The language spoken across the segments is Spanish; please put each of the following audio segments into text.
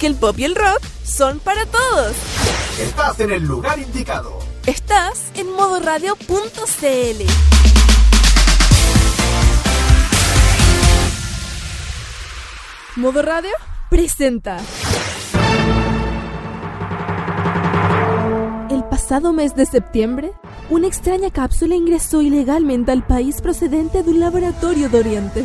Porque el pop y el rock son para todos. Estás en el lugar indicado. Estás en modoradio.cl. Modo Radio presenta. El pasado mes de septiembre, una extraña cápsula ingresó ilegalmente al país procedente de un laboratorio de Oriente.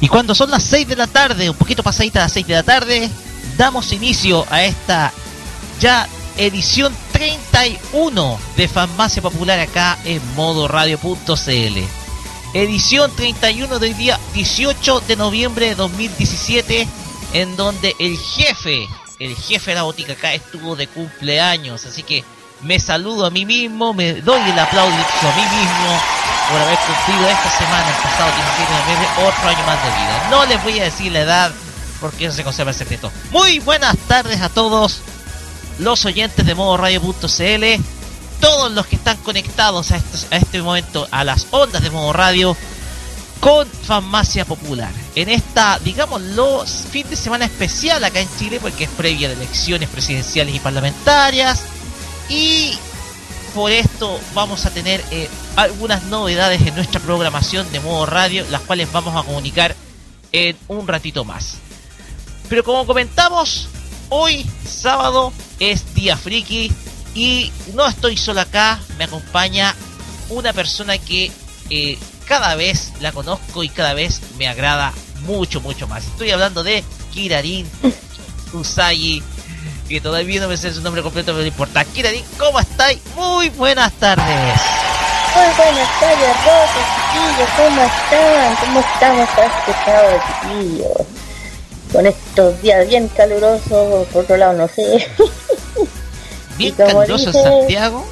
Y cuando son las 6 de la tarde, un poquito pasadita las 6 de la tarde, damos inicio a esta ya edición 31 de Farmacia Popular acá en modoradio.cl. Edición 31 del día 18 de noviembre de 2017, en donde el jefe, el jefe de la botica acá estuvo de cumpleaños. Así que me saludo a mí mismo, me doy el aplauso a mí mismo por haber cumplido esta semana, el pasado 17 de noviembre, otro año más de vida. No les voy a decir la edad porque eso se conserva el secreto. Muy buenas tardes a todos los oyentes de modo radio.cl, todos los que están conectados a, estos, a este momento a las ondas de modo radio con Farmacia Popular. En esta, digámoslo, fin de semana especial acá en Chile porque es previa de elecciones presidenciales y parlamentarias. Y por esto vamos a tener eh, algunas novedades en nuestra programación de modo radio, las cuales vamos a comunicar en un ratito más. Pero como comentamos, hoy sábado es día friki y no estoy solo acá, me acompaña una persona que eh, cada vez la conozco y cada vez me agrada mucho, mucho más. Estoy hablando de Kirarin Usagi que todavía no me sé su nombre completo, pero no importa. Kirarin, ¿cómo estáis? Muy buenas tardes. Muy buenas tardes, Rosa, chiquillos, ¿cómo están? ¿Cómo estamos para chiquillos? Con estos días bien calurosos, por otro lado, no sé. Bien caluroso dice... Santiago,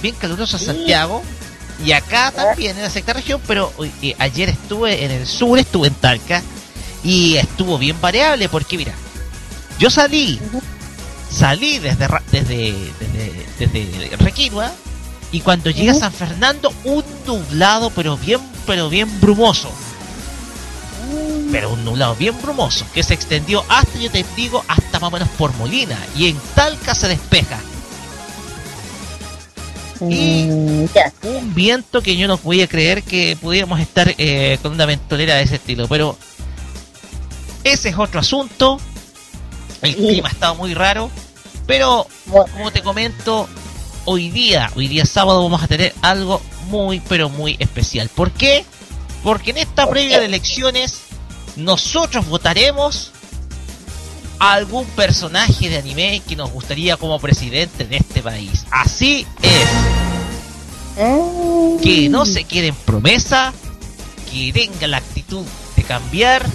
bien caluroso sí. Santiago. Y acá también, en la sexta región, pero eh, ayer estuve en el sur, estuve en Talca, y estuvo bien variable, porque mira, yo salí, uh -huh salí desde desde desde, desde Requinua y cuando llegué a San Fernando un nublado pero bien pero bien brumoso. Pero un nublado bien brumoso que se extendió hasta yo te digo hasta más o menos por Molina y en Talca se despeja. Y un viento que yo no podía creer que pudiéramos estar eh, con una ventolera de ese estilo pero ese es otro asunto el clima ha estado muy raro, pero como te comento, hoy día, hoy día sábado vamos a tener algo muy, pero muy especial. ¿Por qué? Porque en esta previa de elecciones nosotros votaremos a algún personaje de anime que nos gustaría como presidente en este país. Así es. Que no se queden promesa, que tenga la actitud de cambiar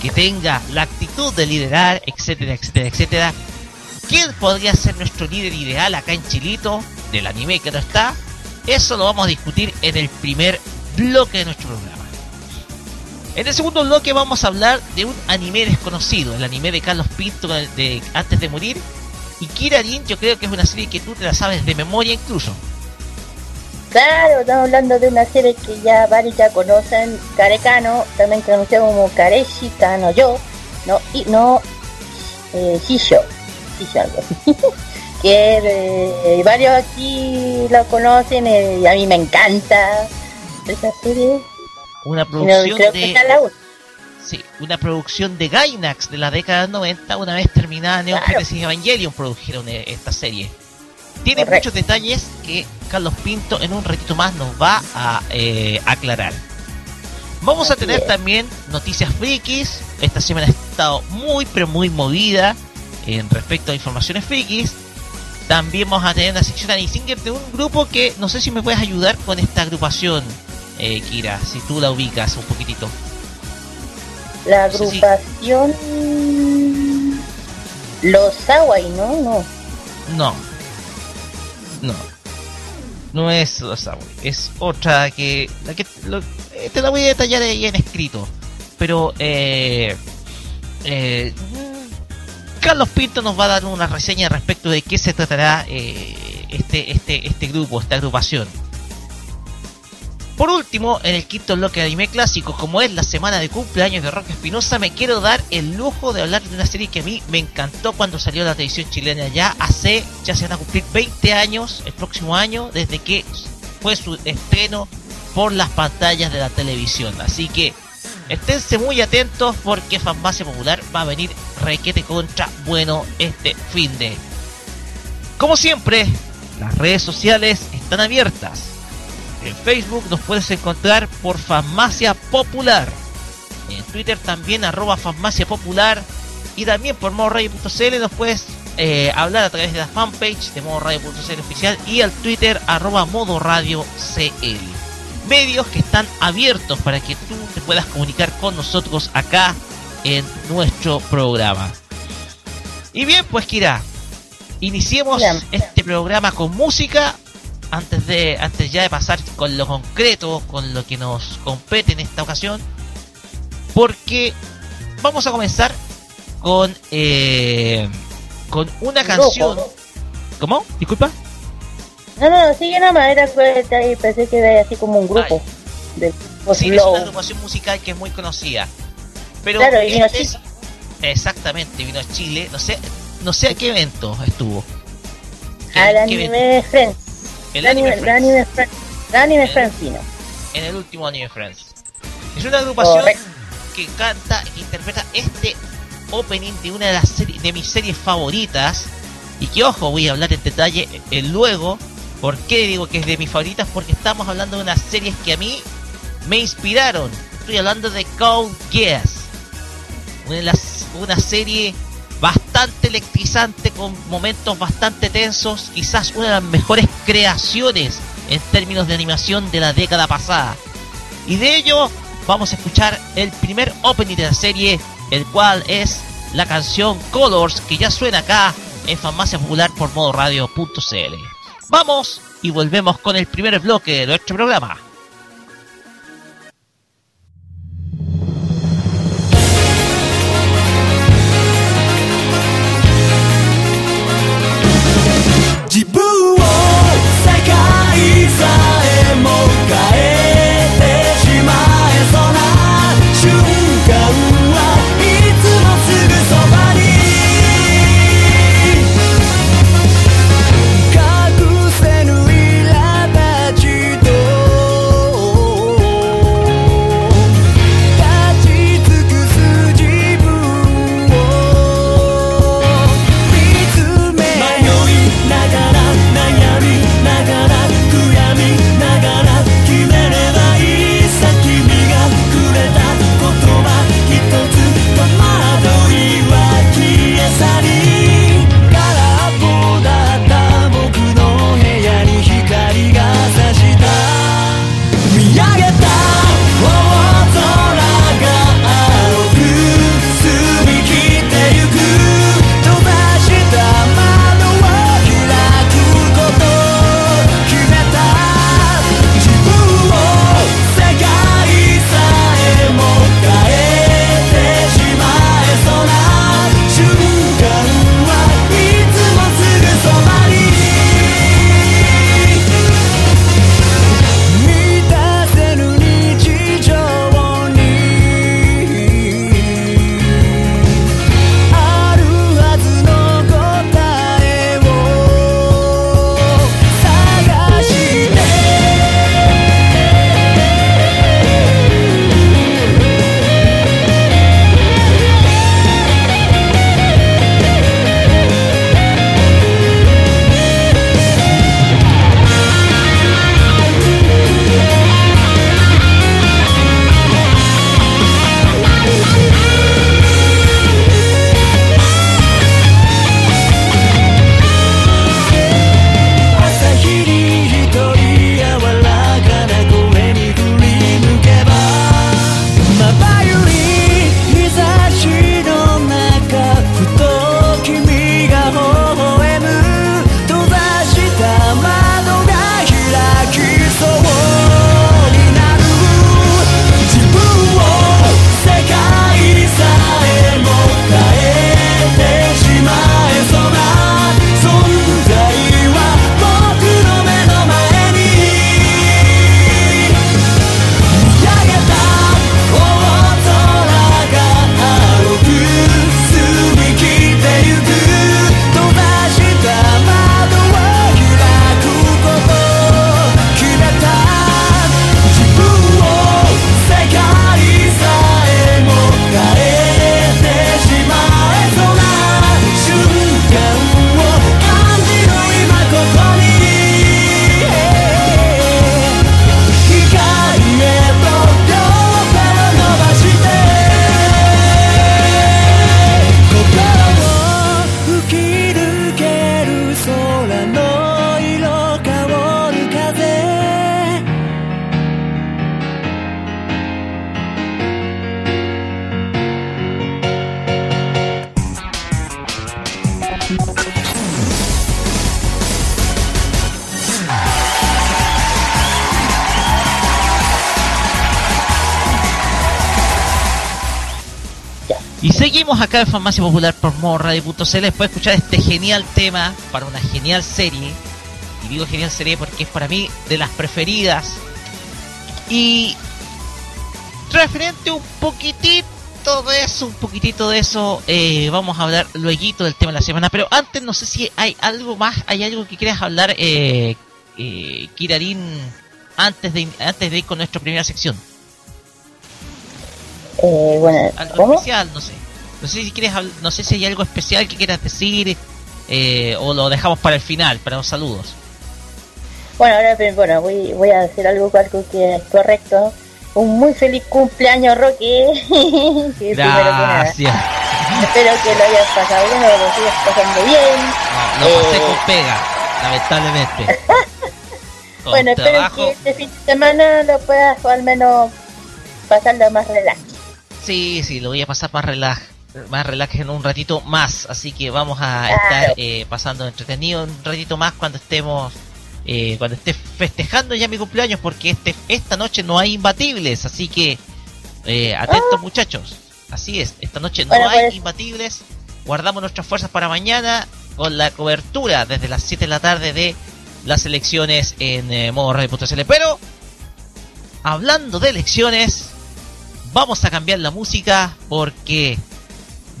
que tenga la actitud de liderar, etcétera, etcétera, etcétera. ¿Quién podría ser nuestro líder ideal acá en Chilito, del anime que no está? Eso lo vamos a discutir en el primer bloque de nuestro programa. En el segundo bloque vamos a hablar de un anime desconocido, el anime de Carlos Pinto de Antes de Morir. Y Kirarin, yo creo que es una serie que tú te la sabes de memoria incluso. Claro, estamos hablando de una serie que ya varios ya conocen, Carecano, también conocido como Kareshi Kano Yo, no, y no, eh, Shisho, Shisho algo así. que eh, varios aquí lo conocen eh, y a mí me encanta esa serie. Una producción no, de... Sí, una producción de Gainax de la década del 90, una vez terminada Neon claro. Genesis Evangelion produjeron esta serie. Tiene muchos detalles que Carlos Pinto en un ratito más nos va a eh, aclarar. Vamos a tener también noticias frikis. Esta semana ha estado muy, pero muy movida en respecto a informaciones frikis. También vamos a tener una sección de un grupo que no sé si me puedes ayudar con esta agrupación, eh, Kira, si tú la ubicas un poquitito. La agrupación. Los Hawaii, ¿no? No. No. No. No es Hawaii. Es otra que. La que eh, te la voy a detallar ahí en escrito. Pero, eh, eh, Carlos Pinto nos va a dar una reseña respecto de qué se tratará eh, este, este, este grupo, esta agrupación. Por último, en el quinto bloque de anime clásico, como es la semana de cumpleaños de Rock Espinosa, me quiero dar el lujo de hablar de una serie que a mí me encantó cuando salió la televisión chilena. Ya hace, ya se van a cumplir 20 años el próximo año desde que fue su estreno por las pantallas de la televisión. Así que esténse muy atentos porque Fanbase Popular va a venir requete contra bueno este fin de. Como siempre, las redes sociales están abiertas en Facebook nos puedes encontrar por Farmacia Popular. En Twitter también arroba Farmacia Popular. Y también por modoradio.cl nos puedes eh, hablar a través de la fanpage de modoradio.cl oficial y al Twitter arroba modoradio.cl. Medios que están abiertos para que tú te puedas comunicar con nosotros acá en nuestro programa. Y bien, pues Kira, iniciemos este programa con música antes de antes ya de pasar con lo concreto, con lo que nos compete en esta ocasión, porque vamos a comenzar con eh, con una canción. ¿Cómo? Disculpa. No, no, sigue nada más, era pensé que era así como un grupo. Sí, es una agrupación musical que es muy conocida. Pero claro, y vino este Exactamente, vino a Chile, no sé, no sé a qué evento estuvo. Al anime Friends. El anime, anime, Friends. anime Friends En el último Anime Friends. Es una agrupación que canta, que interpreta este opening de una de las series, de mis series favoritas. Y que ojo, voy a hablar en detalle eh, luego. ¿Por qué digo que es de mis favoritas? Porque estamos hablando de unas series que a mí me inspiraron. Estoy hablando de Code Geass. Una, una serie bastante electrizante con momentos bastante tensos, quizás una de las mejores creaciones en términos de animación de la década pasada. Y de ello vamos a escuchar el primer opening de la serie, el cual es la canción Colors que ya suena acá en Farmacia Popular por modoradio.cl. Vamos y volvemos con el primer bloque de nuestro programa. desire en Farmacia Popular por morradio.cl después de escuchar este genial tema para una genial serie. Y digo genial serie porque es para mí de las preferidas. Y referente un poquitito de eso, un poquitito de eso, eh, vamos a hablar luego del tema de la semana. Pero antes no sé si hay algo más, hay algo que quieras hablar, eh, eh, Kirarin, antes de, antes de ir con nuestra primera sección. Eh, bueno, Algo ¿cómo? especial, no sé. No sé si quieres, no sé si hay algo especial que quieras decir eh, o lo dejamos para el final, para los saludos. Bueno, ahora bueno, voy, voy a hacer algo, algo que es correcto. Un muy feliz cumpleaños, que nada. Gracias. Espero que lo hayas pasado bien, lo sigas pasando bien. No, lo pasé Eh. con pega, lamentablemente. Bueno, espero que este fin de semana lo puedas o al menos pasarlo más relax. Sí, sí, lo voy a pasar más relax, más relax en un ratito más, así que vamos a estar eh, pasando entretenido un ratito más cuando estemos, eh, cuando esté festejando ya mi cumpleaños, porque este esta noche no hay imbatibles, así que eh, atentos muchachos, así es, esta noche no Ah. Bueno, hay pues- imbatibles, guardamos nuestras fuerzas para mañana con la cobertura desde las 7 de la tarde de las elecciones en modo radio.cl, pero hablando de elecciones, vamos a cambiar la música porque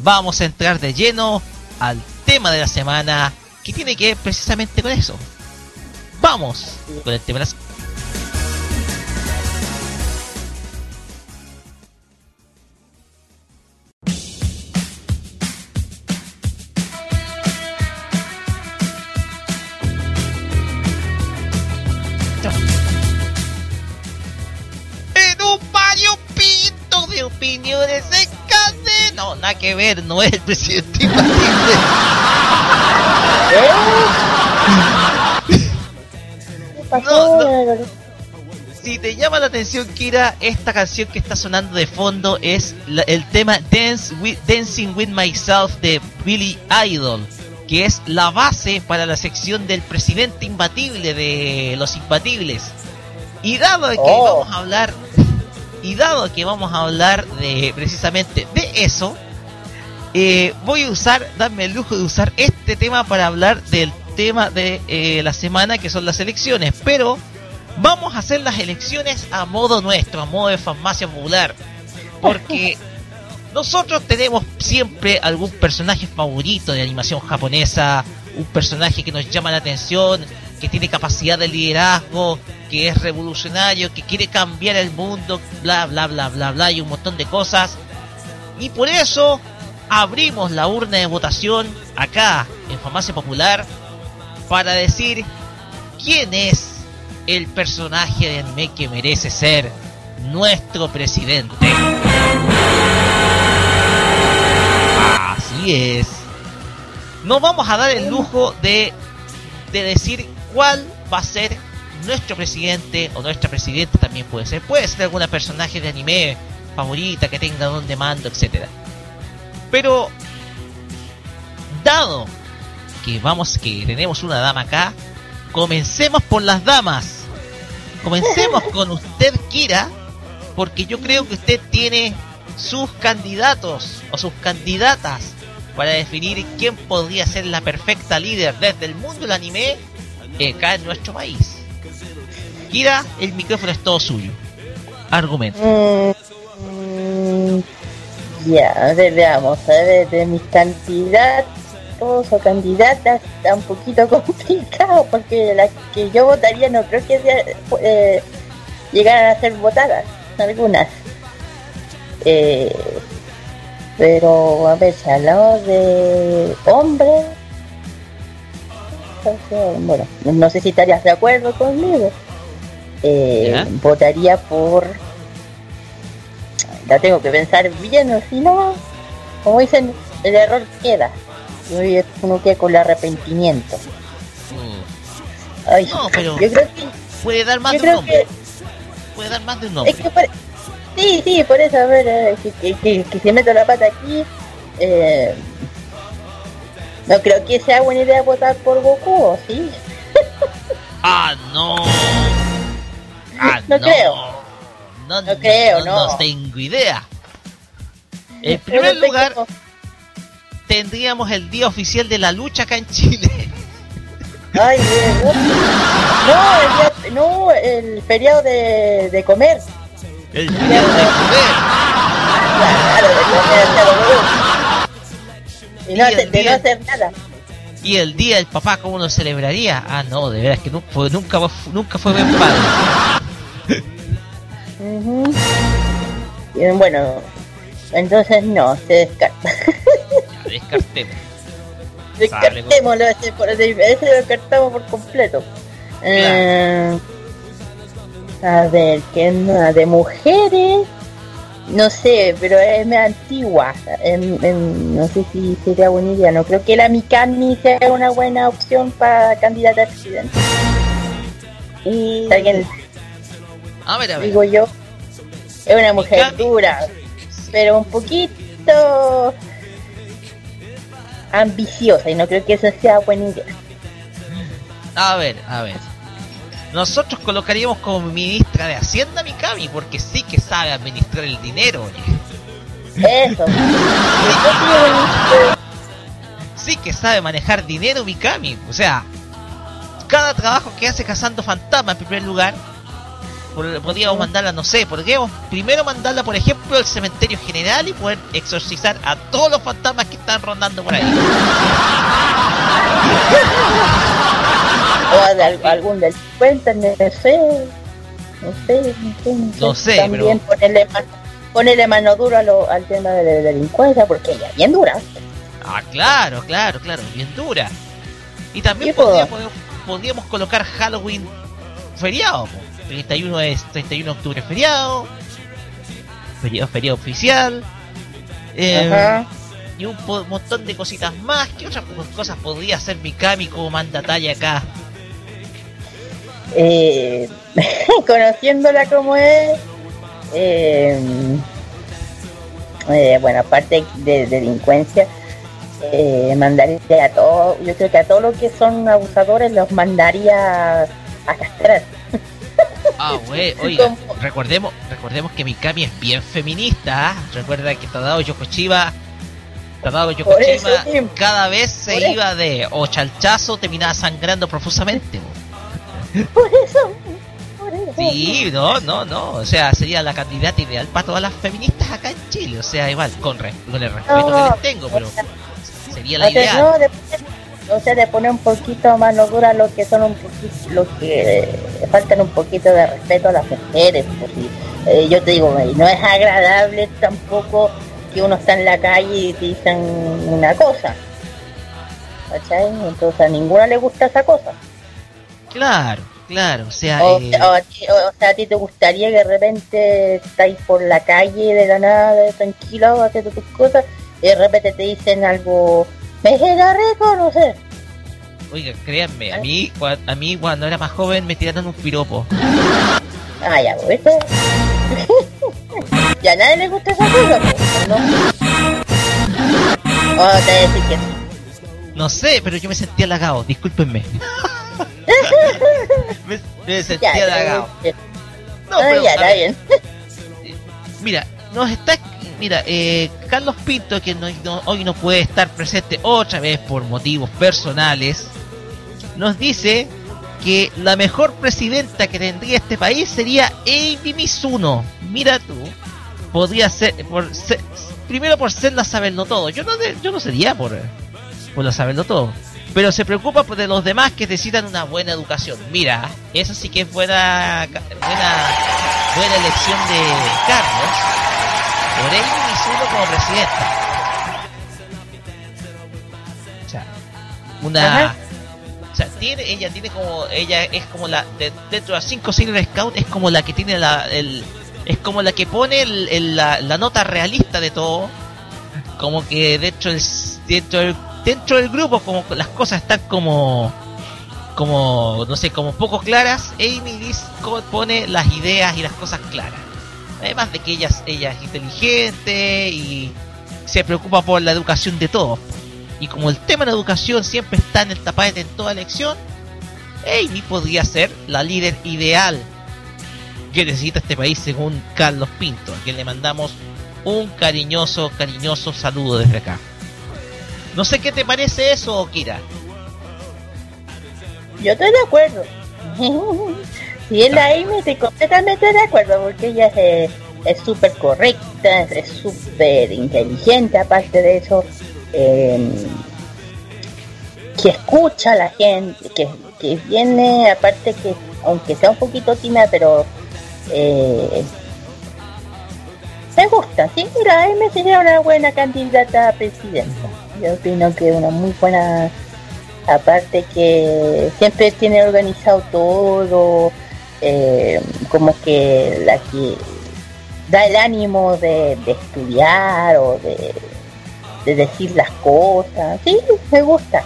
vamos a entrar de lleno al tema de la semana que tiene que ver precisamente con eso. Vamos con el tema de la semana. No, nada que ver, no es el presidente imbatible. ¿Qué pasó? Si te llama la atención, Kira, esta canción que está sonando de fondo es la- el tema Dance with, Dancing with Myself de Billy Idol, que es la base para la sección del presidente imbatible de los imbatibles. Y dado que Oh. vamos a hablar, y dado que vamos a hablar de precisamente de eso, eh, voy a usar, darme el lujo de usar este tema para hablar del tema de eh, la semana que son las elecciones, pero vamos a hacer las elecciones a modo nuestro, a modo de farmacia popular, porque nosotros tenemos siempre algún personaje favorito de animación japonesa, un personaje que nos llama la atención, que tiene capacidad de liderazgo, que es revolucionario, que quiere cambiar el mundo, bla bla bla bla bla y un montón de cosas. Y por eso abrimos la urna de votación acá en Farmacia Popular para decir quién es el personaje de anime que merece ser nuestro presidente. Así es. No vamos a dar el lujo de, de decir cuál va a ser nuestro presidente o nuestra presidenta también puede ser. Puede ser alguna personaje de anime favorita que tenga donde mando, etcétera. Pero dado que vamos que tenemos una dama acá, comencemos por las damas. Comencemos con usted, Kira, porque yo creo que usted tiene sus candidatos o sus candidatas para definir quién podría ser la perfecta líder desde el mundo del anime acá en nuestro país. Kira, el micrófono es todo suyo. Argumento. Mm, ya, ver, veamos, ver, de mis candidatos o candidatas está un poquito complicado porque las que yo votaría no creo que sea, eh, llegaran a ser votadas, algunas. Eh, pero, a ver, si hablamos de hombres, bueno, no sé si estarías de acuerdo conmigo. Eh, votaría por la tengo que pensar bien o si no como dicen el error queda y uno queda con el arrepentimiento Mm, Ay, No, pero- yo creo que Puede dar más de un nombre. que Puede dar más de un es nombre. que por- sí sí por eso a ver eh, que, que, que- que si meto la pata aquí eh, no creo que sea buena idea votar por Goku ¿o sí Ah, no. Ah, No creo. No, No creo, no. No tengo idea. En primer lugar, tendríamos el día oficial de la lucha acá en Chile. Ay, no, el, día, no, el feriado de, de comer. El feriado de comer. Claro, de comer, y no, hacer, de no hacer nada. Y el día del papá, ¿cómo lo celebraría? Ah, no, de verdad es que nunca fue, nunca, nunca fue buen padre. bueno, entonces no, se descarta. Descartemos. Descartémoslo, ese, por, ese lo descartamos por completo. Eh, a ver, ¿qué más? De mujeres, no sé, pero es más antigua. no sé si sería buena idea. No creo que la Mikami sea una buena opción para candidata a presidente. Y alguien, a ver, a ver. digo yo, es una mujer dura, pero un poquito ambiciosa y no creo que eso sea buena idea. A ver, a ver. Nosotros colocaríamos como ministra de Hacienda Mikami porque sí que sabe administrar el dinero, oye. Eso. sí que sabe manejar dinero Mikami. O sea, cada trabajo que hace cazando fantasmas en primer lugar, podríamos mandarla, no sé, podríamos primero mandarla, por ejemplo, al cementerio general y poder exorcizar a todos los fantasmas que están rondando por ahí. O de algún del cuenta, no sé, no sé, no sé, También ponerle, mano, ponerle mano dura al tema de la delincuencia, porque ella es bien dura. Ah, claro, claro, claro, bien dura. Y también podríamos, colocar Halloween feriado. 31 es 31 de octubre feriado. Feriado, feriado oficial. Eh, y un montón de cositas más. ¿Qué otras cosas podría hacer Mikami como talla acá? Eh, conociéndola como es, eh, eh, bueno, aparte de, delincuencia, eh, mandaría a todos, yo creo que a todos los que son abusadores los mandaría a castrar. Ah, güey, oiga, recordemos, recordemos que Mikami es bien feminista. ¿ah? Recuerda que Tadao Yokochiba, Tadao Yokochiba cada vez se iba de o chalchazo terminaba sangrando profusamente. Por eso, por eso. Sí, no, no, no. O sea, sería la candidata ideal para todas las feministas acá en Chile. O sea, igual, con, con el respeto que les tengo, pero sería la ideal o sea, de poner un poquito más dura lo que son un poquito, lo que faltan un poquito de respeto a las mujeres. Pues, eh, yo te digo, no es agradable tampoco que uno está en la calle y te dicen una cosa. ¿Cachai? Entonces a ninguna le gusta esa cosa. Claro, claro, o sea... O, eh, a ti, sea, a ti te gustaría que de repente estáis por la calle de la nada, tranquilo, haciendo tus cosas, y de repente te dicen algo me llega a reconocer. Oiga, créanme, a mí, a mí cuando era más joven me tiraron un piropo. Ah, ya, ¿viste? ya a nadie le gusta esa cosa, ¿no? Oh, te decir que No sé, pero yo me sentía halagado, discúlpenme. me, sentía halagado. No, pero, ya, está bien. Mira, nos está Mira, eh, Carlos Pinto, que hoy no puede estar presente otra vez por motivos personales, nos dice que la mejor presidenta que tendría este país sería Amy Mizuno. Mira tú, podría ser, por primero por ser la saberlo todo. Yo no, yo no sería por, por la saberlo todo. Pero se preocupa por de los demás que necesitan una buena educación. Mira, eso sí que es buena, buena, buena elección de Carlos por él Mizuno como presidenta. O sea, una. O sea, tiene, ella tiene como. Ella es como la. dentro de las 5 Silver Scout, es como la que tiene la. El, es como la que pone el, la, la, nota realista de todo. Como que dentro del, dentro del, dentro del grupo, como las cosas están como. Como, no sé, como poco claras, Amy pone las ideas y las cosas claras. Además de que ella, ella es inteligente y se preocupa por la educación de todos. Y como el tema de la educación siempre está en el tapete en toda elección, Amy podría ser la líder ideal que necesita este país según Carlos Pinto, a quien le mandamos un cariñoso, cariñoso saludo desde acá. No sé qué te parece eso, Kira. Yo estoy de acuerdo. si es la Amy, estoy completamente de acuerdo, porque ella es súper correcta, es súper inteligente, aparte de eso, em, que escucha a la gente, que, que viene, aparte que, aunque sea un poquito tímida, pero eh, me gusta, sí, mira, Amy sería una buena candidata a presidenta. Yo opino que una muy buena aparte que siempre tiene organizado todo, eh, como que la que da el ánimo de, estudiar o de, decir las cosas. Sí, me gusta.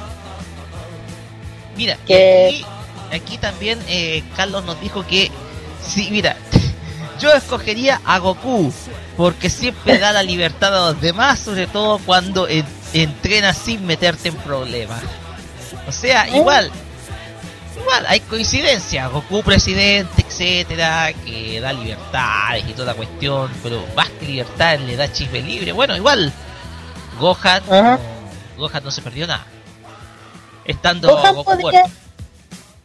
Mira, que aquí, también eh, Carlos nos dijo que, sí, mira, yo escogería a Goku porque siempre da la libertad a los demás, sobre todo cuando entrena sin meterte en problemas. O sea, ¿Eh? igual, igual hay coincidencia, Goku presidente, etcétera, que da libertades y toda la cuestión, pero más que libertad le da chisme libre. Bueno, igual, Gohan, no, Gohan no se perdió nada. Estando Goku podría,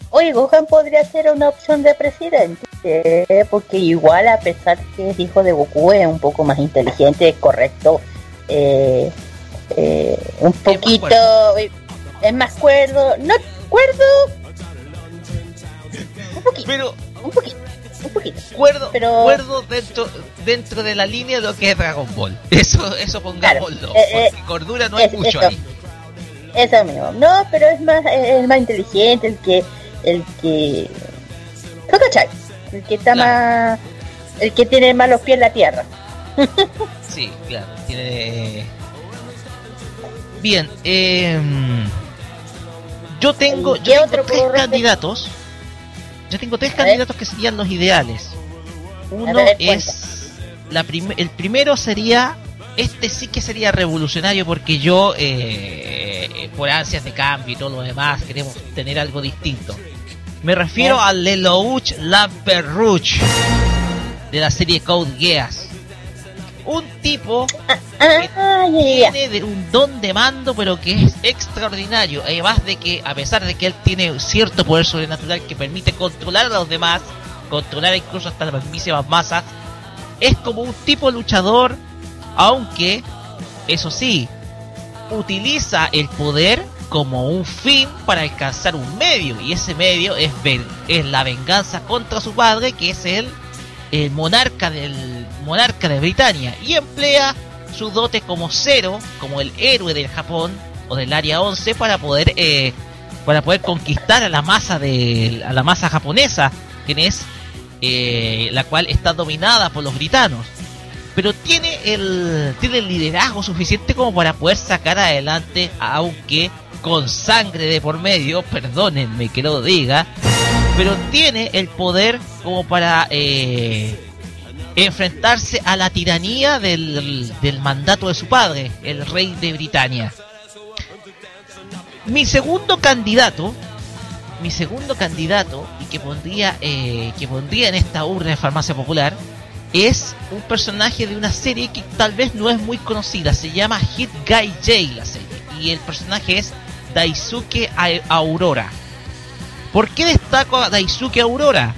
Oye, Gohan podría ser una opción de presidente, eh, porque igual a pesar que es hijo de Goku es un poco más inteligente, correcto, eh, un poquito es más cuerdo. No, cuerdo. Un poquito. Pero. Un poquito. Un poquito. Cuerdo, pero... cuerdo dentro, dentro de la línea de lo que es Dragon Ball. Eso, eso pongámoslo. Eh, eh, cordura no hay mucho ahí. Eso mismo. No, pero es más, es más inteligente el que. El que. El que está más. El que tiene más los pies en la tierra. sí, claro. Tiene. Bien, eh yo tengo, yo tengo tres candidatos. Yo tengo tres candidatos que serían los ideales. Uno es la el primero sería este sí que sería revolucionario porque yo eh, por ansias de cambio y todo lo demás queremos tener algo distinto. Me refiero al Lelouch Lamperouch de la serie Code Geass un tipo que tiene un don de mando, pero que es extraordinario. Además de que, a pesar de que él tiene cierto poder sobrenatural que permite controlar a los demás, controlar incluso hasta las mismísimas masas, es como un tipo luchador, aunque, eso sí, utiliza el poder como un fin para alcanzar un medio, y ese medio es, es la venganza contra su padre, que es el el monarca del monarca de Britania y emplea su dote como cero, como el héroe del Japón o del área 11 para poder eh, para poder conquistar a la masa de a la masa japonesa, quien es eh, la cual está dominada por los britanos. Pero tiene el tiene el liderazgo suficiente como para poder sacar adelante, aunque con sangre de por medio, perdónenme que lo diga, pero tiene el poder como para eh, enfrentarse a la tiranía del, mandato de su padre, el rey de Britania. Mi segundo candidato, mi segundo candidato, y que pondría, eh, que pondría en esta urna de farmacia popular, es un personaje de una serie que tal vez no es muy conocida, se llama Hit Guy J la serie, y el personaje es Daisuke Aurora. ¿Por qué destaco a Daisuke Aurora?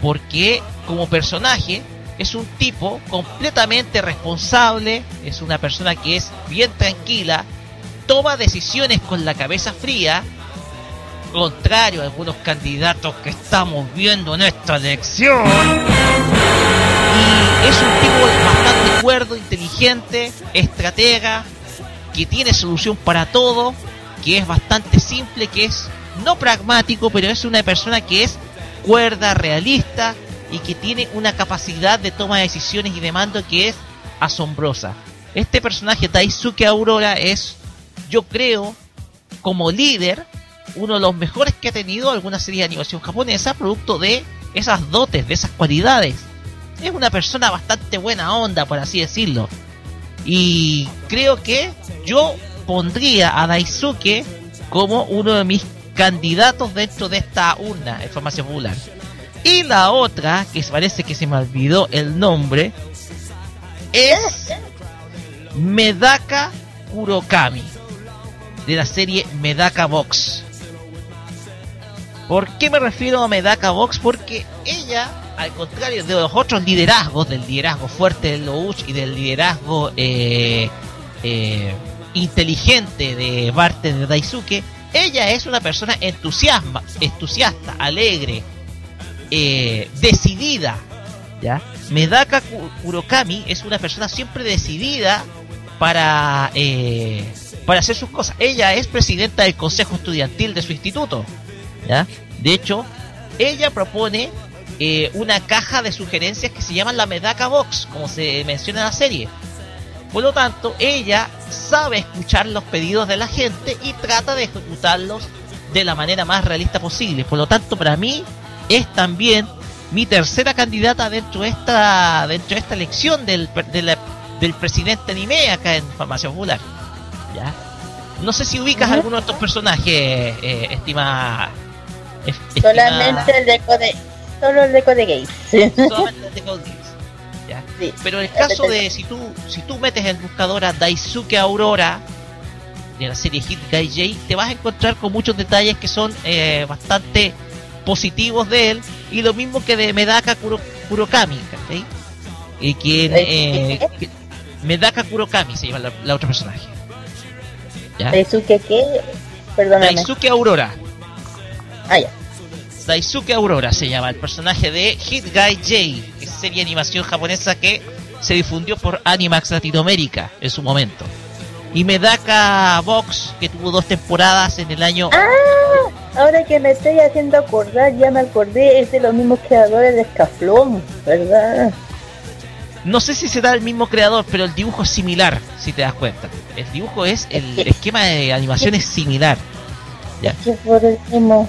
Porque como personaje es un tipo completamente responsable, es una persona que es bien tranquila, toma decisiones con la cabeza fría, contrario a algunos candidatos que estamos viendo en esta elección. Y es un tipo bastante cuerdo, inteligente, estratega, que tiene solución para todo, que es bastante simple, que es no pragmático, pero es una persona que es cuerda, realista y que tiene una capacidad de toma de decisiones y de mando que es asombrosa. Este personaje, Taisuke Aurora, es, yo creo, como líder, uno de los mejores que ha tenido alguna serie de animación japonesa, producto de esas dotes, de esas cualidades. Es una persona bastante buena onda, por así decirlo. Y creo que yo pondría a Daisuke como uno de mis candidatos dentro de esta urna de farmacia popular. Y la otra, que parece que se me olvidó el nombre, es Medaka Kurokami de la serie Medaka Box. ¿Por qué me refiero a Medaka Box? Porque ella, al contrario de los otros liderazgos, del liderazgo fuerte del Louch y del liderazgo eh, eh, inteligente de parte de Daisuke, ella es una persona entusiasma, entusiasta, alegre, eh, decidida. ¿ya? Medaka Kurokami es una persona siempre decidida para, eh, para hacer sus cosas. Ella es presidenta del consejo estudiantil de su instituto. ¿ya? De hecho, ella propone eh, una caja de sugerencias que se llama la Medaka Box, como se menciona en la serie. Por lo tanto, ella sabe escuchar los pedidos de la gente y trata de ejecutarlos de la manera más realista posible. Por lo tanto, para mí es también mi tercera candidata dentro de esta dentro de esta elección del, del presidente anime acá en Farmacia Popular. ¿Ya? No sé si ubicas alguno de estos personajes, eh, estima, Solamente el de Code, solo el de Code. Solamente el de Code Pero en el caso de si tú si tú metes en buscadora Daisuke Aurora de la serie Hit Guy J, te vas a encontrar con muchos detalles que son eh, bastante positivos de él y lo mismo que de Medaka Kuro, Kurokami, Y quien eh, Medaka Kurokami se llama la, otra personaje. ¿Daisuke qué? Perdóname. Daisuke Aurora. Ah, ya. Daisuke Aurora se llama el personaje de Hit Guy J, serie de animación japonesa que se difundió por Animax Latinoamérica en su momento. Y Medaka Box, que tuvo dos temporadas en el año. ¡Ah! Ahora que me estoy haciendo acordar, ya me acordé, es de los mismos creadores de Escaflón, ¿verdad? No sé si será el mismo creador, pero el dibujo es similar, si te das cuenta. El dibujo es, el esquema de animación es similar. Ya. Es por el mismo.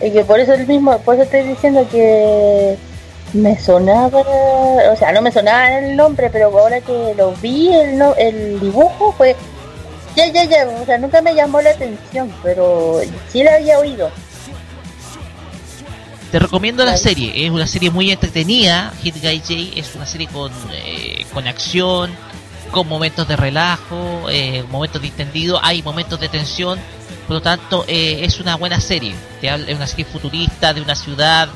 Es que por eso el mismo, por eso estoy diciendo que me sonaba, o sea, no me sonaba el nombre, pero ahora que lo vi, el, no, el dibujo fue, ya, ya, ya, o sea, nunca me llamó la atención, pero sí la había oído. Te recomiendo la serie, es una serie muy entretenida, Hit Guy J es una serie con, eh, con acción, con momentos de relajo, eh, momentos de distendido, hay momentos de tensión, por lo tanto, eh, es una buena serie. Es una serie futurista de una ciudad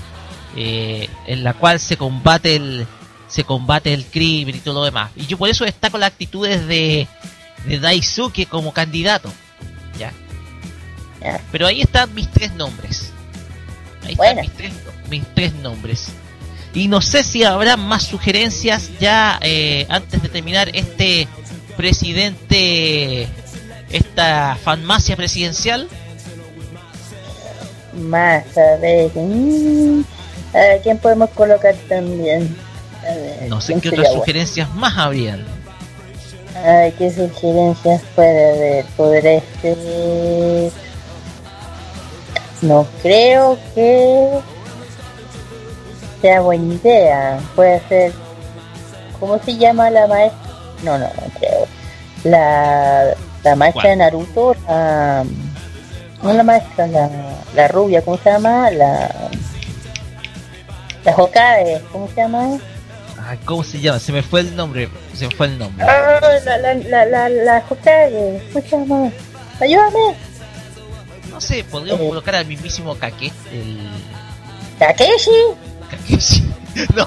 eh, en la cual se combate el se combate el crimen y todo lo demás. Y yo por eso destaco las actitudes de, de Daisuke como candidato. ¿ya? Pero ahí están mis tres nombres. Ahí están mis tres, mis tres nombres. Y no sé si habrá más sugerencias ya eh, antes de terminar este presidente esta farmacia presidencial? Más, a ver. A ver, ¿quién podemos colocar también? no sé qué otras sugerencias más habrían. Ay, ¿qué sugerencias puede haber? Podré ser... No creo que sea buena idea. Puede ser... ¿Cómo se llama la maestra? No, no, no creo. La la maestra de Naruto, la, no la maestra, la, la rubia, ¿cómo se llama? La, la Hokage, ¿cómo se llama? Ay, ¿cómo se llama? Se me fue el nombre, se me fue el nombre. Ah, la, la, la, la, la Hokage, ¿cómo se llama? Ayúdame. No sé, podríamos eh. colocar al mismísimo Kake, el... ¿Takeshi? Kakeshi. No.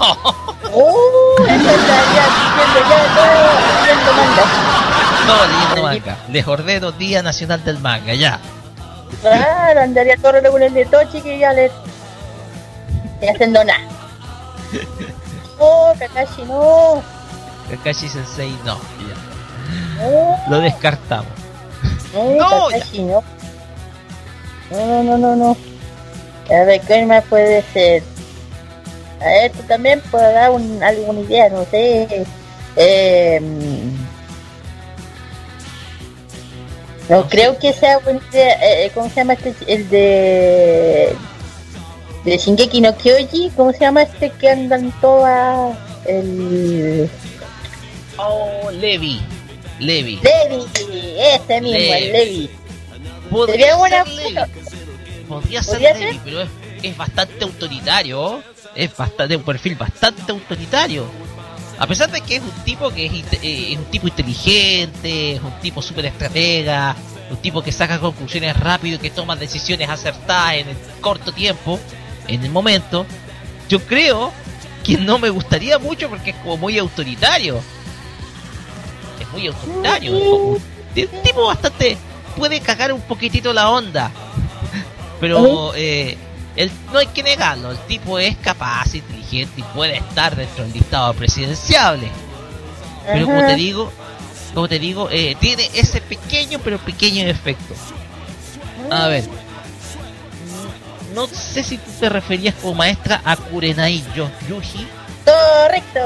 Uh, estaría diciendo ya todo, manda. No, leyendo manga. Les ordeno Día Nacional del Manga, ya. Claro, andaría todo el de Tochi que ya le. Estoy haciendo nada. Oh, Kakashi no. Kakashi Sensei no. Ya. Lo descartamos. No, Kakashi no. No, no, no, no. A ver, ¿qué más puede ser? A ver, tú también puedes dar un, alguna idea, no sé. Eh, No, creo que sea buena idea. Eh, ¿Cómo se llama este? El de. De Shingeki no Kyoji. ¿Cómo se llama este que andan todas? El. Oh, Levi. Levi. Levi, este mismo, Levi. el Levi. Podría ser Levi. Podría ser Levi, pero es, es bastante autoritario. Es bastante un perfil bastante autoritario. A pesar de que es un tipo que es, eh, un tipo inteligente, es un tipo súper estratega, un tipo que saca conclusiones rápido y que toma decisiones acertadas en el corto tiempo, en el momento, yo creo que no me gustaría mucho porque es como muy autoritario. Es muy autoritario. Es un tipo bastante... puede cagar un poquitito la onda. Pero eh, el, no hay que negarlo, el tipo es capaz, inteligente y puede estar dentro del listado presidenciable. Pero como te digo, como te digo, eh, tiene ese pequeño pero pequeño efecto. A ver, no sé si tú te referías como maestra a Kurenai Yuji. Correcto,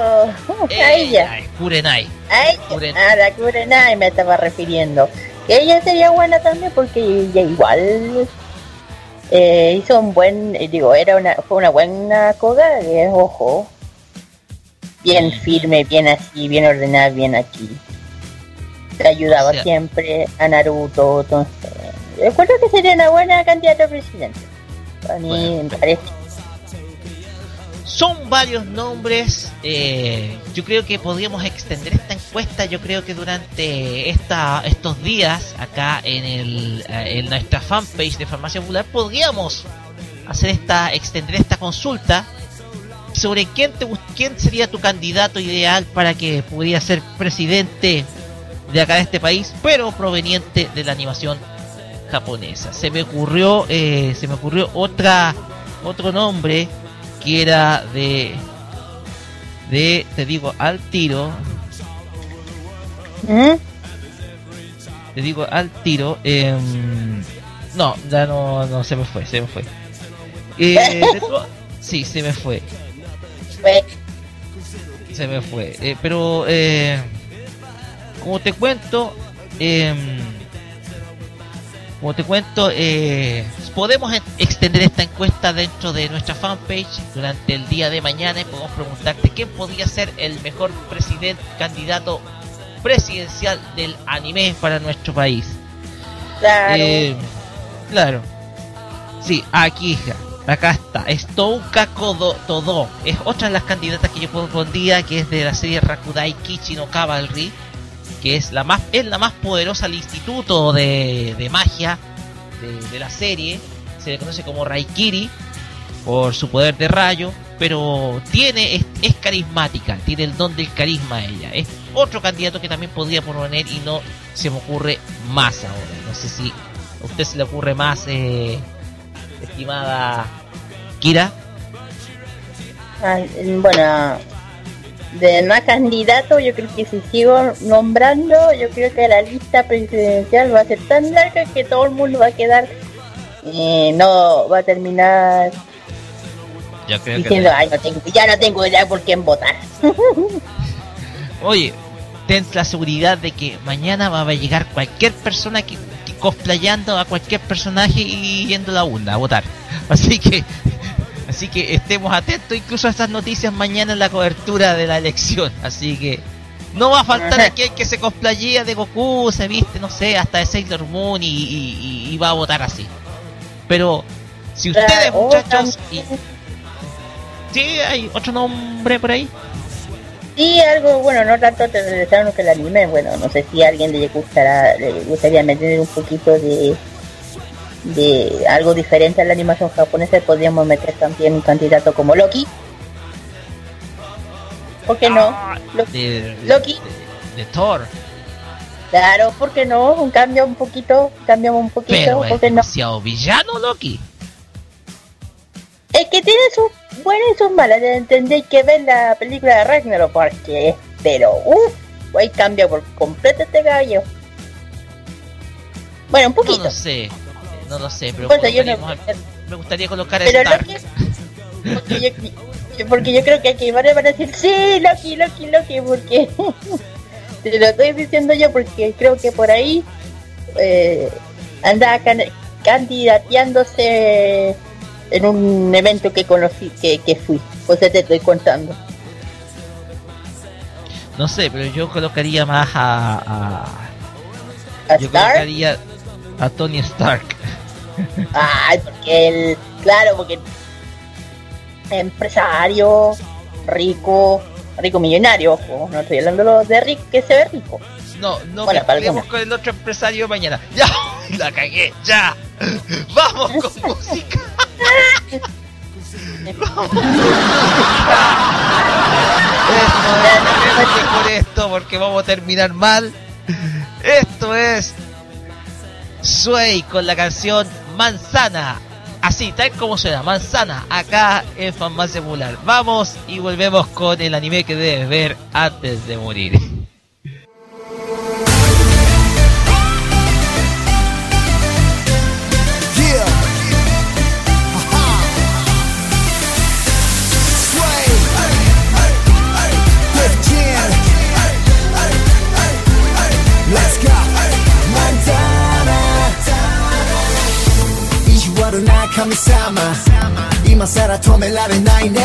a ella. Kurenai. A la Kurenai me estaba refiriendo. Que ella sería buena también porque ella igual eh, hizo un buen, eh, digo, era una, fue una buena coda de ojo. Bien firme, bien así, bien ordenada, bien aquí. Te ayudaba siempre a Naruto, entonces. Recuerdo que sería una buena candidata a presidente. A mí me parece. Son varios nombres. Eh, yo creo que podríamos extender esta encuesta. Yo creo que durante esta, estos días, acá en, el, eh, en nuestra fanpage de Farmacia Popular, podríamos hacer esta, extender esta consulta sobre quién, te, quién sería tu candidato ideal para que pudiera ser presidente de acá de este país, pero proveniente de la animación japonesa. Se me ocurrió, eh, se me ocurrió otra, otro nombre que era de, de, te digo, al tiro. ¿Mm? Te digo al tiro. Eh, no, ya no, no, se me fue, se me fue. Eh, sí, se me fue. Se me fue. Eh, pero, eh, como te cuento, eh, como te cuento, eh, podemos extender esta encuesta dentro de nuestra fanpage durante el día de mañana y podemos preguntarte quién podría ser el mejor presidente, candidato presidencial del anime para nuestro país. Claro. Eh, claro. Sí, aquí, acá está. Es Touka Kodo Todo. Es otra de las candidatas que yo pondría, que es de la serie Rakudai Kichi no Cavalry que es la más, es la más poderosa del instituto de, de magia de, la serie. Se le conoce como Raikiri por su poder de rayo, pero tiene es, es, carismática, tiene el don del carisma ella. Es otro candidato que también podría poner y no se me ocurre más ahora. No sé si a usted se le ocurre más, eh, estimada Kira. Ay, bueno, de más candidato, yo creo que si sigo nombrando, yo creo que la lista presidencial va a ser tan larga que todo el mundo va a quedar, eh, no va a terminar diciendo, Ay, no tengo, ya no tengo idea por quién votar. Oye, ten la seguridad de que mañana va a llegar cualquier persona que, que cosplayando a cualquier personaje y yendo a la urna a votar. Así que Así que estemos atentos incluso a estas noticias mañana en la cobertura de la elección. Así que no va a faltar aquel que se cosplayea de Goku, se viste, no sé, hasta de Sailor Moon y, va a votar así. Pero si ustedes, muchachos, y... ¿sí hay otro nombre por ahí? Sí, algo, bueno, no tanto te que el anime, bueno, no sé si a alguien le gustará, le gustaría meter un poquito de de algo diferente a la animación japonesa, podríamos meter también un candidato como Loki. ¿Por qué no? Ah, Loki. De, Thor. Claro, ¿por qué no? Un cambio un poquito, cambiamos un poquito, Pero ¿por qué no? villano Loki. Es que tiene sus buenas y sus malas, entendéis que ver la película de Ragnarok, porque pero uff, hay cambio por completo este gallo. Bueno, un poquito. No sé no lo sé, pero me gustaría colocar pero porque, yo, porque yo creo que aquí van a decir, sí, Loki, Loki, Loki, porque te lo estoy diciendo yo porque creo que por ahí eh, anda candidateándose en un evento que conocí, que, que fui, pues te estoy contando. No sé, pero yo colocaría más a... ¿A yo colocaría a Tony Stark. Ay, porque él, claro, porque empresario, rico, rico millonario, ojo, no estoy hablando de Rick que se ve rico. No, no bueno, mezclemos con el otro empresario mañana. ¡Ya! ¡La cagué! ¡Ya! ¡Vamos con música! ¡Vamos esto, con esto porque vamos a terminar mal. Esto es Sway con la canción Manzana. Así, tal como suena, Manzana, acá en Farmacia Popular. Vamos y volvemos con el anime que debes ver antes de morir. 神様。今さら止められないね。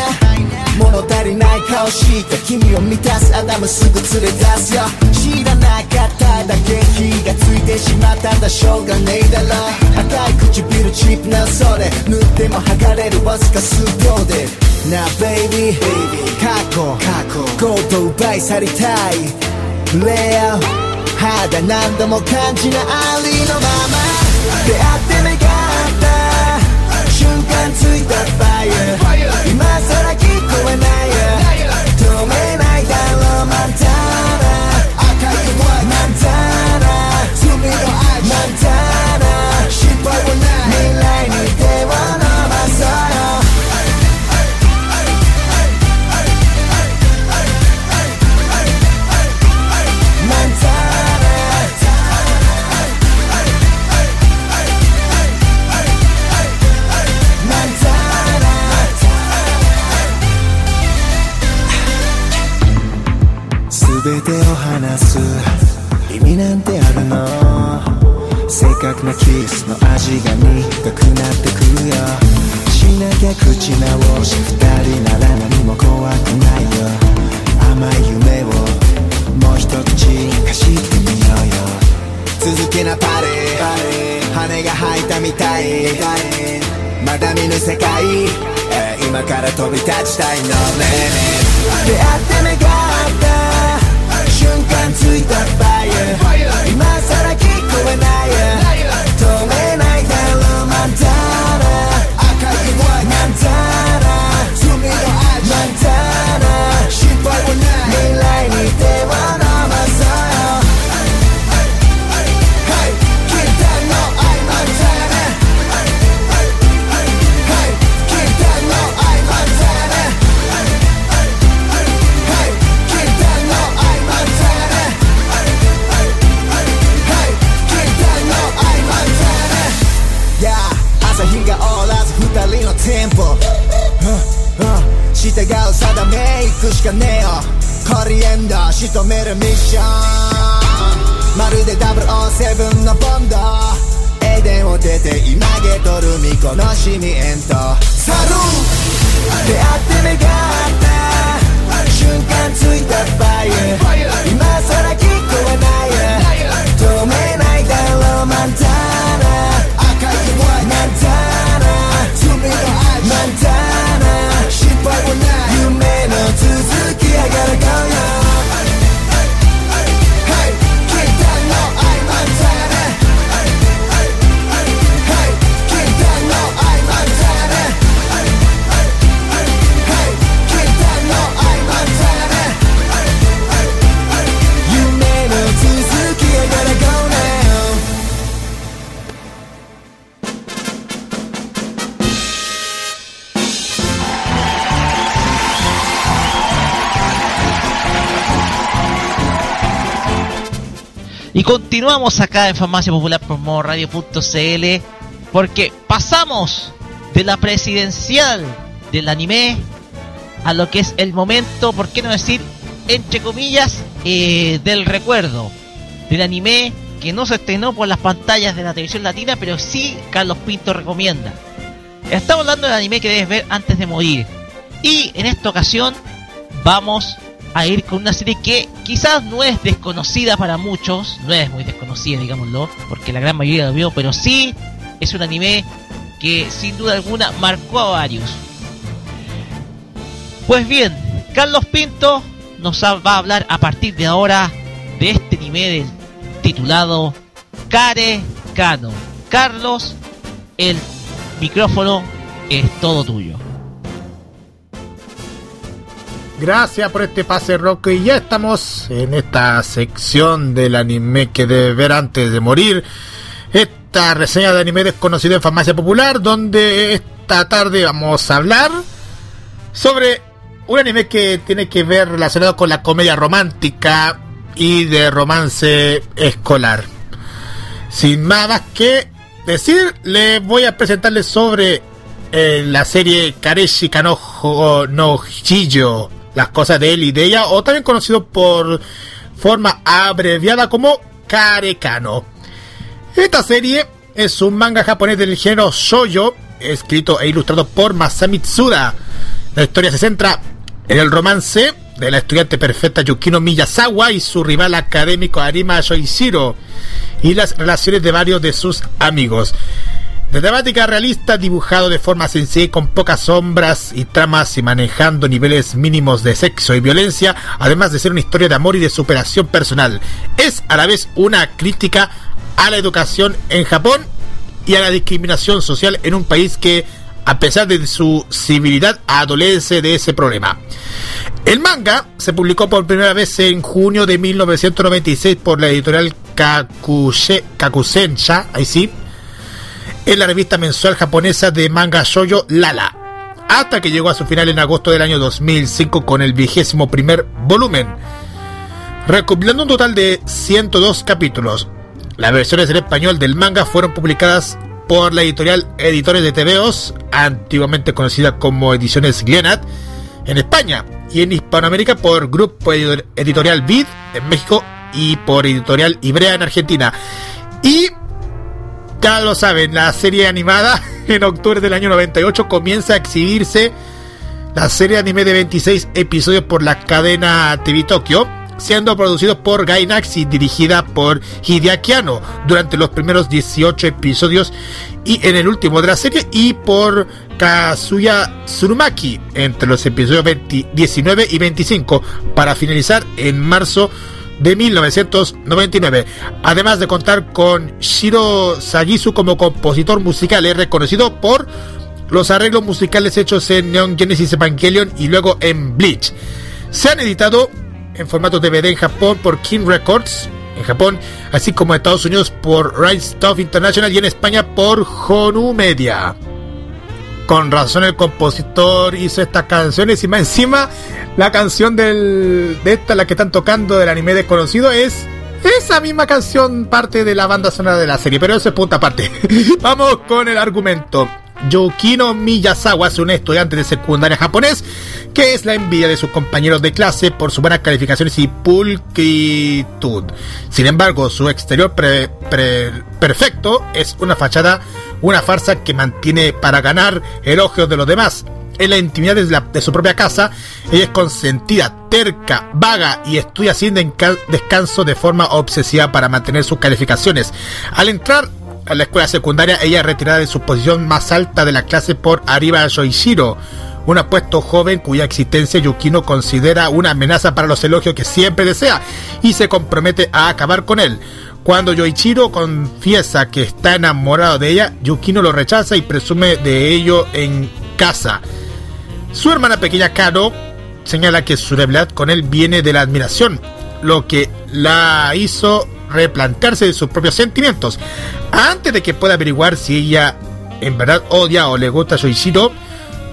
物足りない顔して君を満たすアダムすぐ連れ出すよ。知らなかっただけ火がついてしまったんだしょうがねえだろ。赤い唇チップなそれ。塗っても剥がれるわずか数秒で。なあベイビー過去。ゴード奪い去りたい。レア。肌何度も感じないありのまま。出会って願なキスの味が苦くなってくるよ。しなきゃ口直し二人なら何も怖くないよ。甘い夢をもう一口かしてみようよ。続けなパレ羽が生えたみたい。まだ見ぬ世界。え今から飛び立ちたいの。ね出会って願った。瞬間ついたファイヤ今さ don't 従う定め行くしかね。えよコリエンダー仕留めるミッション。まるで007のボンドエデンを出て今ゲトる巫女のシミエント。サルー出会って願った瞬間ついた。ファイヤ今さら聞こえない。I gotta go now. Y continuamos acá en Farmacia Popular por modoradio.cl porque pasamos de la presidencial del anime a lo que es el momento, por qué no decir, entre comillas, eh, del recuerdo del anime que no se estrenó por las pantallas de la televisión latina, pero sí Carlos Pinto recomienda. Estamos hablando del anime que debes ver antes de morir. Y en esta ocasión vamos a ir con una serie que quizás no es desconocida para muchos, no es muy desconocida, digámoslo, porque la gran mayoría lo vio, pero sí es un anime que sin duda alguna marcó a varios. Pues bien, Carlos Pinto nos va a hablar a partir de ahora de este nivel titulado Care Cano. Carlos, el micrófono es todo tuyo. Gracias por este pase rock y ya estamos en esta sección del anime que debe ver antes de morir. Esta reseña de anime desconocido en farmacia popular donde esta tarde vamos a hablar sobre un anime que tiene que ver relacionado con la comedia romántica y de romance escolar. Sin más que decir, le voy a presentarles sobre eh, la serie Kareshi Kanojo no las cosas de él y de ella, o también conocido por forma abreviada como Karekano. Esta serie es un manga japonés del género shoujo, escrito e ilustrado por Masami Tsuda. La historia se centra en el romance de la estudiante perfecta Yukino Miyazawa y su rival académico Arima Shoichiro y las relaciones de varios de sus amigos. De temática realista, dibujado de forma sencilla con pocas sombras y tramas y manejando niveles mínimos de sexo y violencia, además de ser una historia de amor y de superación personal. Es a la vez una crítica a la educación en Japón y a la discriminación social en un país que, a pesar de su civilidad, adolece de ese problema. El manga se publicó por primera vez en junio de 1996 por la editorial Kakuse, Kakusensha, ahí sí, en la revista mensual japonesa de manga shoujo Lala, hasta que llegó a su final en agosto del año 2005 con el vigésimo primer volumen, recopilando un total de 102 capítulos. Las versiones en español del manga fueron publicadas por la editorial Editores de TVOs, antiguamente conocida como Ediciones Glenat, en España, y en Hispanoamérica por Grupo Editorial Vid en México y por Editorial Ibrea en Argentina. Y ya lo saben, la serie animada en octubre del año 98 comienza a exhibirse la serie anime de 26 episodios por la cadena TV Tokyo, siendo producido por Gainax y dirigida por Hideaki Anno durante los primeros 18 episodios y en el último de la serie y por Kazuya Tsurumaki entre los episodios 19 y 25 para finalizar en marzo de 1999. Además de contar con Shiro Sagisu como compositor musical, es reconocido por los arreglos musicales hechos en Neon Genesis Evangelion y luego en Bleach. Se han editado en formato DVD en Japón por King Records en Japón, así como en Estados Unidos por Right Stuff International y en España por Honu Media. Con razón el compositor hizo estas canciones y más encima la canción del, de esta, la que están tocando del anime desconocido, es esa misma canción parte de la banda sonora de la serie, pero eso es punta aparte. Vamos con el argumento. Yukino Miyazawa es un estudiante de secundaria japonés que es la envidia de sus compañeros de clase por sus buenas calificaciones y pulcritud. Sin embargo, su exterior perfecto es una fachada, una farsa que mantiene para ganar elogios de los demás. En la intimidad de, de su propia casa, ella es consentida, terca, vaga y estudia sin descanso de forma obsesiva para mantener sus calificaciones. Al entrar a la escuela secundaria, ella es retirada de su posición más alta de la clase por Ariba Shoichiro, un apuesto joven cuya existencia Yukino considera una amenaza para los elogios que siempre desea y se compromete a acabar con él. Cuando Yoichiro confiesa que está enamorado de ella, Yukino lo rechaza y presume de ello en casa. Su hermana pequeña Karo señala que su debilidad con él viene de la admiración, lo que la hizo replantearse de sus propios sentimientos. Antes de que pueda averiguar si ella en verdad odia o le gusta a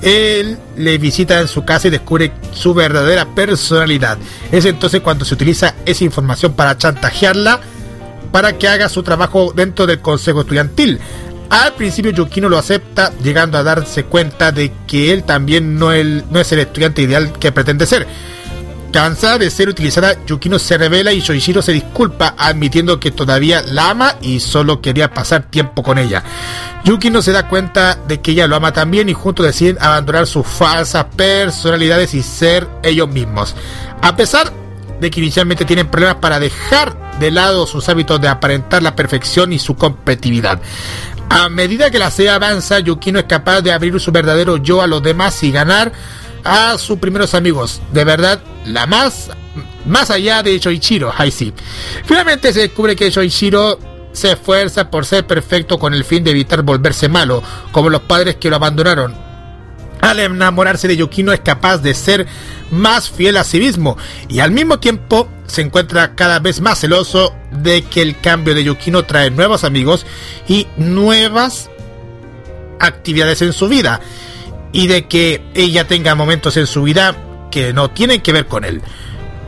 él le visita en su casa y descubre su verdadera personalidad. Es entonces cuando se utiliza esa información para chantajearla para que haga su trabajo dentro del consejo estudiantil. Al principio Yukino lo acepta, llegando a darse cuenta de que él también no, no es el estudiante ideal que pretende ser Cansada de ser utilizada, Yukino se revela y Shoichiro se disculpa, admitiendo que todavía la ama y solo quería pasar tiempo con ella. Yukino se da cuenta de que ella lo ama también y juntos deciden abandonar sus falsas personalidades y ser ellos mismos. A pesar de que inicialmente tienen problemas para dejar de lado sus hábitos de aparentar la perfección y su competitividad. A medida que la serie avanza, Yukino es capaz de abrir su verdadero yo a los demás y ganar a sus primeros amigos. De verdad, la más más allá de Shoichiro, ahí sí. Finalmente se descubre que Shoichiro se esfuerza por ser perfecto con el fin de evitar volverse malo, como los padres que lo abandonaron. Al enamorarse de Yukino es capaz de ser más fiel a sí mismo y al mismo tiempo se encuentra cada vez más celoso de que el cambio de Yukino trae nuevos amigos y nuevas actividades en su vida y de que ella tenga momentos en su vida que no tienen que ver con él.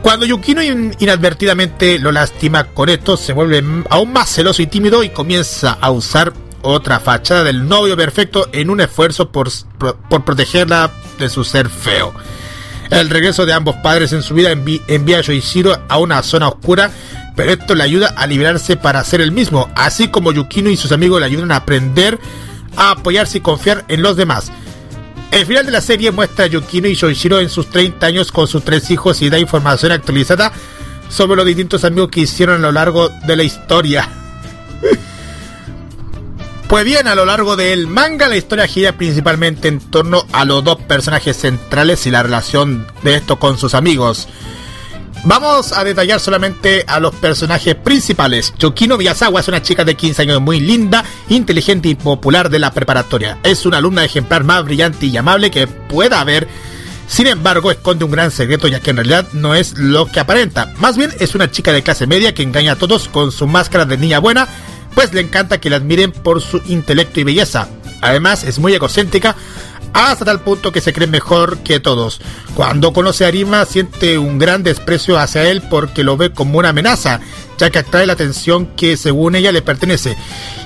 Cuando Yukino inadvertidamente lo lastima con esto, se vuelve aún más celoso y tímido y comienza a usar otra fachada del novio perfecto en un esfuerzo por, protegerla de su ser feo. El regreso de ambos padres en su vida envía a Yoichiro a una zona oscura, pero esto le ayuda a liberarse para ser el mismo, así como Yukino y sus amigos le ayudan a aprender a apoyarse y confiar en los demás. El final de la serie muestra a Yukino y Shoichiro en sus 30 años con sus tres hijos y da información actualizada sobre los distintos amigos que hicieron a lo largo de la historia. Pues bien, a lo largo del manga la historia gira principalmente en torno a los dos personajes centrales y la relación de estos con sus amigos. Vamos a detallar solamente a los personajes principales. Yukino Miyazawa es una chica de 15 años muy linda, inteligente y popular de la preparatoria. Es una alumna ejemplar más brillante y amable que pueda haber. Sin embargo, esconde un gran secreto ya que en realidad no es lo que aparenta. Más bien es una chica de clase media que engaña a todos con su máscara de niña buena, pues le encanta que la admiren por su intelecto y belleza. Además, es muy egocéntrica, hasta tal punto que se cree mejor que todos. Cuando conoce a Arima siente un gran desprecio hacia él porque lo ve como una amenaza, ya que atrae la atención que según ella le pertenece.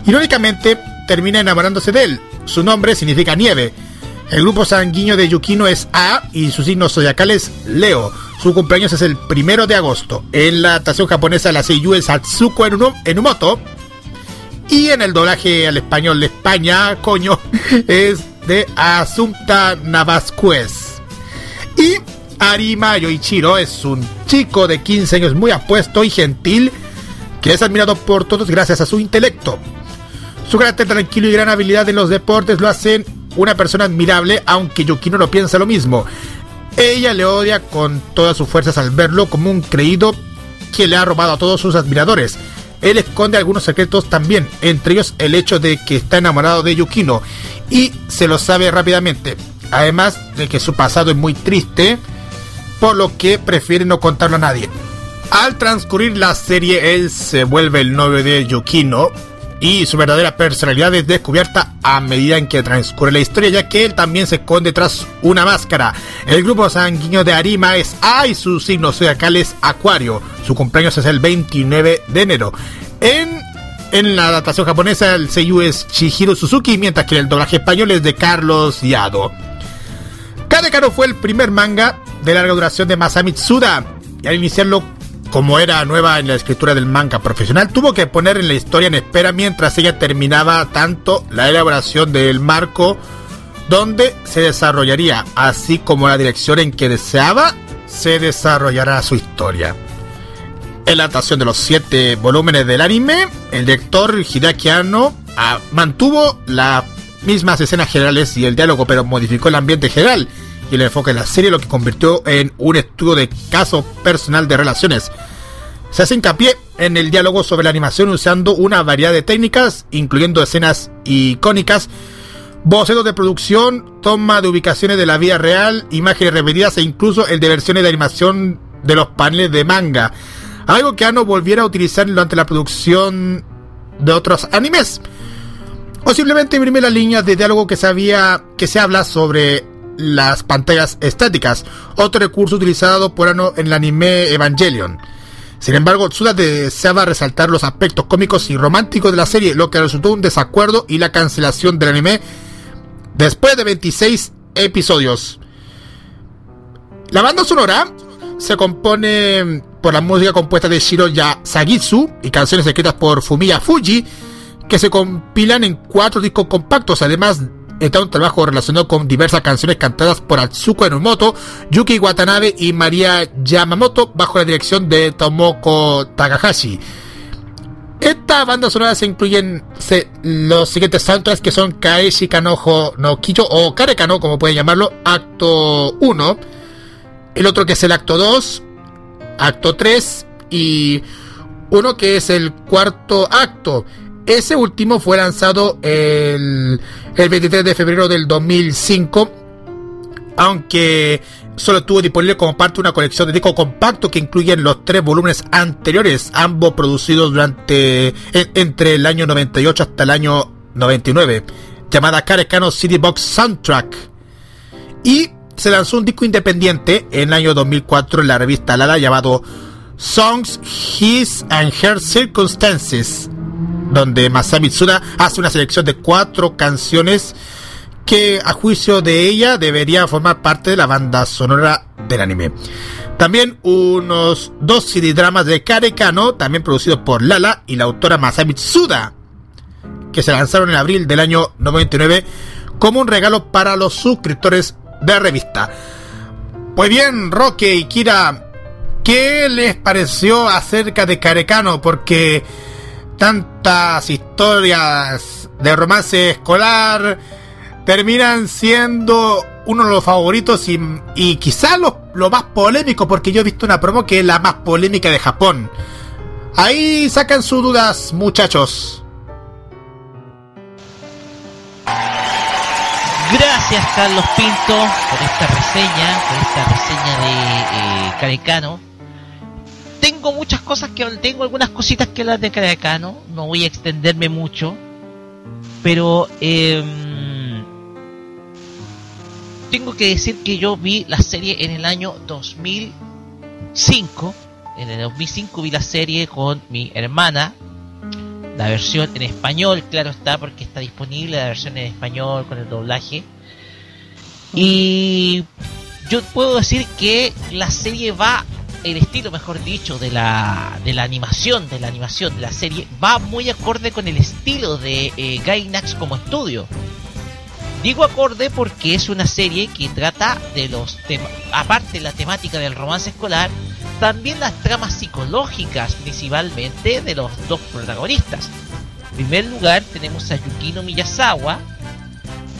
Irónicamente, termina enamorándose de él. Su nombre significa nieve. El grupo sanguíneo de Yukino es A y su signo zodiacal es Leo. Su cumpleaños es el primero de agosto. En la adaptación japonesa la seiyuu es Enumoto. Y en el doblaje al español de España, coño, es de Asunta Navasquez. Y Arima Yoichiro es un chico de 15 años muy apuesto y gentil que es admirado por todos gracias a su intelecto. Su carácter tranquilo y gran habilidad en los deportes lo hacen una persona admirable, aunque Yukino no piensa lo mismo. Ella le odia con todas sus fuerzas al verlo como un creído que le ha robado a todos sus admiradores. Él esconde algunos secretos también, entre ellos el hecho de que está enamorado de Yukino y se lo sabe rápidamente. Además de que su pasado es muy triste, por lo que prefiere no contarlo a nadie. Al transcurrir la serie, él se vuelve el novio de Yukino y su verdadera personalidad es descubierta a medida en que transcurre la historia, ya que él también se esconde tras una máscara. El grupo sanguíneo de Arima es A y su signo zodiacal es Acuario. Su cumpleaños es el 29 de enero. En en la adaptación japonesa, el seiyuu es Chihiro Suzuki, mientras que el doblaje español es de Carlos Yado. Kadekaro fue el primer manga de larga duración de Masami Tsuda, y al iniciarlo como era nueva en la escritura del manga profesional, tuvo que poner en la historia en espera mientras ella terminaba tanto la elaboración del marco donde se desarrollaría, así como la dirección en que deseaba se desarrollará su historia. En la adaptación de los siete volúmenes del anime, el director Hideaki Anno ah, mantuvo las mismas escenas generales y el diálogo, pero modificó el ambiente general y el enfoque de la serie, lo que convirtió en un estudio de caso personal de relaciones. Se hace hincapié en el diálogo sobre la animación usando una variedad de técnicas, incluyendo escenas icónicas, bocetos de producción, toma de ubicaciones de la vida real, imágenes repetidas e incluso el de versiones de animación de los paneles de manga algo que Ano volviera a utilizar durante la producción de otros animes. O simplemente imprimir las líneas de diálogo que, sabía, que se habla sobre las pantallas estáticas, otro recurso utilizado por Ano en el anime Evangelion. Sin embargo, Tsuda deseaba resaltar los aspectos cómicos y románticos de la serie, lo que resultó un desacuerdo y la cancelación del anime después de 26 episodios. La banda sonora se compone por la música compuesta de Shiroya Sagitsu y canciones escritas por Fumiya Fuji, que se compilan en cuatro discos compactos. Además, está un trabajo relacionado con diversas canciones cantadas por Atsuko Enomoto, Yuki Watanabe y María Yamamoto bajo la dirección de Tomoko Takahashi. Esta banda sonora se incluyen los siguientes soundtracks que son Kaeshi Kanojo no Kicho o Karekano, como pueden llamarlo, acto 1 el otro que es el acto 2, acto 3 y uno que es el cuarto acto. Ese último fue lanzado el, el 23 de febrero del 2005, aunque solo estuvo disponible como parte de una colección de disco compacto que incluyen los tres volúmenes anteriores, ambos producidos durante entre el año 98 hasta el año 99, llamada Carecano City Box Soundtrack. Y se lanzó un disco independiente en el año 2004 en la revista Lala llamado Songs, His and Her Circumstances, donde Masami Tsuda hace una selección de cuatro canciones que a juicio de ella debería formar parte de la banda sonora del anime. También unos dos CD dramas de Karekano, también producidos por Lala y la autora Masami Tsuda, que se lanzaron en abril del año 99 como un regalo para los suscriptores de la revista. Pues bien, Roque y Kira, ¿qué les pareció acerca de Karekano? Porque tantas historias de romance escolar, terminan siendo uno de los favoritos y, y quizá lo, lo, más polémico, porque yo he visto una promo que es la más polémica de Japón. Ahí sacan sus dudas, muchachos. Gracias, Carlos Pinto, por esta reseña, por esta reseña de eh. Tengo muchas cosas que tengo algunas cositas que hablar de Carecano, no voy a extenderme mucho, pero eh, tengo que decir que yo vi la serie en el año 2005. En el 2005 vi la serie con mi hermana. La versión en español, claro está, porque está disponible la versión en español con el doblaje. Y yo puedo decir que la serie va, el estilo, mejor dicho, de la, de la animación, de la animación de la serie, va muy acorde con el estilo de eh, Gainax como estudio. Digo acorde porque es una serie que trata de los temas, aparte de la temática del romance escolar, también las tramas psicológicas principalmente de los dos protagonistas. En primer lugar tenemos a Yukino Miyazawa,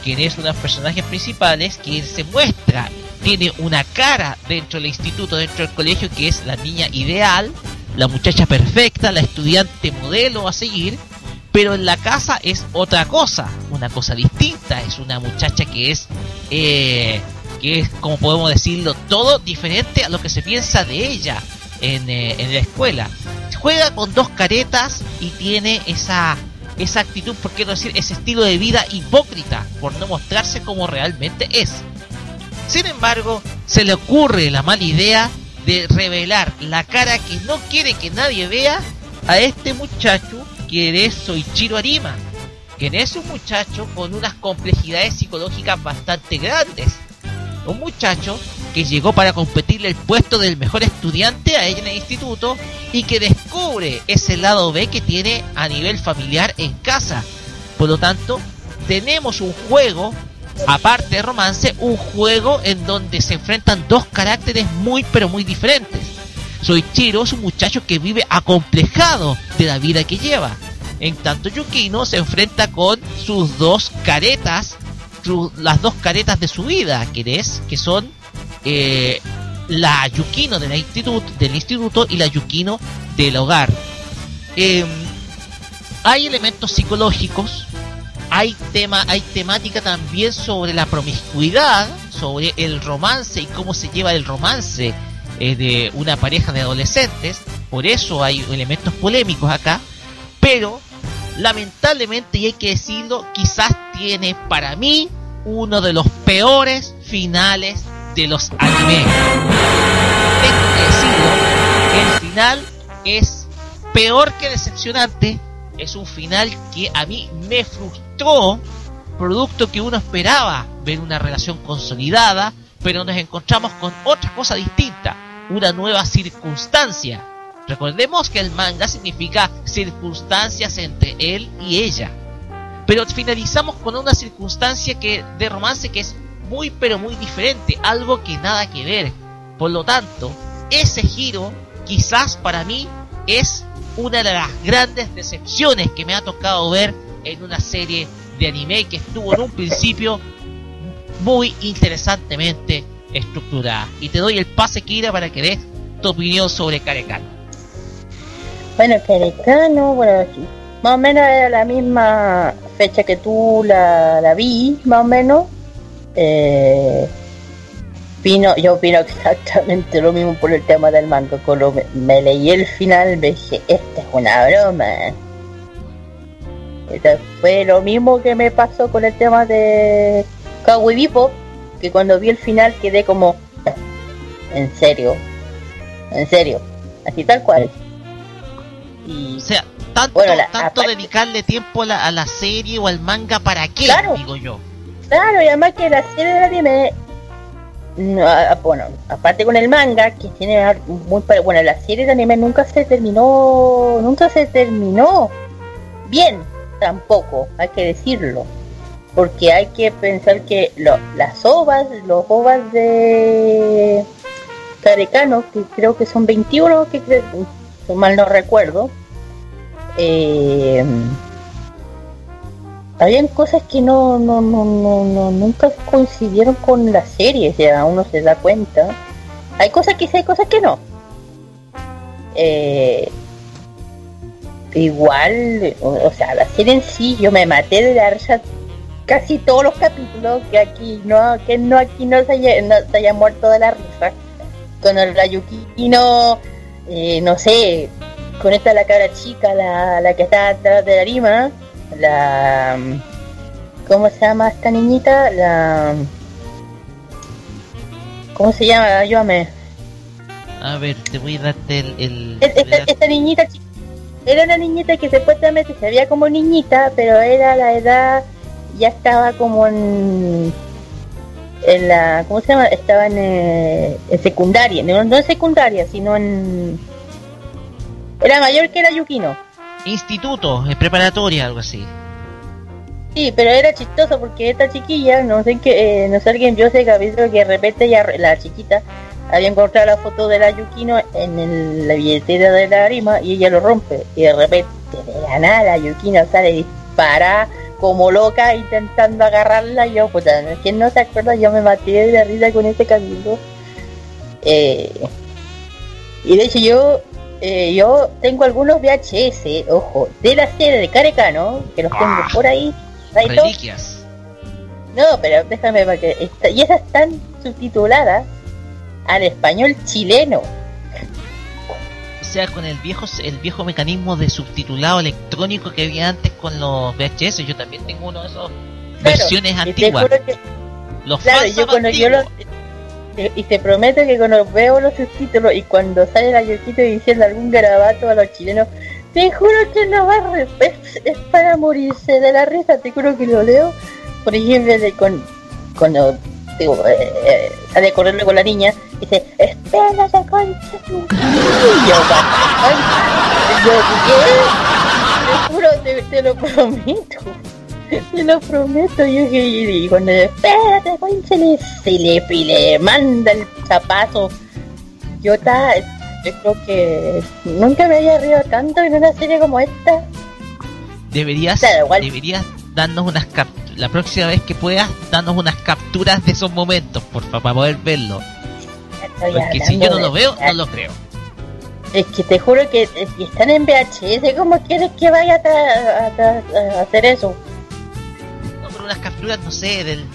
quien es uno de los personajes principales, que se muestra, tiene una cara dentro del instituto, dentro del colegio, que es la niña ideal, la muchacha perfecta, la estudiante modelo a seguir, pero en la casa es otra cosa, una cosa distinta, es una muchacha que es, eh, que es, como podemos decirlo, todo diferente a lo que se piensa de ella en, eh, en la escuela. Juega con dos caretas y tiene esa, esa actitud, por qué no decir, ese estilo de vida hipócrita, por no mostrarse como realmente es. Sin embargo, se le ocurre la mala idea de revelar la cara que no quiere que nadie vea a este muchacho que es Soichiro Arima, quien es un muchacho con unas complejidades psicológicas bastante grandes. Un muchacho que llegó para competirle el puesto del mejor estudiante a ella en el instituto y que descubre ese lado B que tiene a nivel familiar en casa. Por lo tanto, tenemos un juego, aparte de romance, un juego en donde se enfrentan dos caracteres muy pero muy diferentes. Soichiro es un muchacho que vive acomplejado de la vida que lleva. En tanto Yukino se enfrenta con sus dos caretas, las dos caretas de su vida, que es, que son eh, la Yukino del instituto, y la Yukino del hogar. Em, hay elementos psicológicos, hay tema, hay temática también sobre la promiscuidad, sobre el romance y cómo se lleva el romance eh, de una pareja de adolescentes, por eso hay elementos polémicos acá, pero lamentablemente, y hay que decirlo, quizás tiene para mí uno de los peores finales de los animes. Tengo que decirlo, el final es peor que decepcionante, es un final que a mí me frustró, producto que uno esperaba ver una relación consolidada, pero nos encontramos con otra cosa distinta una nueva circunstancia. Recordemos que el manga significa circunstancias entre él y ella. Pero finalizamos con una circunstancia que de romance que es muy pero muy diferente, algo que nada que ver. Por lo tanto, ese giro quizás para mí es una de las grandes decepciones que me ha tocado ver en una serie de anime que estuvo en un principio muy interesantemente estructurada. Y te doy el pase, Kira, para que des tu opinión sobre Carecano. Bueno, Carecano, bueno, más o menos era la misma fecha que tú la, la vi, más o menos. Eh, yo opino exactamente lo mismo por el tema del manga. Cuando me, leí el final, me dije, esta es una broma. Fue lo mismo que me pasó con el tema de Kawaii que cuando vi el final quedé como, en serio, en serio, así tal cual. Y, o sea, tanto, tanto dedicarle tiempo a la, a la, serie o al manga, ¿para qué? Digo yo. Claro, y además que la serie de anime no, bueno, aparte con el manga, que tiene muy bueno, la serie de anime nunca se terminó, nunca se terminó bien, tampoco, hay que decirlo, porque hay que pensar que las ovas, los ovas de Carecano, que creo que son 21, que creo, mal no recuerdo, eh, habían cosas que no, no, no, no, no, nunca coincidieron con la serie, ya uno se da cuenta. Hay cosas que sí, hay cosas que no. Eh, igual, o, sea, la serie en sí, yo me maté de dar casi todos los capítulos que aquí no, que no aquí no se haya, no se haya muerto de la risa. Con el Rayukino, eh, no sé, con esta la cara chica, la, la que está atrás de la rima la ¿cómo se llama esta niñita? La ¿cómo se llama? Ayúdame. A ver, te voy a darte el, esta, niñita era una niñita que supuestamente se veía como niñita, pero era la edad ya estaba como en en la ¿cómo se llama? Estaba en, eh, en secundaria, no, no en secundaria, sino en era mayor que la Yukino instituto, es preparatoria, algo así. Sí, pero era chistoso porque esta chiquilla, no sé qué, eh, no sé alguien vio ese capítulo que de repente ya la chiquita había encontrado la foto de la Yukino en la billetera de la Arima y ella lo rompe y de repente de la nada la Yukino sale disparada como loca intentando agarrarla y yo puta, ¿quién no se acuerda? Yo me maté de risa con ese capítulo eh, y de hecho yo eh, yo tengo algunos VHS, ojo, de la serie de Carecano, que los tengo ah, por ahí. Reliquias. No, pero déjame porque y esas están subtituladas al español chileno. O sea, con el viejo el viejo mecanismo de subtitulado electrónico que había antes con los VHS, yo también tengo uno de esos versiones antiguas. los claro, yo cuando yo los y te prometo que cuando veo los subtítulos y cuando sale la Yokito diciendo algún garabato a los chilenos, te juro que no va a es, es para morirse de la risa, te juro que lo leo. Por ejemplo, de con, cuando digo, eh, eh, sale a con la niña, dice, espérate concha tu yo, yo, Te juro, te, te lo prometo. Te lo prometo, yo que y cuando espérate, se le, se le, le manda el zapato. Yo está, yo creo que nunca me había reído tanto en una serie como esta. Deberías, deberías darnos unas capturas, la próxima vez que puedas, darnos unas capturas de esos momentos, por favor, para poder verlo. Porque si yo no lo veo, no lo creo. Es que te juro que, están en VHS, ¿cómo quieres que vaya a hacer eso? unas capturas, no sé, del,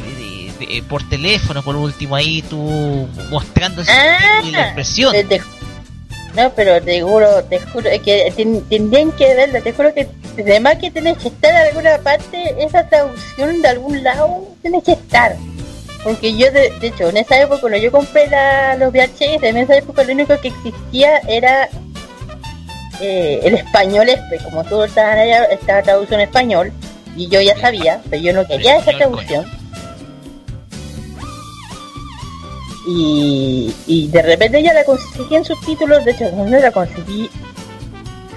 de, por teléfono, por último, ahí tú mostrando ah, la expresión. No, pero te juro, te juro, que tendrían que verla, te juro que además que tenés que estar en alguna parte, esa traducción de algún lado, tenés que estar. Porque yo, de, hecho, en esa época, cuando yo compré la, los VHS, en esa época lo único que existía era eh, el español, este, como todo estaba allá, estaba traducido en español y yo ya sabía, pero yo no quería esa traducción. Y, y de repente ya la conseguí en subtítulos, de hecho, no la conseguí?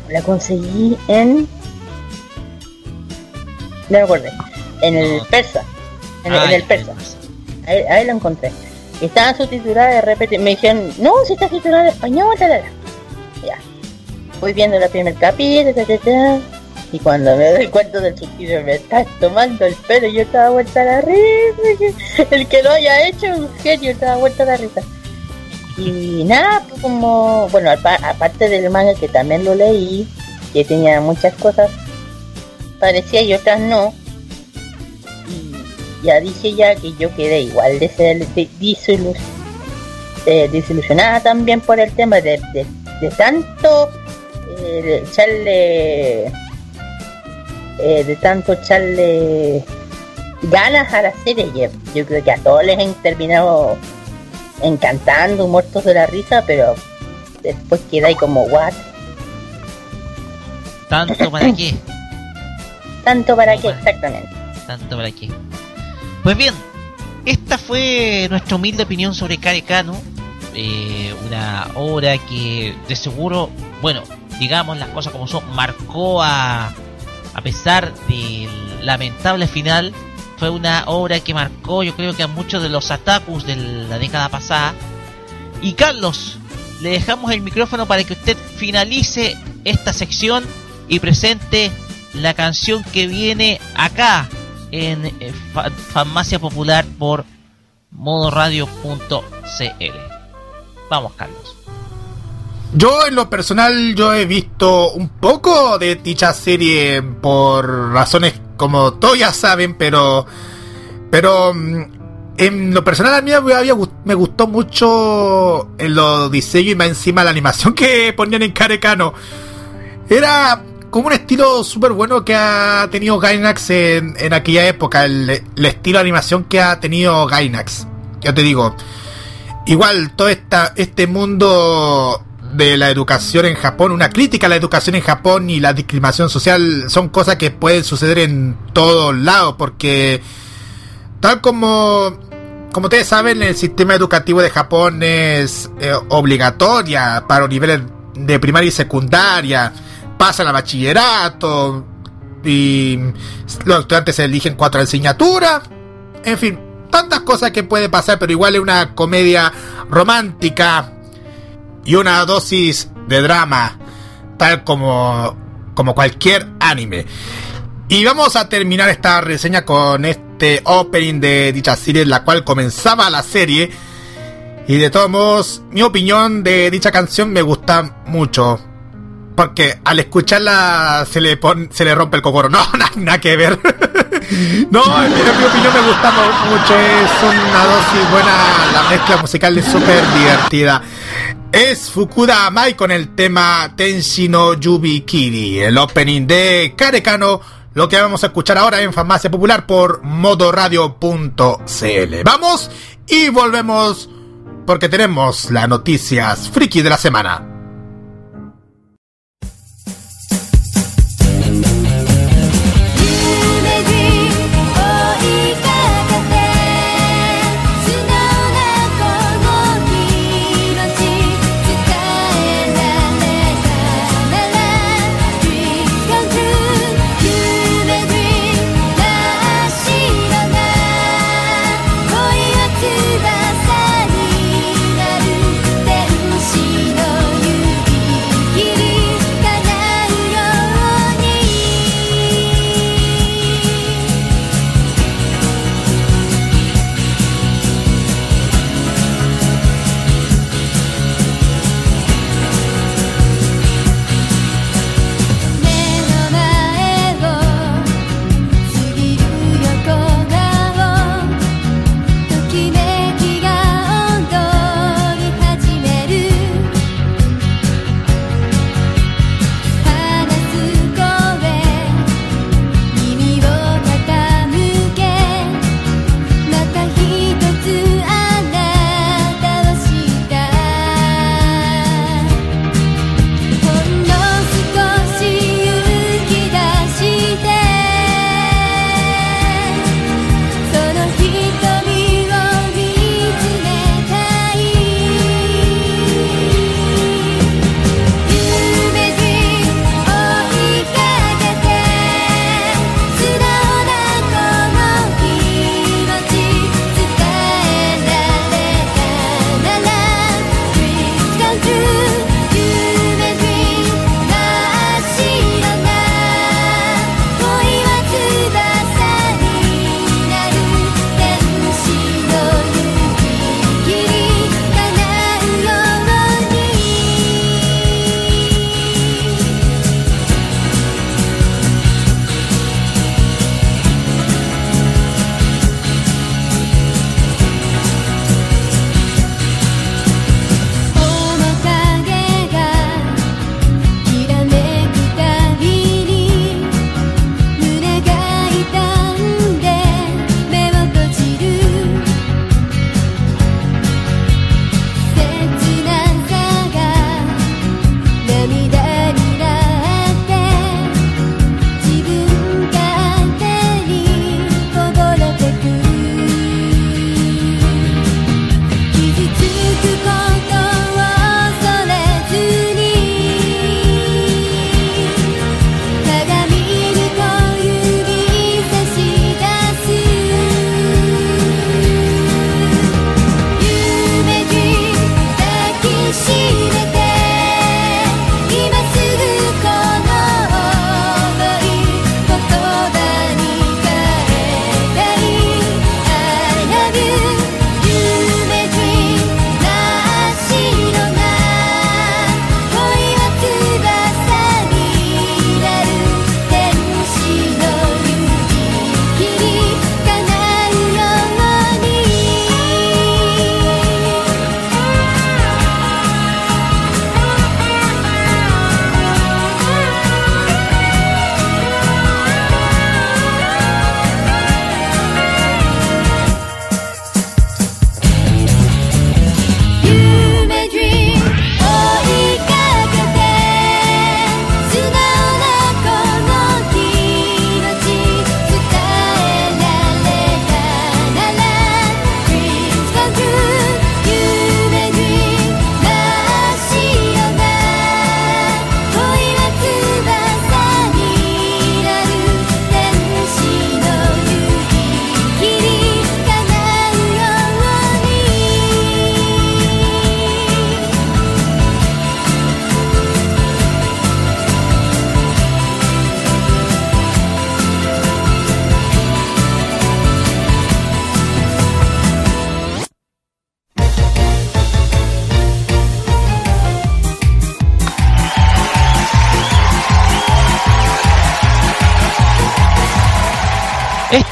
La conseguí en... No me acuerdo, en el persa, en, el, persa. Ahí, la encontré. Estaba subtitulada de repente, me dijeron, no, si está subtitulada en español, ya. Voy viendo la primer capítulo, Y cuando me doy cuenta del suspiro, me estás tomando el pelo, yo estaba vuelta a la risa. El que lo haya hecho, un genio, estaba vuelta a la risa. Y nada, pues como, bueno, aparte del manga que también lo leí, que tenía muchas cosas parecía y otras no. Y ya dije ya que yo quedé igual de ser desilusionada también por el tema de, de, tanto eh, echarle eh, de tanto echarle ganas a la serie. Yo creo que a todos les han terminado encantando, muertos de la risa, pero después queda ahí como what. ¿Tanto para qué? ¿Tanto para qué? Exactamente. ¿Tanto para qué? Pues bien, esta fue nuestra humilde opinión sobre Carecano. Eh, una obra que de seguro, bueno, digamos las cosas como son, marcó a, a pesar del lamentable final, fue una obra que marcó yo creo que a muchos de los atacus de la década pasada. Y Carlos, le dejamos el micrófono para que usted finalice esta sección y presente la canción que viene acá en eh, Farmacia Popular por modoradio.cl. Vamos, Carlos. Yo en lo personal yo he visto un poco de dicha serie por razones como todos ya saben, pero pero mm, en lo personal a mí me gustó mucho en los diseños y más encima la animación que ponían en Carecano. Era como un estilo súper bueno que ha tenido Gainax en, en aquella época, el, el, estilo de animación que ha tenido Gainax. Ya te digo, igual todo esta, este mundo de la educación en Japón, una crítica a la educación en Japón y la discriminación social son cosas que pueden suceder en todos lados, porque tal como, como ustedes saben, el sistema educativo de Japón es eh, obligatoria para los niveles de primaria y secundaria, pasan a bachillerato y los estudiantes se eligen cuatro asignaturas, en fin, tantas cosas que puede pasar, pero igual es una comedia romántica y una dosis de drama, tal como, como cualquier anime. Y vamos a terminar esta reseña con este opening de dicha serie, la cual comenzaba la serie. Y de todos modos, mi opinión de dicha canción me gusta mucho. Porque al escucharla se le se le rompe el cocoro. No, nada, que ver. no, en mi opinión me gusta mucho. Es una dosis buena. La mezcla musical es súper divertida es Fukuda Amai con el tema Tenshino Yubikiri, el opening de Karekano, lo que vamos a escuchar ahora en Farmacia Popular por modoradio.cl. Vamos y volvemos porque tenemos las noticias friki de la semana.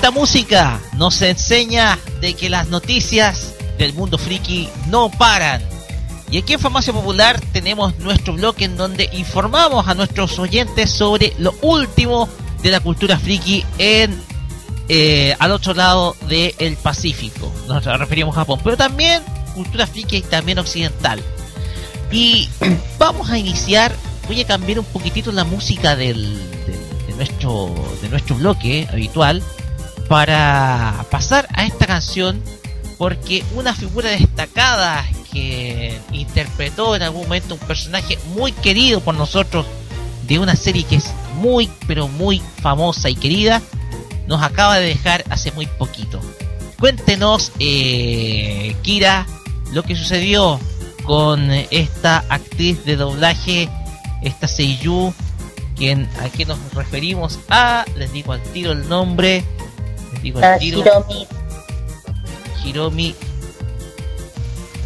Esta música nos enseña de que las noticias del mundo friki no paran. Y aquí en Farmacia Popular tenemos nuestro blog en donde informamos a nuestros oyentes sobre lo último de la cultura friki en eh, al otro lado del Pacífico. Nos referimos a Japón, pero también cultura friki y también occidental. Y vamos a iniciar, voy a cambiar un poquitito la música de, nuestro, de nuestro bloque habitual para pasar a esta canción porque una figura destacada que interpretó en algún momento un personaje muy querido por nosotros de una serie que es muy pero muy famosa y querida nos acaba de dejar hace muy poquito. Cuéntenos, eh, Kira, lo que sucedió con esta actriz de doblaje, esta Seiyu, quien a quien nos referimos a, les digo al tiro el nombre, digo tiro, Hiromi Hiromi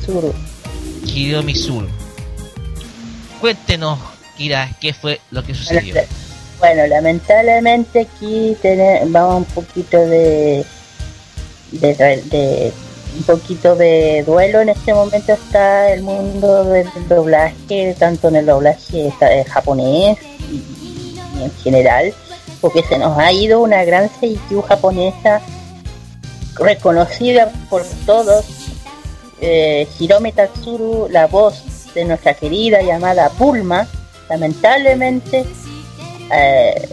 Tsuru. Hiromi Sur. Cuéntenos, Kira, qué fue lo que sucedió. Bueno, lamentablemente aquí tenemos, vamos un poquito de, de, de un poquito de duelo en este momento está el mundo del doblaje, tanto en el doblaje eh, japonés y, y en general, porque se nos ha ido una gran seiyuu japonesa reconocida por todos, eh, Hirome Tatsuru, la voz de nuestra querida llamada Bulma, lamentablemente eh,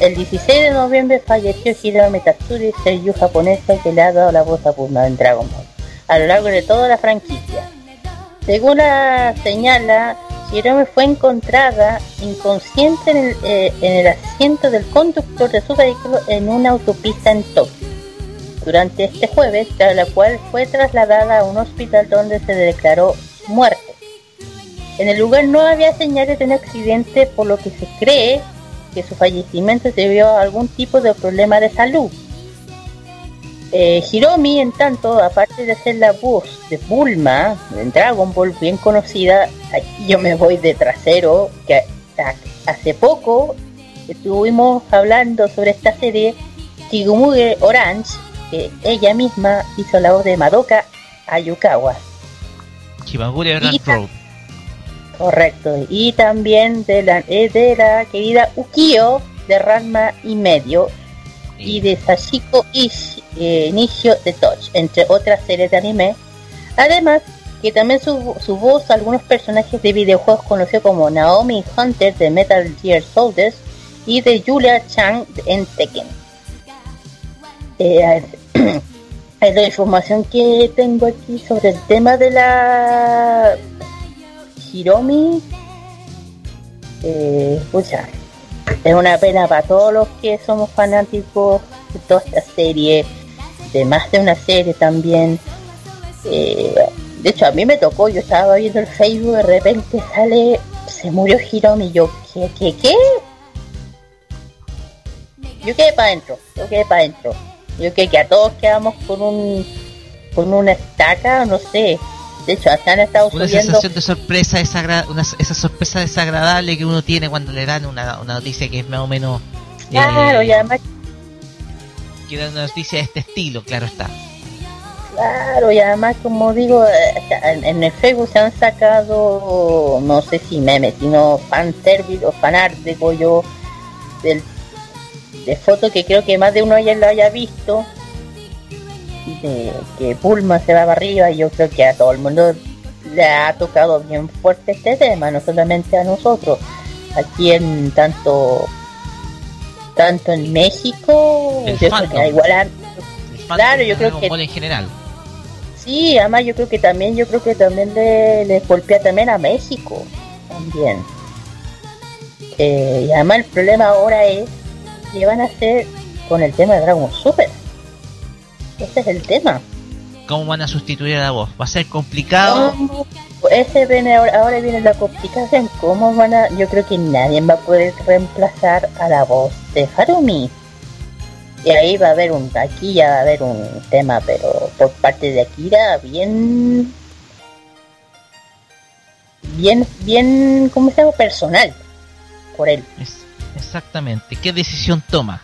el 16 de noviembre falleció Hirome Tatsuri, seiyuu japonesa que le ha dado la voz a Bulma en Dragon Ball, a lo largo de toda la franquicia. Según la señala, Hirome fue encontrada inconsciente en el, eh, en el asiento del conductor de su vehículo en una autopista en Tokio. Durante este jueves, tras la cual fue trasladada a un hospital donde se declaró muerte. En el lugar no había señales de un accidente, por lo que se cree que su fallecimiento se debió a algún tipo de problema de salud. Eh, Hiromi, en tanto, aparte de ser la voz de Bulma en Dragon Ball, bien conocida, aquí yo me voy de trasero, que a- hace poco estuvimos hablando sobre esta serie, Shigumuge Orange, que ella misma hizo la voz de Madoka Ayukawa. Grand Road. Correcto. Y también de la, eh, de la querida Ukio de Ranma y medio y de Sashiko Ishi, Nishio de Touch, entre otras series de anime. Además, que también su, su voz a algunos personajes de videojuegos conocidos como Naomi Hunter de Metal Gear Soldier y de Julia Chang en Tekken. Eh, es la información que tengo aquí sobre el tema de la Hiromi. Eh, pucha, es una pena para todos los que somos fanáticos de toda esta serie, de más de una serie también. Eh, de hecho, a mí me tocó, yo estaba viendo el Facebook, de repente sale, se murió Hiromi, yo, ¿qué, qué, qué? Yo quedé para adentro, yo quedé para adentro. Yo creo que a todos quedamos con un, con una estaca, no sé. De hecho, hasta han estado Una subiendo... sensación de sorpresa una, esa sorpresa desagradable que uno tiene cuando le dan una, una noticia que es más o menos eh, Claro, y además que da una noticia de este estilo, claro está. Claro, y además, como digo, eh, en, el Facebook se han sacado, no sé si memes, sino fan service o fanart, digo yo, del, de fotos que creo que más de uno ya lo haya visto, de que Bulma se va para arriba, y yo creo que a todo el mundo le ha tocado bien fuerte este tema, no solamente a nosotros, aquí en tanto tanto en México, El yo creo fandom. que igual a- Claro, yo creo que- en general. Sí, además yo creo que también, yo creo que también le, le golpea también a México, también. Eh, y además el problema ahora es qué van a hacer con el tema de Dragon Super. Ese es el tema. ¿Cómo van a sustituir a la voz? Va a ser complicado. Ese viene ahora, ahora viene la complicación. ¿Cómo van a? Yo creo que nadie va a poder reemplazar a la voz de Harumi. Y ahí va a haber un, aquí ya va a haber un tema, pero por parte de Akira, bien, bien, bien, ¿cómo se llama? Personal, por él. Exactamente. ¿Qué decisión toma?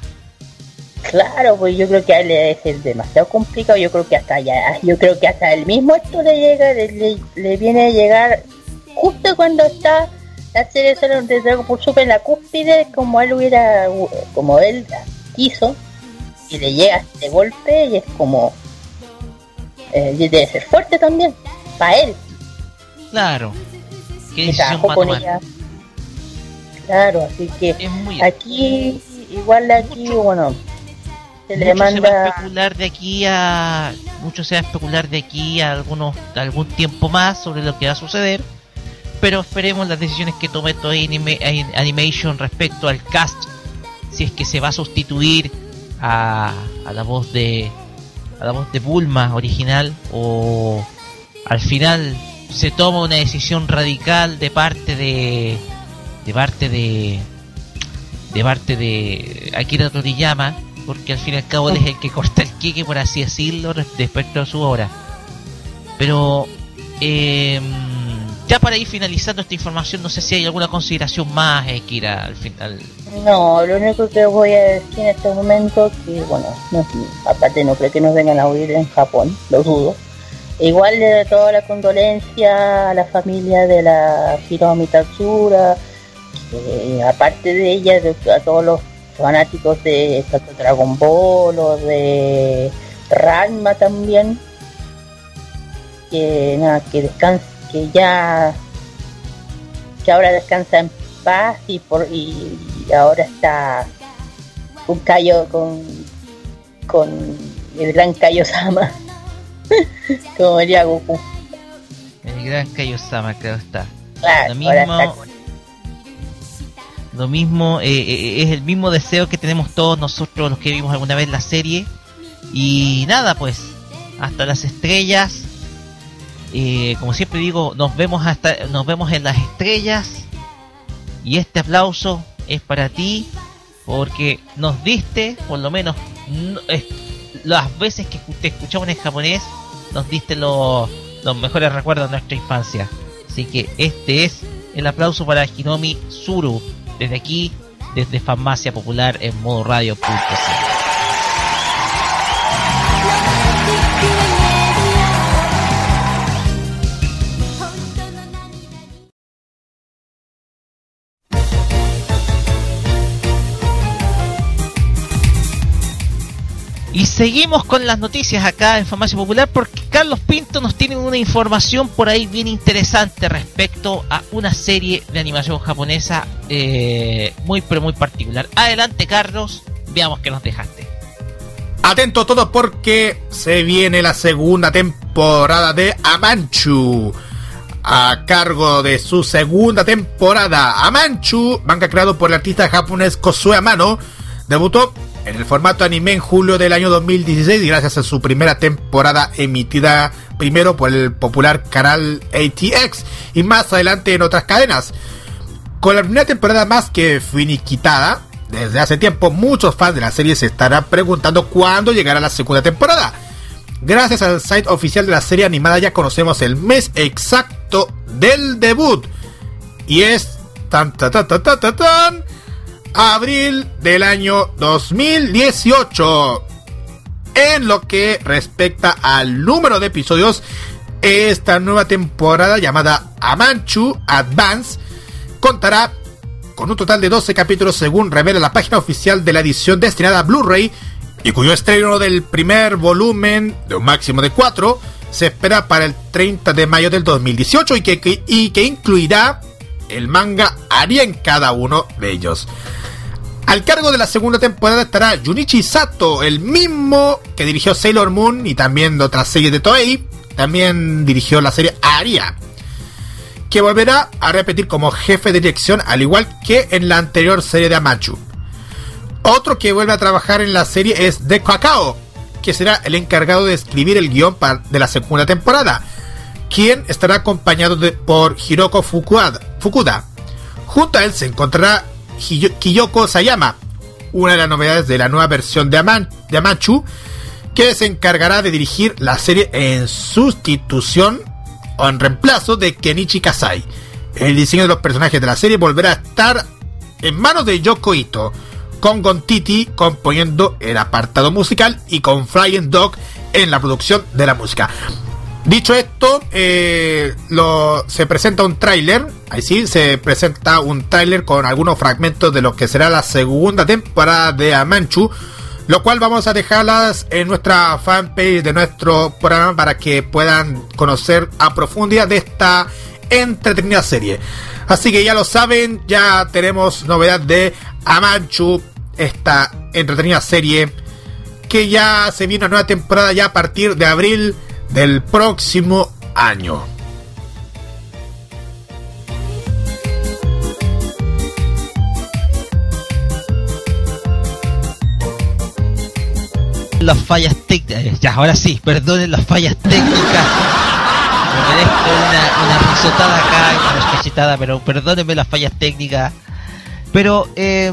Claro, pues yo creo que a él le es demasiado complicado, yo creo que hasta ya, yo creo que hasta el mismo esto le llega, le, le viene a llegar justo cuando está la serie de Dragon Ball Super en la cúspide, como él hubiera, como él quiso, y le llega de golpe y es como, eh, debe ser fuerte también, para él. Claro. ¿Qué con ella. Claro, así que aquí, igual aquí, bueno, se le manda... va a especular de aquí a... Mucho se va a especular de aquí a algunos, algún tiempo más sobre lo que va a suceder. Pero esperemos las decisiones que tome Toei Anime, Animation respecto al cast. Si es que se va a sustituir a, a la voz de a la voz de Bulma original o al final se toma una decisión radical de parte de de parte de de parte de Akira Toriyama porque al fin y al cabo es el que corta el queque por así decirlo respecto a su obra. Pero eh, ya para ir finalizando esta información no sé si hay alguna consideración más Akira al final. No lo único que voy a decir en este momento que bueno aparte no creo que nos vengan a oír en Japón lo dudo. Igual de toda la condolencia a la familia de la Hiromi Tatsura aparte de ella, a todos los fanáticos de Dragon Ball o de Ranma también, que nada, que descansa, que ya, que ahora descansa en paz y por y, ahora está un Cayo con con el gran Kaio Sama como diría Goku. El gran Kaio Sama creo está. Claro, mismo lo mismo, eh, eh, es el mismo deseo que tenemos todos nosotros los que vimos alguna vez la serie. Y nada, pues, hasta las estrellas. Eh, como siempre digo, nos vemos hasta, nos vemos en las estrellas. Y este aplauso es para ti, porque nos diste, por lo menos, las veces que te escuchamos en japonés, nos diste los, los mejores recuerdos de nuestra infancia. Así que este es el aplauso para Hinomi Suru desde aquí, desde Farmacia Popular en modo Y seguimos con las noticias acá en Farmacia Popular porque Carlos Pinto nos tiene una información por ahí bien interesante respecto a una serie de animación japonesa eh, muy pero muy particular. Adelante Carlos, veamos qué nos dejaste. Atento todo porque se viene la segunda temporada de Amanchu. A cargo de su segunda temporada, Amanchu, manga creado por el artista japonés Kosue Amano, debutó en el formato anime en julio del año 2016 gracias a su primera temporada emitida primero por el popular canal ATX y más adelante en otras cadenas. Con la primera temporada más que finiquitada, desde hace tiempo muchos fans de la serie se estarán preguntando cuándo llegará la segunda temporada. Gracias al site oficial de la serie animada ya conocemos el mes exacto del debut. Y es tan tan tan tan tan, tan abril del año 2018. En lo que respecta al número de episodios, esta nueva temporada llamada Amanchu Advance contará con un total de 12 capítulos según revela la página oficial de la edición destinada a Blu-ray y cuyo estreno del primer volumen de un máximo de 4 se espera para el 30 de mayo del 2018 y que, incluirá el manga Aria en cada uno de ellos. Al cargo de la segunda temporada estará Junichi Sato, el mismo que dirigió Sailor Moon y también de otras series de Toei. También dirigió la serie Aria, que volverá a repetir como jefe de dirección, al igual que en la anterior serie de Amachu. Otro que vuelve a trabajar en la serie es De Kakao, que será el encargado de escribir el guion de la segunda temporada, quien estará acompañado por Hiroko Fukuda. Junto a él se encontrará Kiyoko Sayama, una de las novedades de la nueva versión de, Aman, de Amanchu, que se encargará de dirigir la serie en sustitución o en reemplazo de Kenichi Kasai. El diseño de los personajes de la serie volverá a estar en manos de Yoko Ito, con Gontiti componiendo el apartado musical y con Flying Dog en la producción de la música. Dicho esto, eh, se presenta un tráiler, ahí sí, se presenta un tráiler con algunos fragmentos de lo que será la segunda temporada de Amanchu, lo cual vamos a dejarlas en nuestra fanpage de nuestro programa para que puedan conocer a profundidad de esta entretenida serie. Así que ya lo saben, ya tenemos novedad de Amanchu, esta entretenida serie que ya se viene una nueva temporada ya a partir de abril del próximo año. Las fallas técnicas, ya ahora sí, perdonen las fallas técnicas. Me merezco una, una risotada acá, una cachetada, pero perdónenme las fallas técnicas. Pero eh,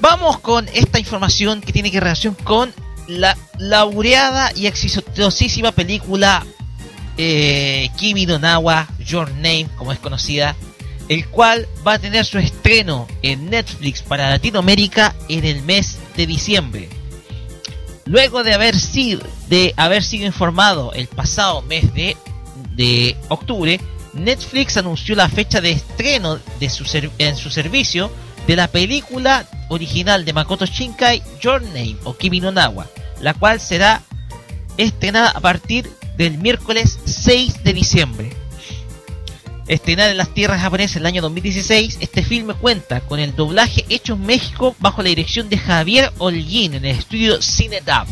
vamos con esta información que tiene que relación con la laureada y exitosísima película eh, Kimi no Nawa, Your Name, como es conocida, el cual va a tener su estreno en Netflix para Latinoamérica en el mes de diciembre. Luego de haber sido, de haber sido informado el pasado mes de, de octubre, Netflix anunció la fecha de estreno de su en su servicio de la película original de Makoto Shinkai, Your Name o Kimi no Nawa, la cual será estrenada a partir del miércoles 6 de diciembre. Estrenada en las tierras japonesas en el año 2016, este filme cuenta con el doblaje hecho en México bajo la dirección de Javier Holguín en el estudio Cinedab.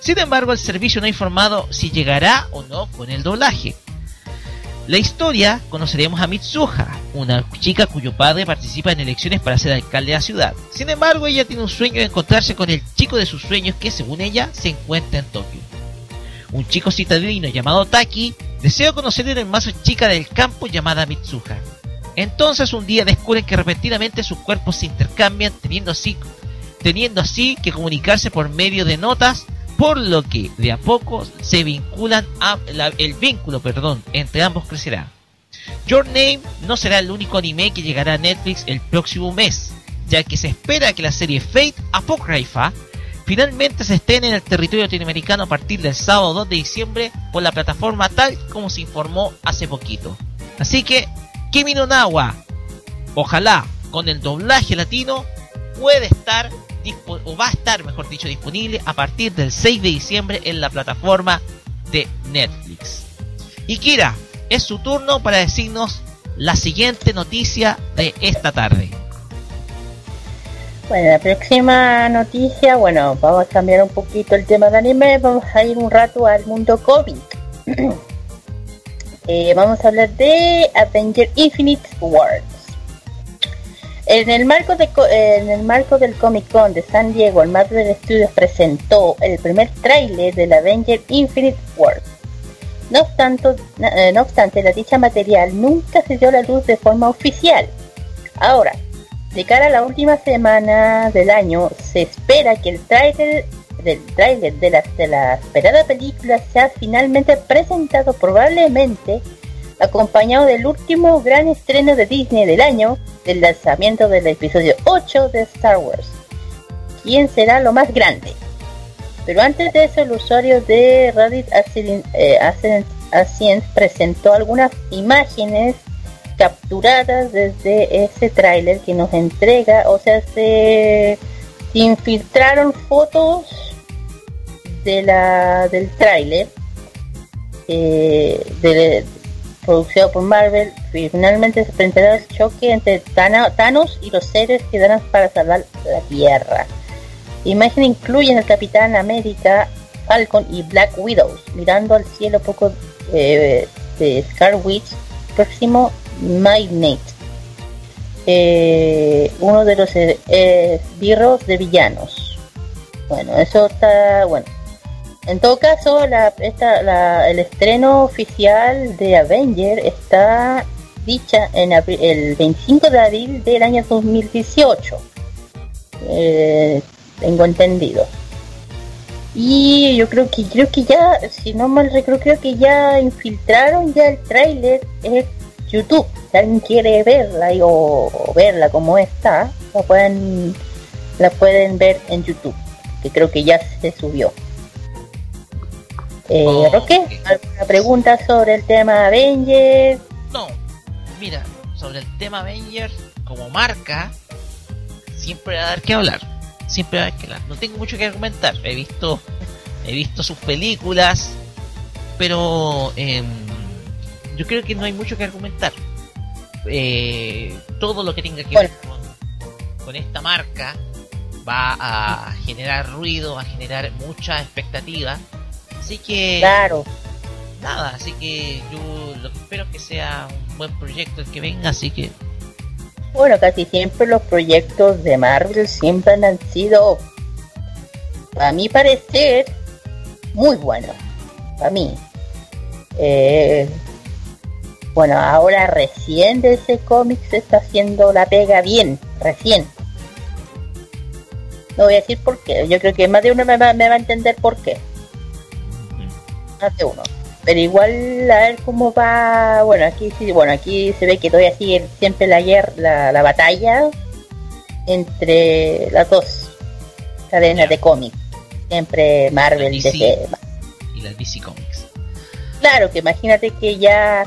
Sin embargo, el servicio no ha informado si llegará o no con el doblaje. La historia conoceremos a Mitsuha, una chica cuyo padre participa en elecciones para ser alcalde de la ciudad. Sin embargo, ella tiene un sueño de encontrarse con el chico de sus sueños que, según ella, se encuentra en Tokio. Un chico citadino llamado Taki desea conocer a una hermosa chica del campo llamada Mitsuha. Entonces un día descubren que repentinamente sus cuerpos se intercambian, teniendo así, teniendo así que comunicarse por medio de notas por lo que de a poco se vinculan el vínculo perdón, entre ambos crecerá. Your Name no será el único anime que llegará a Netflix el próximo mes, ya que se espera que la serie Fate Apocrypha finalmente se estrene en el territorio latinoamericano a partir del sábado 2 de diciembre por la plataforma tal como se informó hace poquito. Así que, Kimi no Nawa, ojalá con el doblaje latino puede estar o va a estar, mejor dicho, disponible a partir del 6 de diciembre en la plataforma de Netflix. Y Kira, es su turno para decirnos la siguiente noticia de esta tarde. Bueno, la próxima noticia, bueno, vamos a cambiar un poquito el tema de anime, vamos a ir un rato al mundo COVID. eh, vamos a hablar de Avenger Infinite Wars. En el marco, de, en el marco del Comic Con de San Diego, el Marvel Studios presentó el primer tráiler del Avenger Infinite Wars. No obstante, eh, no obstante, la dicha material nunca se dio a la luz de forma oficial. Ahora, de cara a la última semana del año, se espera que el tráiler del tráiler de la, de la esperada película sea finalmente presentado probablemente acompañado del último gran estreno de Disney del año, del lanzamiento del episodio 8 de Star Wars. ¿Quién será lo más grande? Pero antes de eso, el usuario de Reddit Ascent, presentó algunas imágenes capturadas desde ese tráiler que nos entrega, o sea, se, infiltraron fotos de la del tráiler eh, de, producido por Marvel, finalmente se presentará el choque entre Thanos y los seres que darán para salvar la Tierra. imagen incluye al Capitán América, Falcon y Black Widows, mirando al cielo poco eh, de Scar Witch, próximo Magnate, eh, uno de los eh, birros de villanos. Bueno, eso está bueno. En todo caso, el estreno oficial de Avenger está dicha en el 25 de abril del año 2018. Eh, tengo entendido. Y yo creo que creo que ya, si no mal recuerdo, creo que ya infiltraron ya el tráiler en YouTube. Si alguien quiere verla o, verla como está, la pueden, la pueden ver en YouTube, que creo que ya se subió. Eh, Oh, Roque, ok. ¿alguna pregunta sobre el tema Avengers? No, mira, sobre el tema Avengers, como marca, siempre va a dar que hablar. Siempre va a dar que hablar. No tengo mucho que argumentar. He visto, he visto sus películas, pero em, yo creo que no hay mucho que argumentar. Eh, todo lo que tenga que ver con, con esta marca va a generar ruido, va a generar mucha expectativa. Así que Claro, nada, así que yo lo que espero es que sea un buen proyecto el que venga, así que bueno, casi siempre los proyectos de Marvel siempre han sido, a mi parecer, muy buenos. A mí. Eh, bueno, ahora recién de ese cómic se está haciendo la pega bien, recién. No voy a decir por qué, yo creo que más de uno me va, me va a entender por qué. Más de uno. Pero igual a ver cómo va. Bueno, aquí sí, bueno, aquí se ve que todavía sigue siempre la guerra, la, la batalla entre las dos cadenas de cómics. Siempre Marvel, DC. DC. y las DC Comics. Claro, que imagínate que ya,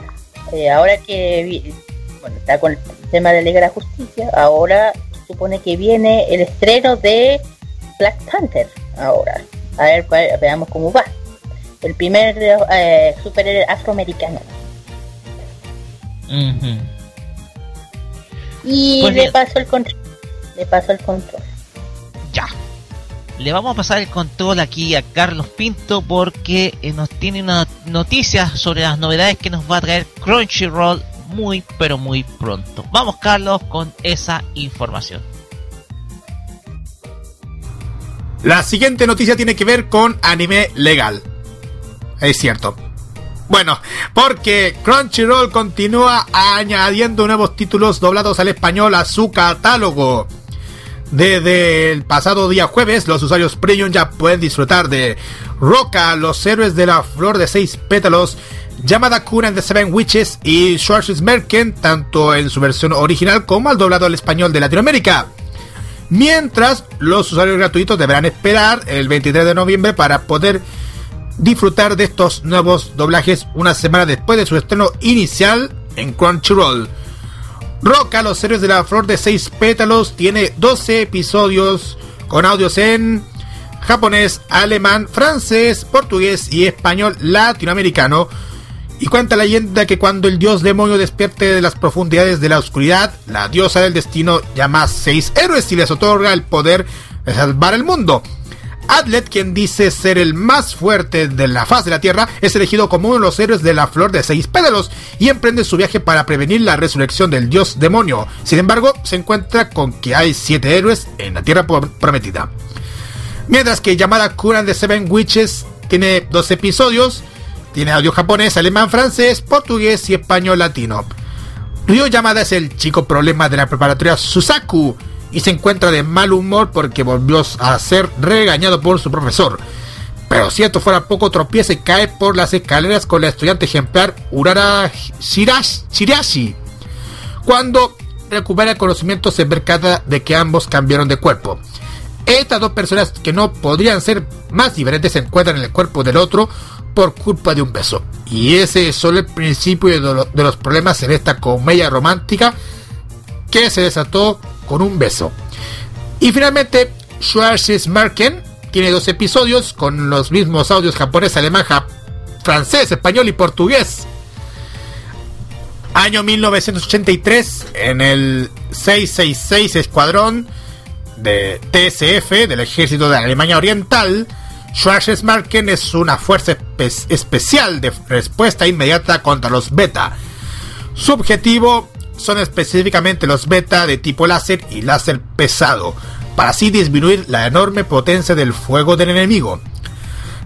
eh, ahora que bueno, está con el tema de Liga de la Justicia, ahora supone que viene el estreno de Black Panther. Ahora, a ver, veamos cómo va. El primer eh, superhéroe afroamericano. Ujú. Y Pues le bien. paso el control. Le paso el control. Ya. Le vamos a pasar el control aquí a Carlos Pinto porque eh, nos tiene una noticia sobre las novedades que nos va a traer Crunchyroll muy pero muy pronto. Vamos Carlos con esa información. La siguiente noticia tiene que ver con anime legal. Es cierto. Bueno, porque Crunchyroll continúa añadiendo nuevos títulos doblados al español a su catálogo. Desde el pasado día jueves, los usuarios premium ya pueden disfrutar de Roca, los héroes de la flor de seis pétalos, Yamada Kun and the Seven Witches y Schwarzmerken, tanto en su versión original como al doblado al español de Latinoamérica. Mientras, los usuarios gratuitos deberán esperar el 23 de noviembre para poder disfrutar de estos nuevos doblajes una semana después de su estreno inicial en Crunchyroll. Roca, los héroes de la flor de seis pétalos, tiene 12 episodios con audios en japonés, alemán, francés, portugués y español latinoamericano. Y cuenta la leyenda que cuando el dios demonio despierte de las profundidades de la oscuridad, la diosa del destino llama a seis héroes y les otorga el poder de salvar el mundo. Adlet, quien dice ser el más fuerte de la faz de la Tierra, es elegido como uno de los héroes de la flor de seis pétalos y emprende su viaje para prevenir la resurrección del dios demonio. Sin embargo, se encuentra con que hay siete héroes en la Tierra pro- prometida. Mientras que llamada Kuran de Seven Witches tiene dos episodios, tiene audio japonés, alemán, francés, portugués y español latino. Ryo Yamada es el chico problema de la preparatoria Susaku y se encuentra de mal humor porque volvió a ser regañado por su profesor. Pero si esto fuera poco, tropieza y cae por las escaleras con la estudiante ejemplar Urara Shirash- Shirashi. Cuando recupera el conocimiento se percata de que ambos cambiaron de cuerpo. Estas dos personas que no podrían ser más diferentes se encuentran en el cuerpo del otro por culpa de un beso. Y ese es solo el principio de los problemas en esta comedia romántica que se desató con un beso. Y finalmente, Schwarzmarken tiene dos episodios con los mismos audios japonés, alemán, ja- francés, español y portugués. Año 1983, en el 666 Escuadrón de TSF, del Ejército de Alemania Oriental, Schwarzmarken es una fuerza espe- especial de respuesta inmediata contra los beta. Su objetivo son específicamente los beta de tipo láser y láser pesado, para así disminuir la enorme potencia del fuego del enemigo.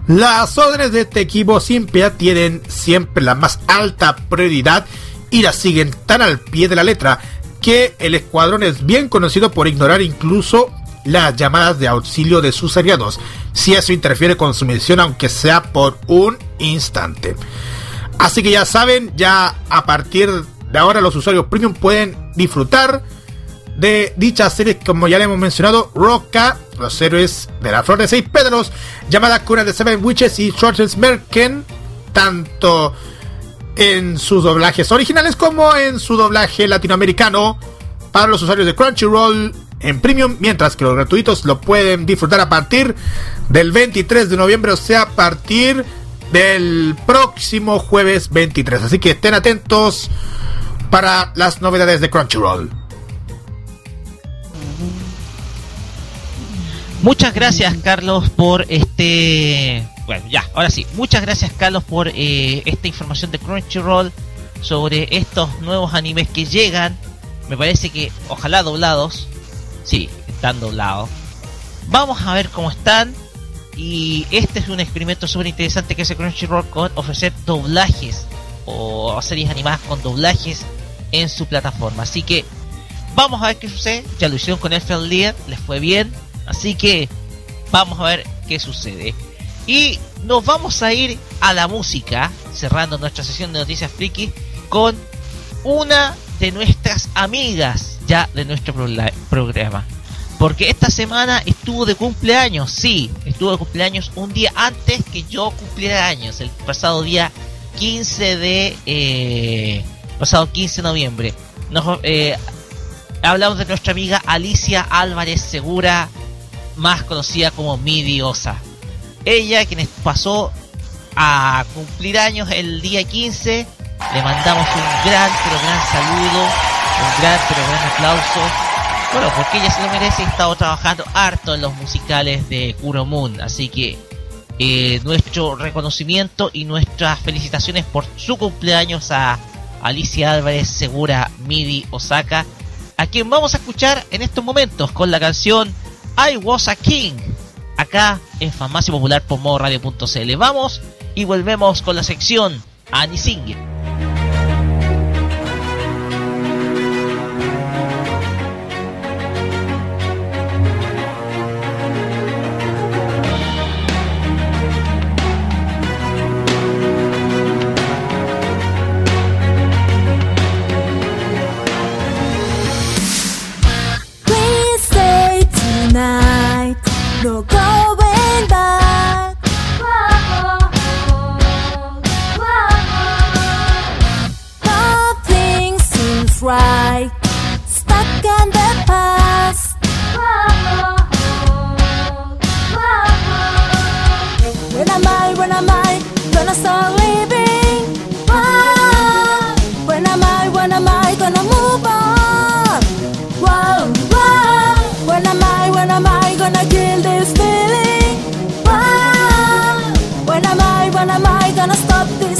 Las órdenes de este equipo piedad tienen siempre la más alta prioridad y las siguen tan al pie de la letra que el escuadrón es bien conocido por ignorar incluso las llamadas de auxilio de sus aliados, si eso interfiere con su misión aunque sea por un instante. Así que ya saben, ya a partir de ahora los usuarios premium pueden disfrutar de dicha serie, como ya le hemos mencionado, Roca, Los Héroes de la Flor de Seis Pedros, llamada Cuna de Seven Witches y Shortens Merken, tanto en sus doblajes originales como en su doblaje latinoamericano para los usuarios de Crunchyroll en Premium, mientras que los gratuitos lo pueden disfrutar a partir del 23 de noviembre, o sea, a partir del próximo jueves 23. Así que estén atentos para las novedades de Crunchyroll. Muchas gracias Carlos por este... Bueno, ya, ahora sí. Muchas gracias Carlos por eh, esta información de Crunchyroll sobre estos nuevos animes que llegan. Me parece que ojalá doblados. Sí, están doblados. Vamos a ver cómo están. Y este es un experimento súper interesante que hace Crunchyroll con ofrecer doblajes o series animadas con doblajes en su plataforma. Así que vamos a ver qué sucede. Ya lo hicieron con Elfen Lied, les fue bien. Así que vamos a ver qué sucede. Y nos vamos a ir a la música, cerrando nuestra sesión de noticias friki, con una de nuestras amigas ya de nuestro programa. Porque esta semana estuvo de cumpleaños, sí, estuvo de cumpleaños un día antes que yo cumpliera años, el pasado día 15 de... Eh, pasado 15 de noviembre. Eh, hablamos de nuestra amiga Alicia Álvarez Segura, más conocida como Mi Diosa. Ella, quien pasó a cumplir años el día 15, le mandamos un gran, pero gran saludo, un gran, pero gran aplauso. Bueno, porque ella se lo merece y ha estado trabajando harto en los musicales de Kuro Moon. Así que eh, nuestro reconocimiento y nuestras felicitaciones por su cumpleaños a Alicia Álvarez Segura Midi Osaka, a quien vamos a escuchar en estos momentos con la canción I Was a King, acá en Farmacia Popular por modoradio.cl. Vamos y volvemos con la sección Annie Singer. night. No going back. Nothing seems right. Stuck in the past. When am I? When am I? Gonna start. gonna stop this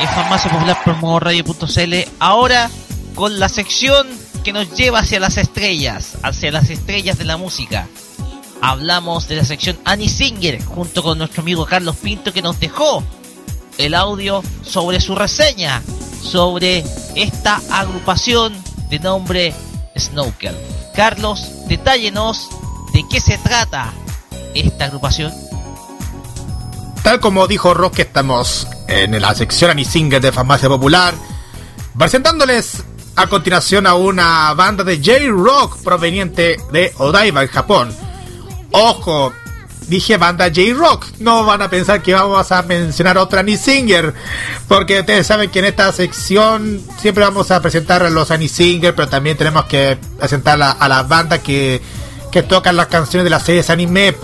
en Farmacia Popular por modo radio.cl. Ahora con la sección que nos lleva hacia las estrellas, hacia las estrellas de la música. Hablamos de la sección Annie Singer junto con nuestro amigo Carlos Pinto que nos dejó el audio sobre su reseña sobre esta agrupación de nombre Snowkel. Carlos, detállenos de qué se trata esta agrupación. Tal como dijo Rock, estamos en la sección Anisinger de Farmacia Popular, presentándoles a continuación a una banda de J-Rock proveniente de Odaiba, en Japón. Ojo, dije banda J-Rock, no van a pensar que vamos a mencionar otra Anisinger, porque ustedes saben que en esta sección siempre vamos a presentar a los Anisinger, pero también tenemos que presentar a, a las bandas que, que tocan las canciones de las series anime,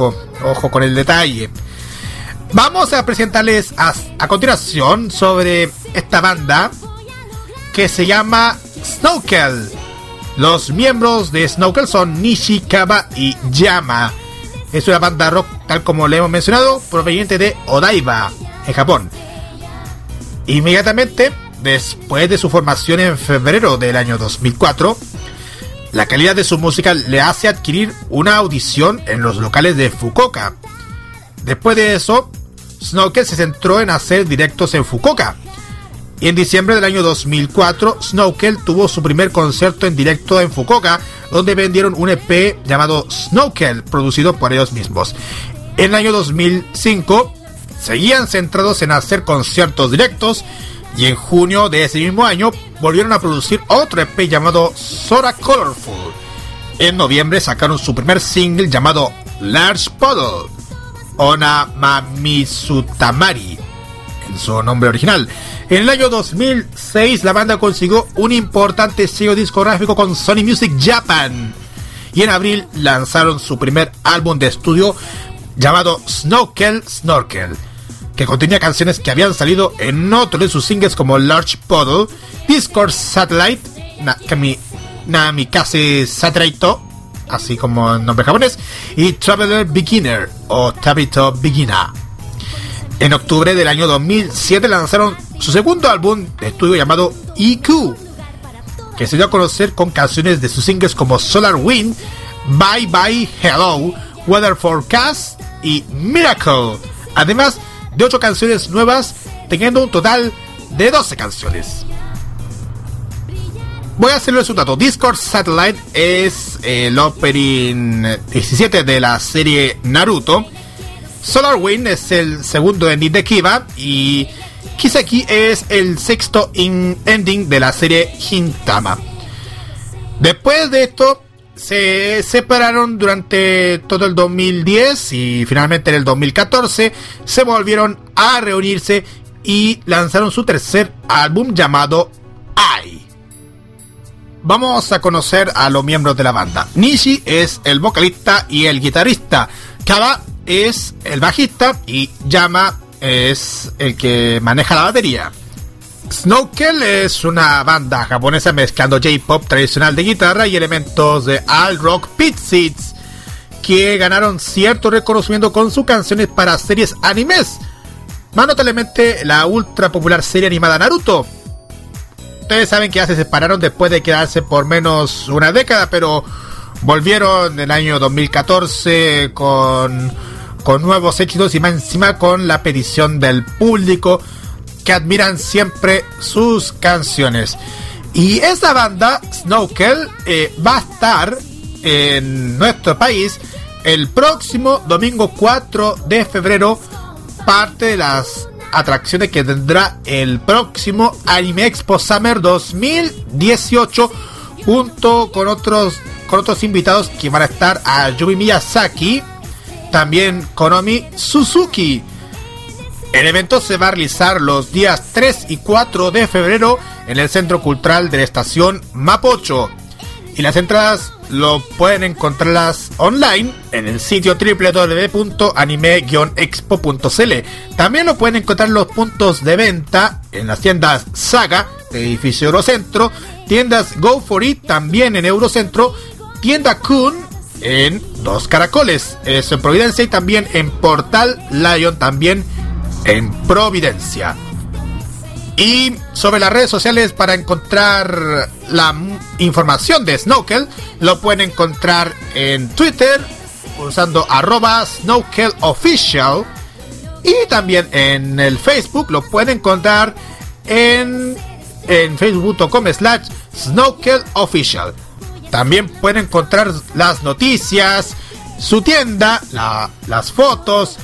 ojo con el detalle. Vamos a presentarles a, a continuación sobre esta banda que se llama Snowkel. Los miembros de Snowkel son Nishikawa y Yama. Es una banda rock, tal como le hemos mencionado, proveniente de Odaiba, en Japón. Inmediatamente después de su formación en febrero del año 2004, la calidad de su música le hace adquirir una audición en los locales de Fukuoka. Después de eso, Snowkel se centró en hacer directos en Fukuoka. Y en diciembre del año 2004, Snowkel tuvo su primer concierto en directo en Fukuoka, donde vendieron un EP llamado Snowkel, producido por ellos mismos. En el año 2005, seguían centrados en hacer conciertos directos, y en junio de ese mismo año volvieron a producir otro EP llamado Sora Colorful. En noviembre sacaron su primer single llamado Large Puddle. Ona Mamisutamari, en su nombre original. En el año 2006 la banda consiguió un importante sello discográfico con Sony Music Japan. Y en abril lanzaron su primer álbum de estudio llamado Snowkel Snorkel, que contenía canciones que habían salido en otro de sus singles como Large Puddle, Discord Satellite, Na- Kami- Namikaze Satellite, así como en nombre japonés, y Traveler Beginner o Tabito Beginner. En octubre del año 2007 lanzaron su segundo álbum de estudio llamado EQ, que se dio a conocer con canciones de sus singles como Solar Wind, Bye Bye Hello, Weather Forecast y Miracle, además de ocho canciones nuevas, teniendo un total de 12 canciones. Voy a hacerles un dato. Discord Satellite es el opening 17 de la serie Naruto. Solar Wind es el segundo ending de Kiba. Y Kiseki es el sexto in- ending de la serie Hintama. Después de esto, se separaron durante todo el 2010 y finalmente en el 2014 se volvieron a reunirse y lanzaron su tercer álbum llamado I. Vamos a conocer a los miembros de la banda. Nishi es el vocalista y el guitarrista. Kaba es el bajista y Yama es el que maneja la batería. Snowkel es una banda japonesa mezclando J-pop tradicional de guitarra y elementos de alt rock pit seeds que ganaron cierto reconocimiento con sus canciones para series animes. Más notablemente la ultra popular serie animada Naruto. Ustedes saben que ya se separaron después de quedarse por menos una década, pero volvieron en el año 2014 con, con nuevos éxitos y más encima con la petición del público que admiran siempre sus canciones. Y esa banda, Snowkel, eh, va a estar en nuestro país el próximo domingo 4 de febrero, parte de las atracciones que tendrá el próximo Anime Expo Summer 2018 junto con otros con otros invitados que van a estar a Yumi Miyazaki, también Konomi Suzuki. El evento se va a realizar los días 3 y 4 de febrero en el Centro Cultural de la Estación Mapocho. Y las entradas lo pueden encontrarlas online en el sitio www.anime-expo.cl. También lo pueden encontrar en los puntos de venta en las tiendas Saga edificio Eurocentro, tiendas Go for It también en Eurocentro, tienda Kun en Dos Caracoles, eso en Providencia y también en Portal Lion también en Providencia. Y sobre las redes sociales para encontrar la información de Snowkel, lo pueden encontrar en Twitter usando arroba Official y también en el Facebook lo pueden encontrar en, en facebook.com slash Official. También pueden encontrar las noticias, su tienda, las fotos,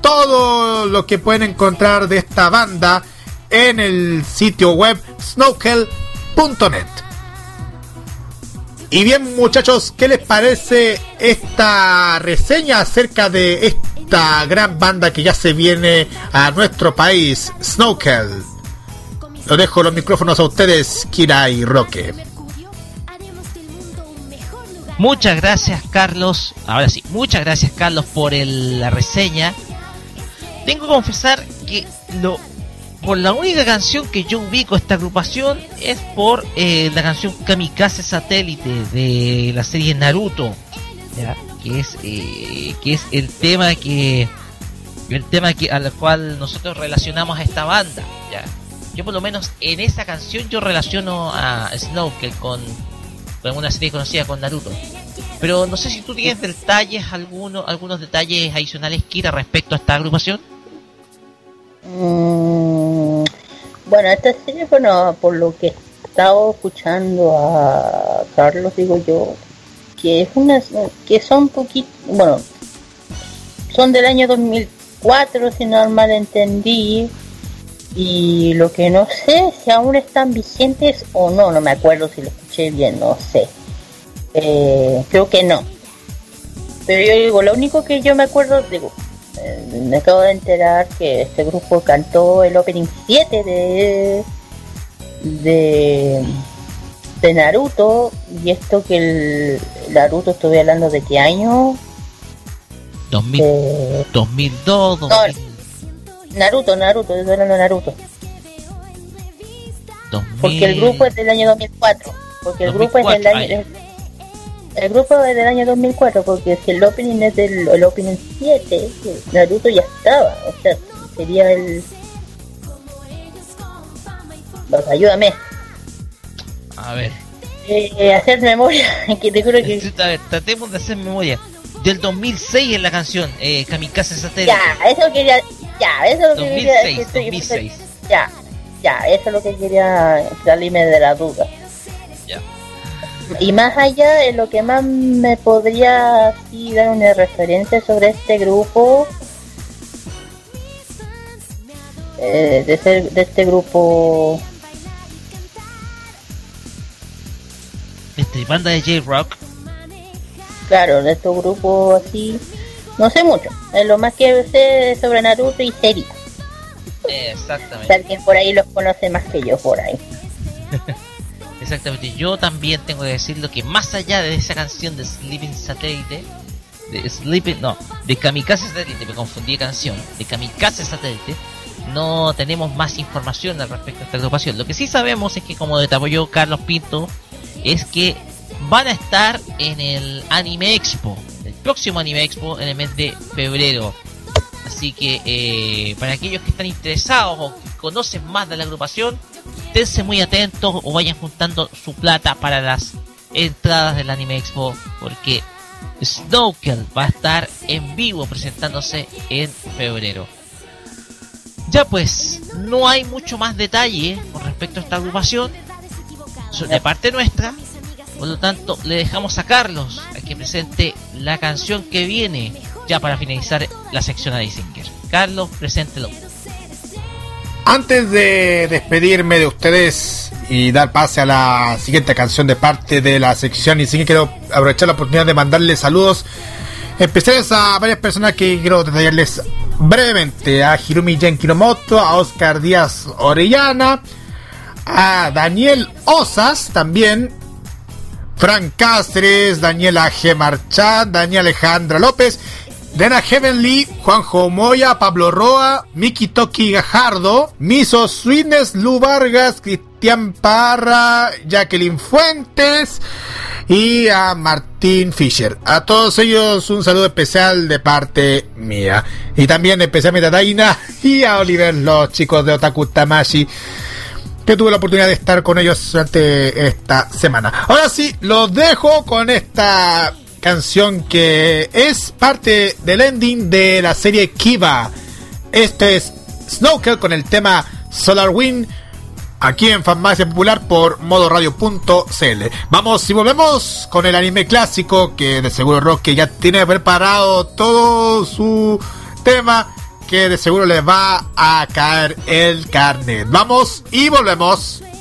todo lo que pueden encontrar de esta banda en el sitio web snowkel.net. Y bien muchachos, ¿qué les parece esta reseña acerca de esta gran banda que ya se viene a nuestro país, Snowkel? Lo dejo los micrófonos a ustedes, Kira y Roque. Muchas gracias Carlos, ahora sí, muchas gracias Carlos por la reseña. Tengo que confesar que lo por la única canción que yo ubico esta agrupación es por eh, la canción Kamikaze Satélite de la serie Naruto, que es eh, que es el tema que el tema que al cual nosotros relacionamos a esta banda. ¿ya? Yo por lo menos en esa canción yo relaciono a Snowkel con, con una serie conocida con Naruto. Pero no sé si tú tienes detalles, algunos, algunos detalles adicionales, Kira, respecto a esta agrupación. Mm, bueno, esta serie, bueno, por lo que he estado escuchando a Carlos, digo yo, que es una, que son poquito, bueno, son del año 2004, si no mal entendí, y lo que no sé si aún están vigentes o no, no me acuerdo si lo escuché bien, no sé. Eh, creo que no. Pero yo digo, lo único que yo me acuerdo, digo, me acabo de enterar que este grupo cantó el opening 7 de de de Naruto y esto que el Naruto estuve hablando de qué año 2000, 2002 Naruto Naruto estoy hablando de Naruto. porque el grupo es del año 2004 porque el grupo es del año el grupo es del año 2004, porque si el opening es del el opening 7, Naruto ya estaba, o sea, sería el... Pues ayúdame. A ver. Eh, hacer memoria, que te juro que... A ver, tratemos de hacer memoria. Del 2006 en la canción, eh, Kamikaze Satélite. Ya, eso quería... Ya, eso es lo que 2006, quería... 2006. Ya, ya, eso es lo que quería salirme de la duda. Y más allá, de lo que más me podría así dar una referencia sobre este grupo, eh, de, ser, de este grupo... Este, banda de J-Rock. Claro, de este grupo así, no sé mucho. Es lo más que sé sobre Naruto y serie. Exactamente. alguien por ahí los conoce más que yo por ahí. Exactamente, yo también tengo que decirlo que más allá de esa canción de Sleeping Satellite, de Sleeping, no, de Kamikaze Satellite, me confundí de canción, de Kamikaze Satellite, no tenemos más información al respecto de esta agrupación. Lo que sí sabemos es que, como detalló Carlos Pinto, es que van a estar en el Anime Expo, el próximo Anime Expo en el mes de febrero. Así que eh, para aquellos que están interesados o conocen más de la agrupación, esténse muy atentos o vayan juntando su plata para las entradas del Anime Expo porque Snowkel va a estar en vivo presentándose en febrero. Ya pues, no hay mucho más detalle con respecto a esta agrupación de parte nuestra. Por lo tanto, le dejamos a Carlos a que presente la canción que viene ya para finalizar la sección de Singer. Carlos, preséntelo. Antes de despedirme de ustedes y dar pase a la siguiente canción de parte de la sección y sí quiero aprovechar la oportunidad de mandarles saludos especiales a varias personas que quiero detallarles brevemente a Hirumi Jenkinomoto, a Oscar Díaz Orellana, a Daniel Osas también, Frank Cáceres, Daniela G. Marchán, Daniel Alejandra López Dena Heavenly, Juanjo Moya, Pablo Roa, Miki Toki Gajardo, Miso Sweetness, Lu Vargas, Cristian Parra, Jacqueline Fuentes y a Martín Fisher. A todos ellos un saludo especial de parte mía. Y también especialmente a Daina y a Oliver, los chicos de Otaku Tamashi que tuve la oportunidad de estar con ellos durante esta semana. Ahora sí, los dejo con esta canción que es parte del ending de la serie Kiva. Este es Snowker con el tema Solar Wind aquí en Farmacia Popular por modoradio.cl. Vamos y volvemos con el anime clásico que de seguro Rock que ya tiene preparado todo su tema que de seguro le va a caer el carnet. Vamos y volvemos.「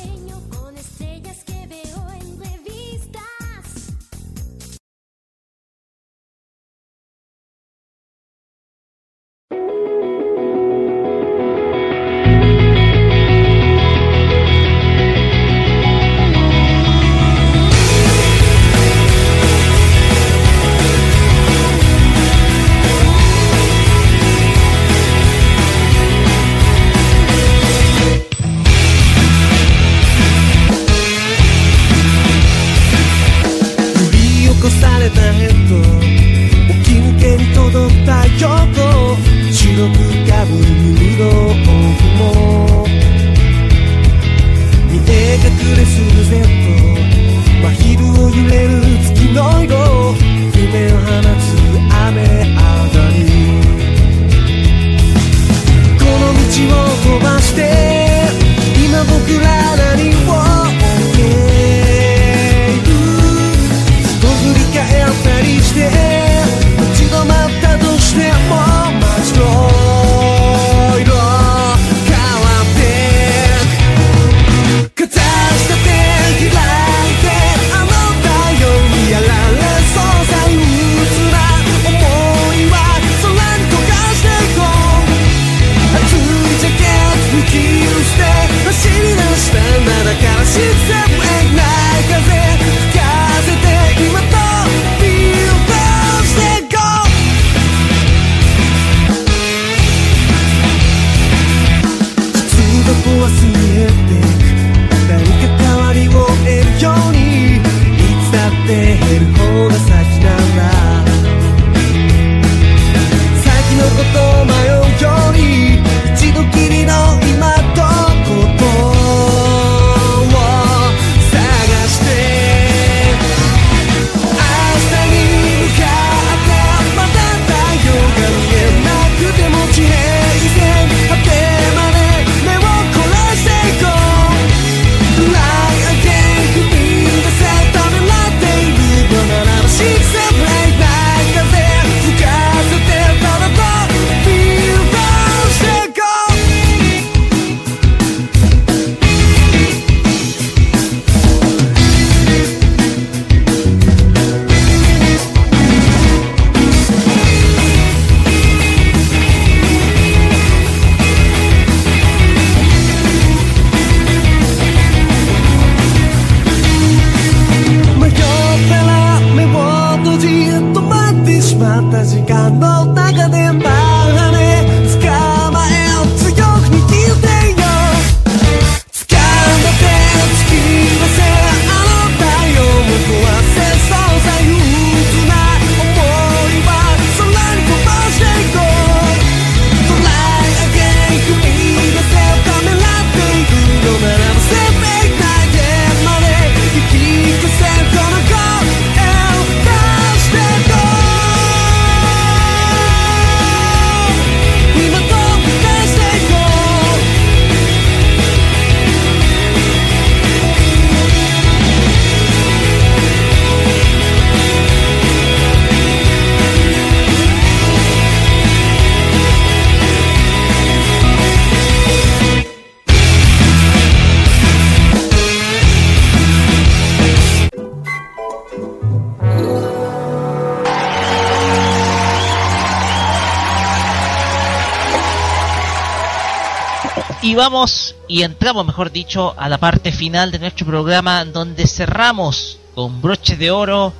vamos y entramos, mejor dicho, a la parte final de nuestro programa donde cerramos con broches de oro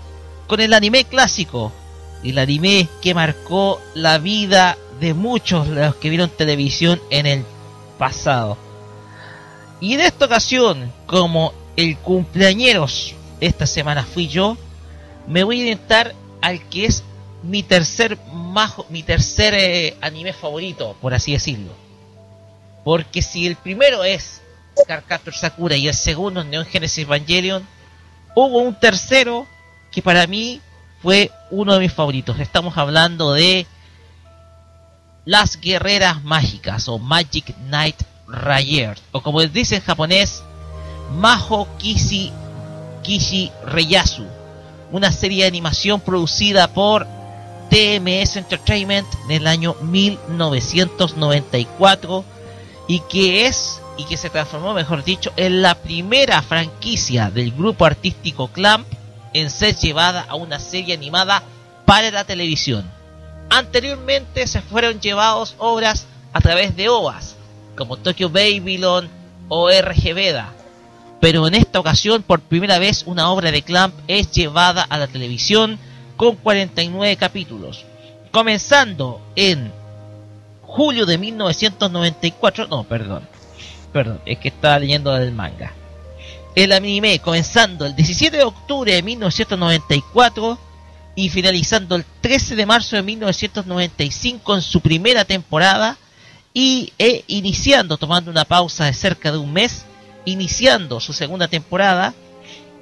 con el anime clásico. El anime que marcó la vida de muchos de los que vieron televisión en el pasado. Y en esta ocasión, como el cumpleañeros esta semana fui yo, me voy a orientar al que es mi tercer majo, mi tercer eh, anime favorito, por así decirlo. Porque si el primero es Cardcaptor Sakura y el segundo es Neon Genesis Evangelion, hubo un tercero que para mí fue uno de mis favoritos. Estamos hablando de Las Guerreras Mágicas o Magic Knight Rayer, o como dice en japonés, Majo Kishi, Kishi Reyasu, una serie de animación producida por TMS Entertainment en el año 1994 y que es y que se transformó, mejor dicho, en la primera franquicia del grupo artístico Clamp en ser llevada a una serie animada para la televisión. Anteriormente se fueron llevados obras a través de OVAs, como Tokyo Babylon o RG Veda, pero en esta ocasión por primera vez una obra de Clamp es llevada a la televisión con 49 capítulos, comenzando en julio de 1994, no, perdón, perdón, es que estaba leyendo del manga. El anime comenzando el 17 de octubre de 1994 y finalizando el 13 de marzo de 1995 en su primera temporada y e iniciando, tomando una pausa de cerca de un mes, iniciando su segunda temporada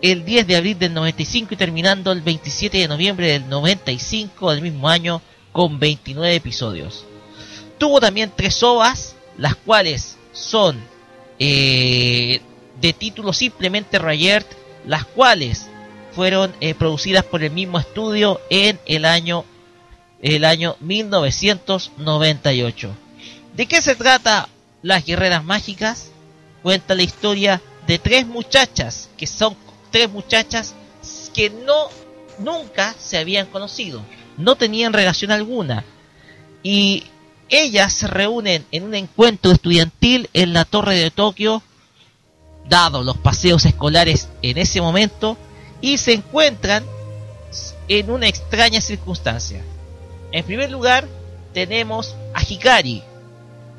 el 10 de abril del 95 y terminando el 27 de noviembre del 95 del mismo año con 29 episodios. Tuvo también tres ovas, las cuales son eh, de título simplemente Rayert, las cuales fueron eh, producidas por el mismo estudio en el año el año 1998. ¿De qué se trata Las Guerreras Mágicas? Cuenta la historia de tres muchachas que son tres muchachas que no nunca se habían conocido, no tenían relación alguna y ellas se reúnen en un encuentro estudiantil en la torre de Tokio, dado los paseos escolares en ese momento, y se encuentran en una extraña circunstancia. En primer lugar, tenemos a Hikari.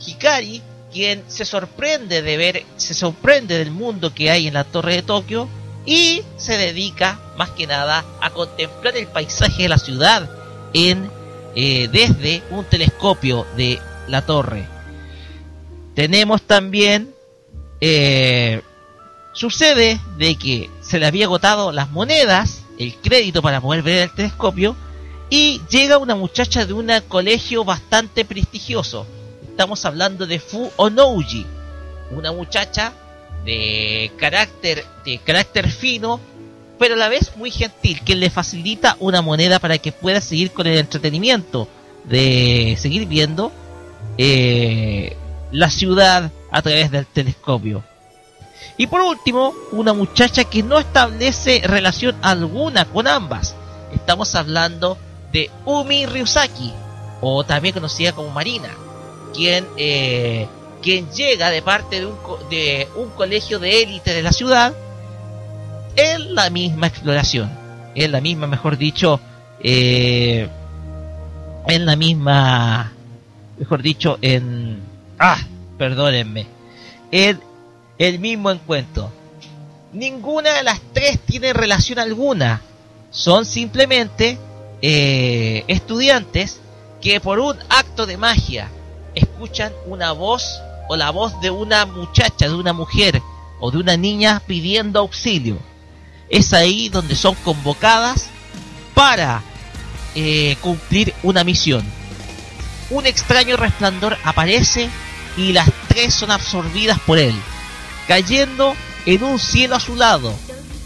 Hikari, quien se sorprende de ver, se sorprende del mundo que hay en la torre de Tokio y se dedica más que nada a contemplar el paisaje de la ciudad en eh, desde un telescopio de la torre. Tenemos también eh, sucede de que se le había agotado las monedas, el crédito para poder ver el telescopio y llega una muchacha de un colegio bastante prestigioso. Estamos hablando de Fu Onouji, una muchacha de carácter de carácter fino pero a la vez muy gentil, que le facilita una moneda para que pueda seguir con el entretenimiento de seguir viendo eh, la ciudad a través del telescopio. Y por último, una muchacha que no establece relación alguna con ambas. Estamos hablando de Umi Ryusaki, o también conocida como Marina, quien, eh, quien llega de parte de un, de un colegio de élite de la ciudad en la misma exploración, en la misma, mejor dicho, eh, en la misma, mejor dicho, en, ah, perdónenme, en el mismo encuentro. Ninguna de las tres tiene relación alguna, son simplemente eh, estudiantes que por un acto de magia escuchan una voz o la voz de una muchacha, de una mujer o de una niña pidiendo auxilio es ahí donde son convocadas para eh, cumplir una misión. Un extraño resplandor aparece y las tres son absorbidas por él, cayendo en un cielo azulado,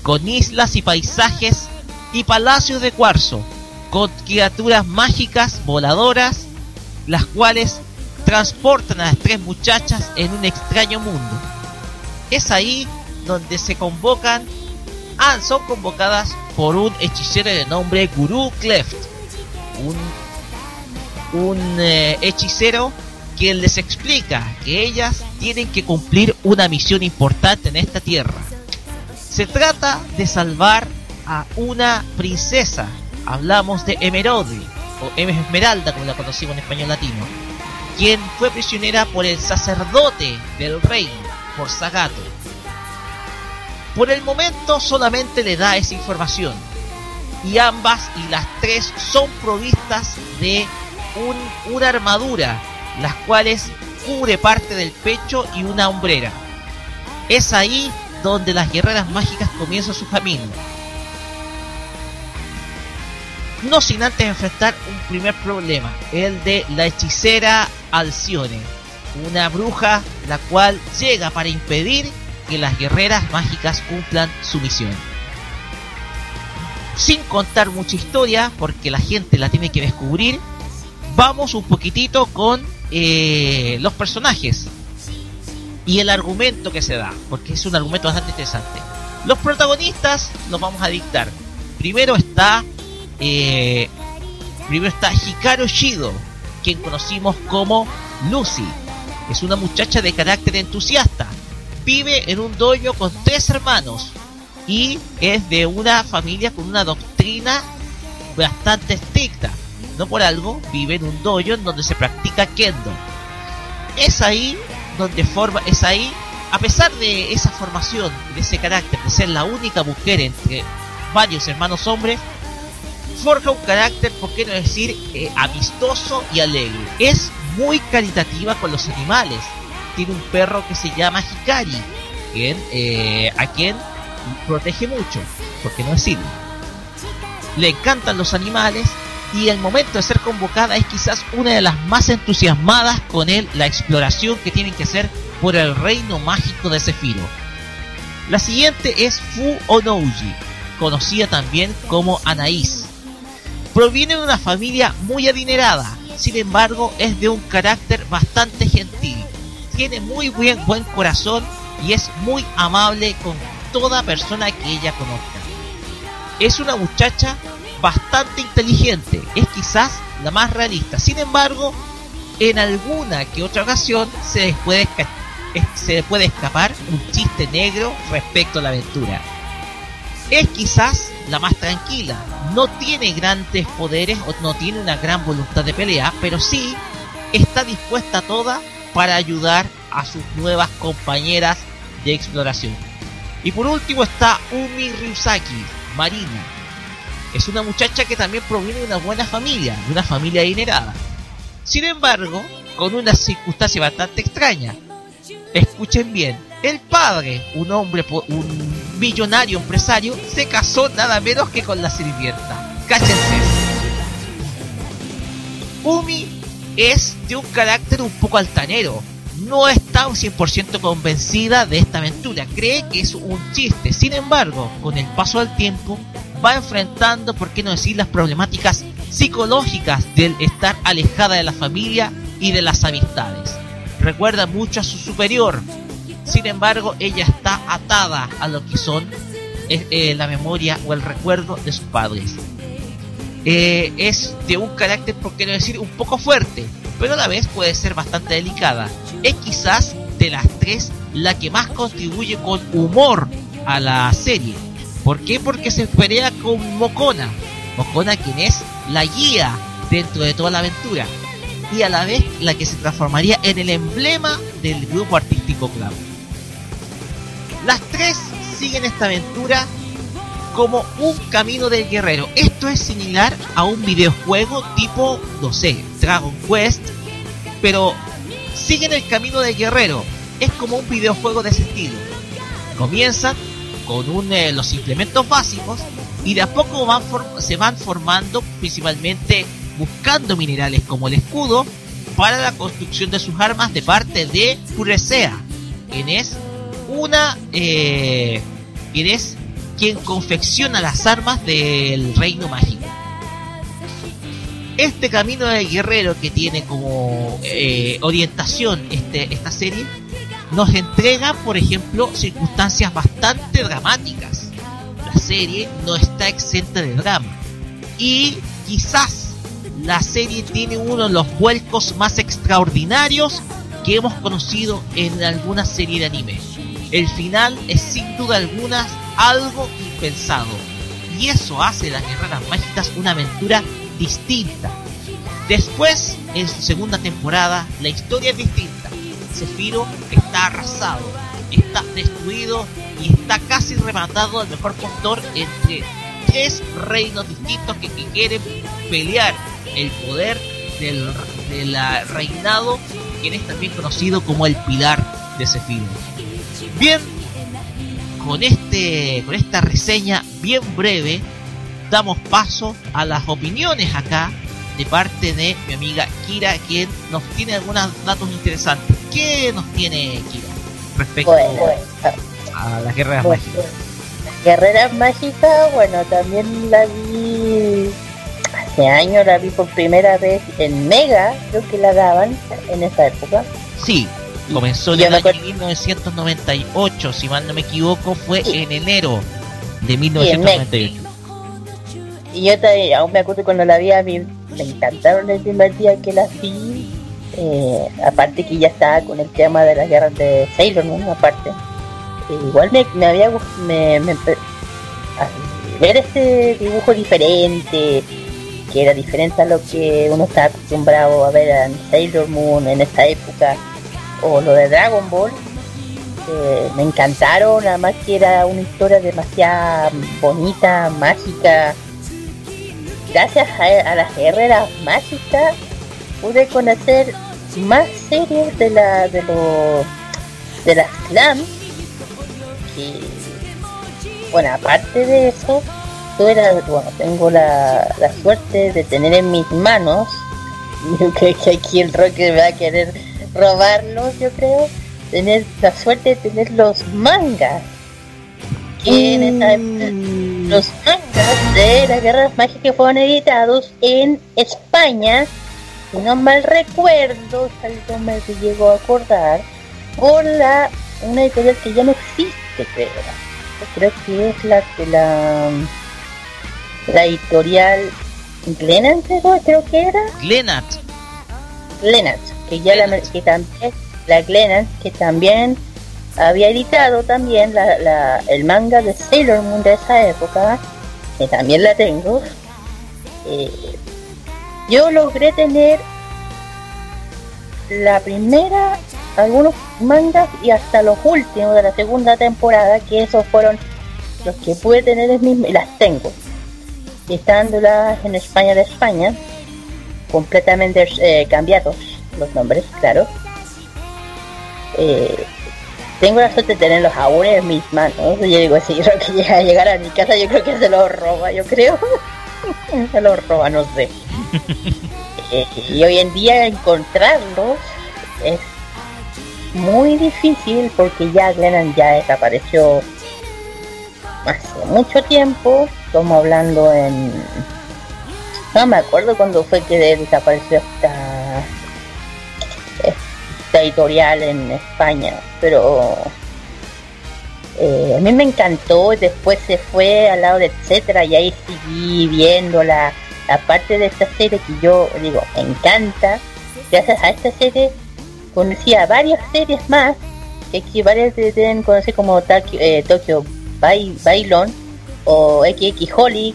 con islas y paisajes y palacios de cuarzo, con criaturas mágicas voladoras, las cuales transportan a las tres muchachas en un extraño mundo. Es ahí donde se convocan Ah, son convocadas por un hechicero de nombre Guru Cleft. Un, eh, hechicero quien les explica que ellas tienen que cumplir una misión importante en esta tierra. Se trata de salvar a una princesa. Hablamos de Emerodi, o Esmeralda como la conocimos en español latino, quien fue prisionera por el sacerdote del reino, por Sagato. Por el momento solamente le da esa información. Y ambas y las tres son provistas de una armadura, las cuales cubre parte del pecho y una hombrera. Es ahí donde las guerreras mágicas comienzan su camino. No sin antes enfrentar un primer problema, el de la hechicera Alcione, una bruja la cual llega para impedir que las guerreras mágicas cumplan su misión. Sin contar mucha historia, porque la gente la tiene que descubrir, vamos un poquitito con eh, los personajes y el argumento que se da, porque es un argumento bastante interesante. Los protagonistas los vamos a dictar. Primero está, eh, primero está Hikaru Shido, quien conocimos como Lucy. Es una muchacha de carácter entusiasta. Vive en un dojo con tres hermanos y es de una familia con una doctrina bastante estricta. No por algo vive en un dojo en donde se practica kendo. Es ahí donde forma, es ahí, a pesar de esa formación, de ese carácter, de ser la única mujer entre varios hermanos hombres, forja un carácter, por qué no decir, eh, amistoso y alegre. Es muy caritativa con los animales. Tiene un perro que se llama Hikari, quien, eh, a quien protege mucho, porque no decirlo. Le encantan los animales y el momento de ser convocada es quizás una de las más entusiasmadas con él, la exploración que tienen que hacer por el reino mágico de Zefiro. La siguiente es Fu Onouji, conocida también como Anaís. Proviene de una familia muy adinerada, sin embargo es de un carácter bastante gentil. Tiene muy buen, buen corazón y es muy amable con toda persona que ella conozca. Es una muchacha bastante inteligente, es quizás la más realista. Sin embargo, en alguna que otra ocasión se puede, se puede escapar un chiste negro respecto a la aventura. Es quizás la más tranquila, no tiene grandes poderes o no tiene una gran voluntad de pelea, pero sí está dispuesta a toda para ayudar a sus nuevas compañeras de exploración. Y por último está Umi Ryusaki, Marina, es una muchacha que también proviene de una buena familia, de una familia adinerada. Sin embargo, con una circunstancia bastante extraña. Escuchen bien, el padre, un hombre, un millonario empresario, se casó nada menos que con la sirvienta. Cáchense. Umi es de un carácter un poco altanero. No está un 100% convencida de esta aventura. Cree que es un chiste. Sin embargo, con el paso del tiempo, va enfrentando, por qué no decir, las problemáticas psicológicas del estar alejada de la familia y de las amistades. Recuerda mucho a su superior, sin embargo ella está atada a lo que son eh, eh, la memoria o el recuerdo de sus padres. Eh, es de un carácter, por qué no decir, un poco fuerte, pero a la vez puede ser bastante delicada. Es quizás de las tres la que más contribuye con humor a la serie ¿Por qué? Porque se pelea con Mokona. Mokona quien es la guía dentro de toda la aventura. Y a la vez la que se transformaría en el emblema del grupo artístico Cloud. Las tres siguen esta aventura como un camino del guerrero. Esto es similar a un videojuego tipo, no sé, Dragon Quest, pero siguen el camino del guerrero. Es como un videojuego de ese estilo. Comienzan con eh, los implementos básicos y de a poco se van formando principalmente buscando minerales como el escudo para la construcción de sus armas de parte de Furesea, quien es una eh, quien es quien confecciona las armas del reino mágico. Este camino del guerrero que tiene como eh, orientación este, esta serie nos entrega, por ejemplo, circunstancias bastante dramáticas. La serie no está exenta de drama. Y quizás la serie tiene uno de los vuelcos más extraordinarios que hemos conocido en alguna serie de anime. El final es sin duda alguna algo impensado. Y eso hace las guerreras mágicas una aventura distinta. Después, en su segunda temporada, la historia es distinta. Zephyro está arrasado, está destruido y está casi rematado al mejor postor entre tres reinos distintos que, quieren pelear el poder del, reinado, quien es también conocido como el pilar de Zephyro. Bien, con este con esta reseña bien breve damos paso a las opiniones acá de parte de mi amiga Kira quien nos tiene algunos datos interesantes. ¿Qué nos tiene Kira respecto a las guerreras mágicas? Las guerreras mágicas, bueno, también la vi hace años, la vi por primera vez en Mega, creo que la daban en esa época. Sí, Comenzó en el año 1998, si mal no me equivoco, fue en enero de 1998. Y yo todavía, aún me acuerdo cuando la vi, a mí me encantaron el primer día que la vi. Eh, aparte que ya estaba con el tema de las guerras de Sailor Moon, aparte. Eh, igual me, me había me, me, ver este dibujo diferente, que era diferente a lo que uno está acostumbrado a ver en Sailor Moon en esta época o lo de Dragon Ball, me encantaron, además que era una historia demasiado bonita, mágica. Gracias a, las guerreras mágicas pude conocer más series de la de los de las clans y bueno aparte de eso bueno tengo la, la suerte de tener en mis manos yo creo que aquí el Roque me va a querer robarlos, yo creo, tener la suerte de tener los mangas. Que mm. los mangas de las guerras mágicas fueron editados en España, si no mal recuerdo, algo me llegó a acordar, por la una editorial que ya no existe, creo. Creo que es la que la la editorial Glenat, creo que era. Glenat. Glenat que ya la, que también la Glenn que también había editado también la, el manga de Sailor Moon de esa época que también la tengo eh, yo logré tener la primera algunos mangas y hasta los últimos de la segunda temporada que esos fueron los que pude tener en mi, las tengo. Estándolas en España de España completamente eh, cambiados los nombres, claro. Eh, tengo la suerte de tenerlos aún en mis manos. Yo digo, si yo que llega a llegar a mi casa, yo creo que se los roba, yo creo. se los roba, no sé. Eh, y hoy en día encontrarlos es muy difícil porque ya Glennon ya desapareció hace mucho tiempo. Estamos hablando en... No me acuerdo cuándo fue que desapareció esta editorial en España, pero eh, a mí me encantó, después se fue al lado de etcétera y ahí seguí viendo la, parte de esta serie que yo digo, me encanta. Gracias a esta serie conocí a varias series más, que aquí varias deben conocer como Tokyo, eh, Tokyo Bailon o XX Holly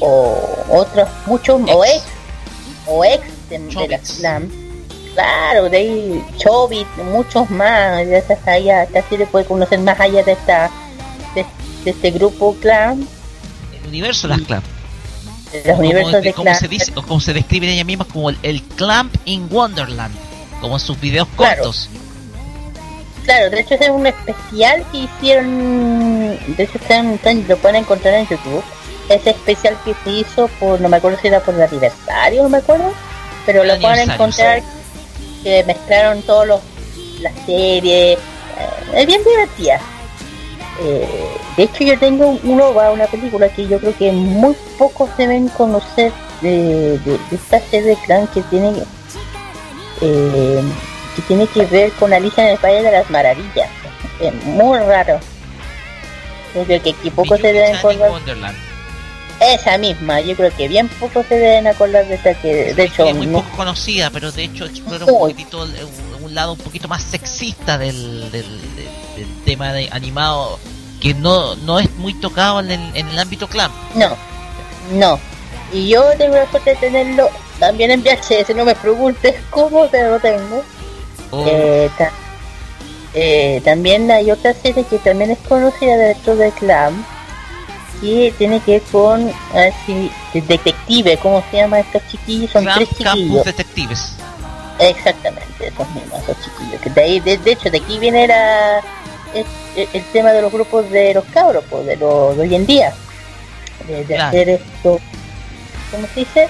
o otros muchos o ex o ex de, de la Slam Claro, de ahí Chobit, muchos más, ya allá, casi le puede conocer más allá de esta de, este grupo clan. El universo de las clan. Los universos de como se dice, o como se describen ellas mismas como el, Clamp in Wonderland, como en sus videos cortos. Claro, de hecho es un especial que hicieron, de hecho lo pueden encontrar en YouTube. Ese especial que se hizo por, no me acuerdo si era por el aniversario, no me acuerdo, pero lo pueden encontrar que mezclaron todos los las series eh, es bien divertida. Eh, de hecho yo tengo uno va una película que yo creo que muy pocos deben conocer de, esta serie de clan que tiene eh, que tiene que ver con Alicia en el País de las Maravillas. Es muy raro. Yo creo que aquí pocos se deben conocer Esa misma, yo creo que bien poco se deben acordar de esta que, de hecho, es muy no- poco conocida, pero de hecho explora un poquitito un, un lado un poquito más sexista del, del, del- del tema de animado que no, no es muy tocado en el, en el ámbito clan. no, no. Y yo tengo la suerte de tenerlo también en VHS, no me preguntes cómo, pero lo tengo. O- Eh, ta- eh, también hay otra serie que también es conocida dentro del clan y tiene que ver con a ver si- detective, ¿cómo se llama estos chiquillos? Son tres chiquillos. Detectives. Exactamente, esos mismos, esos chiquillos. Que de, ahí, de, de hecho, de aquí viene la, el, tema de los grupos de los cabros, pues, de, los de hoy en día. De, de Claro. hacer esto, ¿cómo se dice?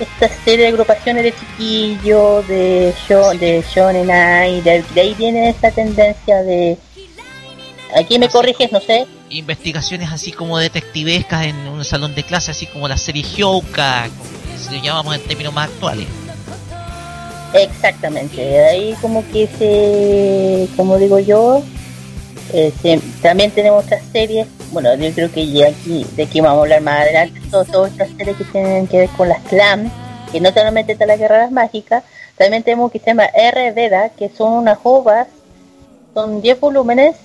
Esta serie de agrupaciones de chiquillos, de show, de Shonen de, de ahí viene esta tendencia de... Aquí me corriges, no sé. Investigaciones así como detectivescas en un salón de clase, así como la serie Hyouka, como lo llamamos en términos más actuales. Exactamente, ahí como que se, como digo yo, eh, se- también tenemos otras series, bueno, yo creo que ya aquí, de aquí vamos a hablar más adelante, todas otras series que tienen que ver con las clan, que no solamente está las guerreras mágicas, también tenemos que se llama R Veda, que son unas ovas, son 10 volúmenes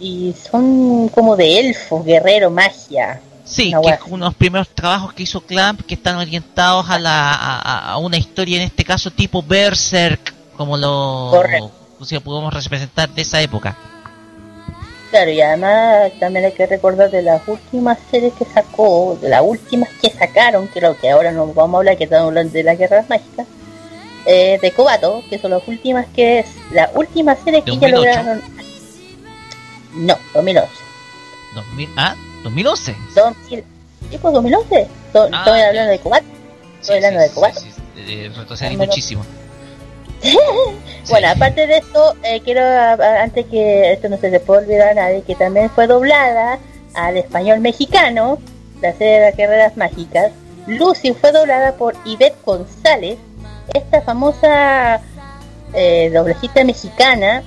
y son como de elfos, guerrero, magia. Sí, que es uno de los primeros trabajos que hizo Clamp que están orientados a, la, a, una historia, en este caso tipo Berserk, como lo Correcto. o sea, podemos representar de esa época. Claro, y además también hay que recordar de las últimas series que sacó, de las últimas que sacaron, creo que ahora no vamos a hablar, que estamos hablando de las guerras mágicas, eh, de Kobato, que son las últimas que es la última serie que ya 2008. lograron. No, 2011. 2000, ah, 2011. 2000, ¿Sí, pues 2011? To- Ah, Estoy hablando de Kobato. Estoy hablando de sí, eh, retrocedí muchísimo. Bueno, aparte de esto, eh, quiero, antes que esto no se le pueda olvidar a nadie, que también fue doblada al español mexicano, la serie de las guerreras mágicas. Lucy fue doblada por Ivette González, esta famosa eh, mexicana.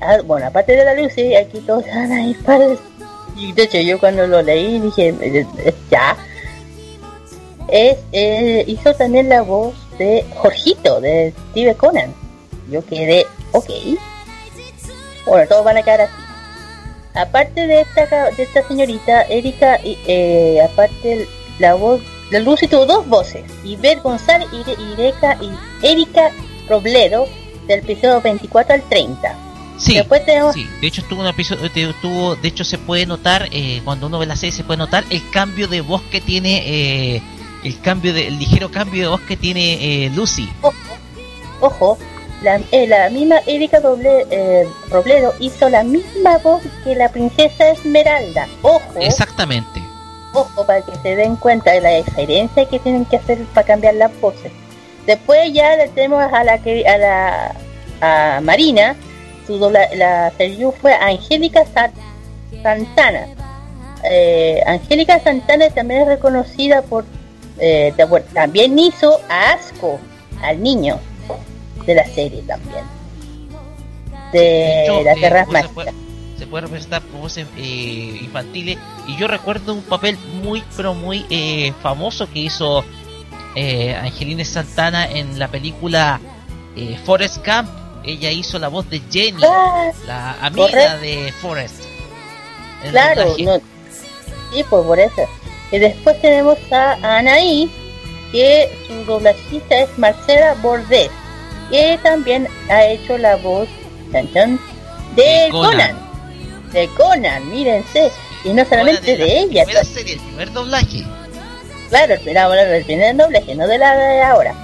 Ah, bueno, aparte de la Lucy, aquí todos van a ir para... Y de hecho, yo cuando lo leí dije, eh, eh, ya. Es, eh, hizo también la voz de Jorgito, de Steve Conan. Yo quedé, ok. Bueno, todos van a quedar así. Aparte de esta, de esta señorita, Erika, y, eh, aparte la voz, la Lucy tuvo dos voces, Ivette González y y Erika Robledo, del episodio 24 al 30. Sí, Después tenemos, sí, de hecho estuvo un episodio, tuvo, de hecho se puede notar, eh, cuando uno ve la serie se puede notar el cambio de voz que tiene, eh, el cambio de, el ligero cambio de voz que tiene eh, Lucy. ojo, la, eh, la misma Erika Doble- eh, Robledo hizo la misma voz que la princesa Esmeralda. Ojo. Exactamente. ojo para que se den cuenta de la diferencia que tienen que hacer para cambiar las voces. Después ya le tenemos a la que a la a Marina, su dobla, la seiyuu fue Angélica Sa- Santana. Eh, Angélica Santana también es reconocida por eh, de- bueno, también hizo a Asco, al niño de la serie también. De hecho, las eh, se puede- se puede representar por voces eh, infantiles y yo recuerdo un papel muy pero muy eh, famoso que hizo eh, Angelina Santana en la película eh, Forrest Gump ella hizo la voz de Jenny Ah, la amiga correcto. de Forrest Claro, no, sí, pues por eso. Y después tenemos a Anaí, que su doblajista es Marcela Bordet, que también ha hecho la voz chan, chan, de De Conan. Conan. De Conan, mírense. Y no solamente de, la ella, primera serie el primer doblaje claro, el primer, el primer doblaje, no de la de ahora.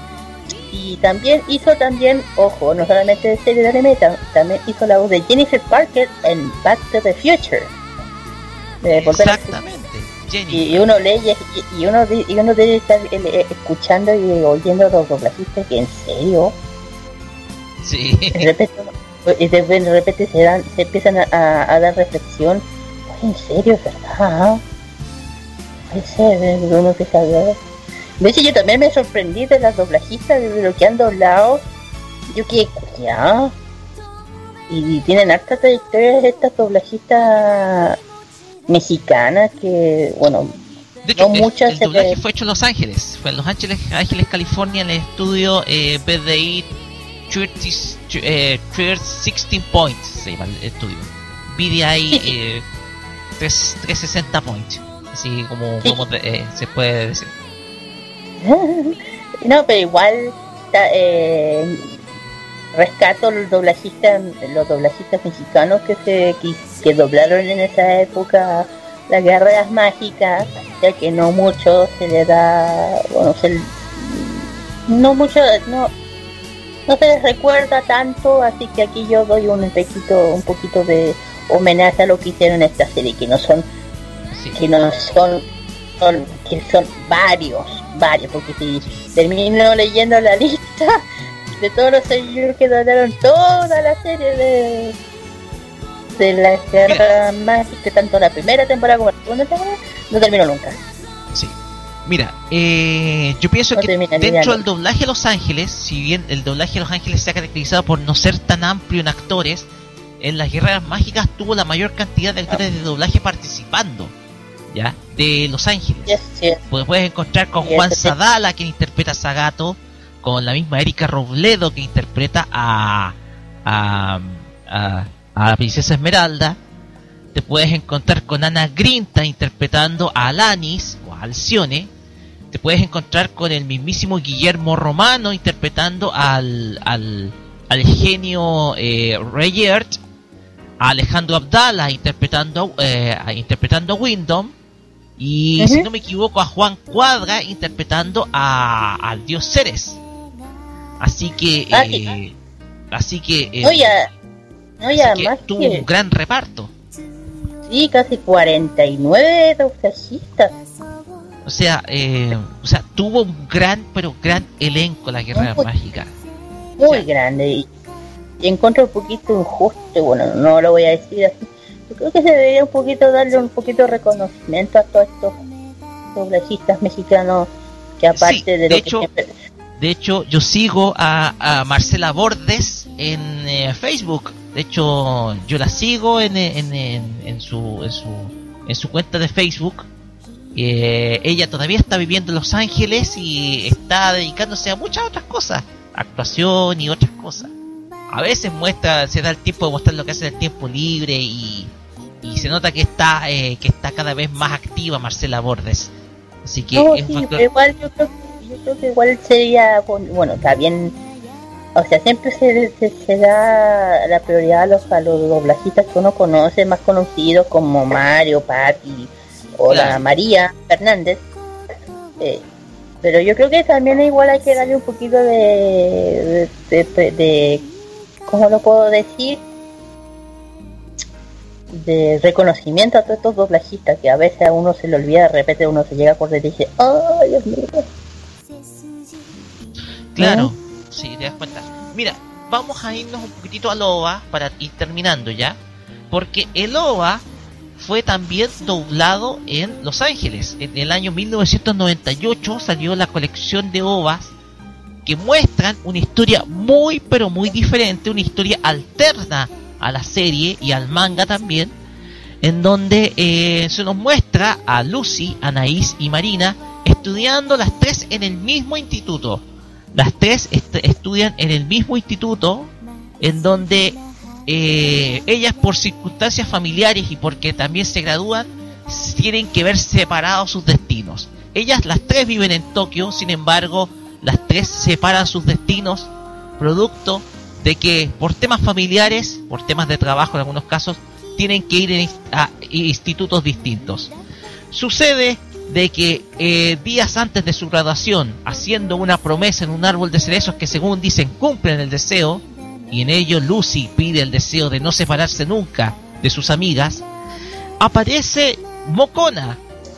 Y también hizo también, ojo, no solamente de serie de anime, tam- también hizo la voz de Jennifer Parker en Back to the Future. Exactamente y, y uno lee y, y uno y uno debe estar eh, eh, escuchando y oyendo los doblajistas que en serio. Sí. De repente de, de repente se dan se empiezan a, a- a dar reflexión. "Oye, en serio es verdad puede ser eh, uno empieza a ver de hecho yo también me sorprendí de las doblajistas de lo que han doblado yo que y, tienen harta trayectoria estas doblajistas mexicanas que bueno De hecho, No el- muchas el, doblaje fue hecho en Los Ángeles. Fue en Los Ángeles, Ángeles California, en el estudio eh, BDI 30, eh, 16 Points, se llama el estudio. BDI eh, 3 360 Points. Así como, Sí. como eh, se puede decir. no, pero igual eh, rescato los doblajistas, los doblajistas mexicanos que se que, que doblaron en esa época las guerreras mágicas, ya que no mucho se le da, bueno, se, no mucho, no, no se les recuerda tanto, así que aquí yo doy un poquito, un poquito de homenaje a lo que hicieron en esta serie, que no son Sí. que no son, son que son varios, varios, porque si termino leyendo la lista de todos los señores que donaron toda la serie de de la guerra mágica, tanto la primera temporada como la segunda temporada, no termino nunca. Sí. Mira, eh, yo pienso No que dentro nunca. del doblaje de Los Ángeles, si bien el doblaje de Los Ángeles se ha caracterizado por no ser tan amplio en actores, en las Guerreras Mágicas tuvo la mayor cantidad de actores de doblaje participando, ¿ya? De Los Ángeles. Yes, yes. Pues puedes encontrar con Juan. Sadala, quien interpreta a Sagato, con la misma Erika Robledo, que interpreta a, a, a, a la princesa Esmeralda. Te puedes encontrar con Ana Grinta interpretando a Alanis o a Alcione. Te puedes encontrar con el mismísimo Guillermo Romano interpretando al, al, al genio eh, Rayert. A Alejandro Abdala interpretando, eh, interpretando a Wyndham. Y si no me equivoco, a Juan Cuadra interpretando a, al dios Ceres. Así que, Ah, eh, así que, eh, No, ya, no, así ya que más tuvo que, un gran reparto. sí, casi 49 doblajistas. O sea, eh, o sea, tuvo un gran, pero gran elenco la Guerra Muy- Mágica. muy grande y, y encuentro un poquito injusto, bueno, no lo voy a decir así. Yo creo que se debería un poquito darle un poquito de reconocimiento a todos estos doblajistas mexicanos que aparte Sí, de, de lo hecho, que siempre... De hecho, yo sigo a, a Marcela Bordes en eh, Facebook. De hecho, yo la sigo en, en, en, en su, en, su, en su cuenta de Facebook. Eh, ella todavía está viviendo en Los Ángeles y está dedicándose a muchas otras cosas. Actuación y otras cosas. A veces muestra, se da el tiempo de mostrar lo que hace en el tiempo libre y, y se nota que está, eh, que está cada vez más activa Marcela Bordes. Así que No, es sí, factor- igual yo creo, yo creo que igual sería, bueno, está bien, o sea, siempre se, se, se da la prioridad a los, a los doblajistas que uno conoce, más conocidos como Mario, Patti o la. María Fernández. Eh, pero yo creo que también igual hay que darle un poquito de, de, de, de- ¿cómo lo puedo decir? de reconocimiento a todos estos doblajistas que a veces a uno se le olvida, de repente uno se llega a acordar y dice, ¡ay, Dios mío! Claro, sí, te das cuenta. Mira, vamos a irnos un poquitito al OVA para ir terminando ya. Porque el OVA fue también doblado en Los Ángeles. En el año 1998 salió la colección de OVAs que muestran una historia muy pero muy diferente, una historia alterna a la serie y al manga también, en donde eh, se nos muestra a Lucy, Anaís y Marina estudiando las tres en el mismo instituto. Las tres est- estudian en el mismo instituto, en donde eh, ellas por circunstancias familiares y porque también se gradúan, tienen que ver separados sus destinos. Ellas las tres viven en Tokio, sin embargo, las tres separan sus destinos producto de que por temas familiares, por temas de trabajo en algunos casos, tienen que ir a institutos distintos. Sucede de que eh, días antes de su graduación, haciendo una promesa en un árbol de cerezos que según dicen cumplen el deseo, y en ello Lucy pide el deseo de no separarse nunca de sus amigas, aparece Mocona.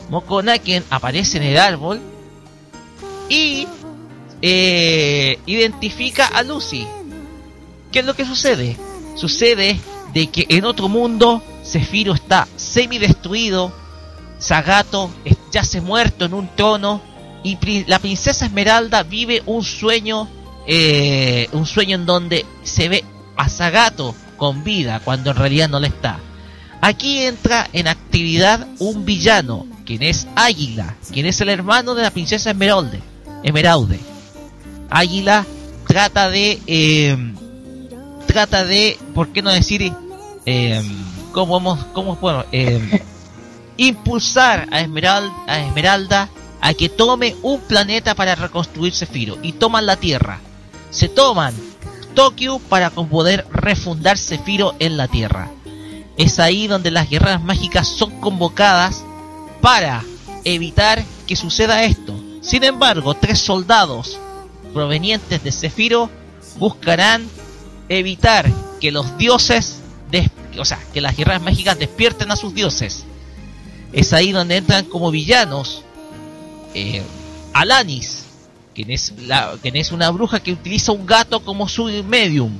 Mocona quien aparece en el árbol y eh, identifica a Lucy. ¿Qué es lo que sucede? Sucede de que en otro mundo Zefiro está semi destruido, Sagato yace muerto en un trono y la princesa Esmeralda vive un sueño, eh, un sueño en donde se ve a Sagato con vida cuando en realidad no lo está. Aquí entra en actividad un villano, quien es Águila, quien es el hermano de la princesa Esmeralde. Águila trata de eh, trata de, ¿por qué no decir eh, cómo, cómo bueno, eh, impulsar a Esmeralda, a Esmeralda a que tome un planeta para reconstruir Sefiro y toman la Tierra. Se toman Tokio para poder refundar Sefiro en la Tierra. Es ahí donde las guerreras mágicas son convocadas para evitar que suceda esto. Sin embargo, tres soldados provenientes de Sefiro buscarán evitar que los dioses, o sea, que las guerreras mágicas despierten a sus dioses. Es ahí donde entran como villanos eh, Alanis, quien es, la, quien es una bruja que utiliza un gato como su medium.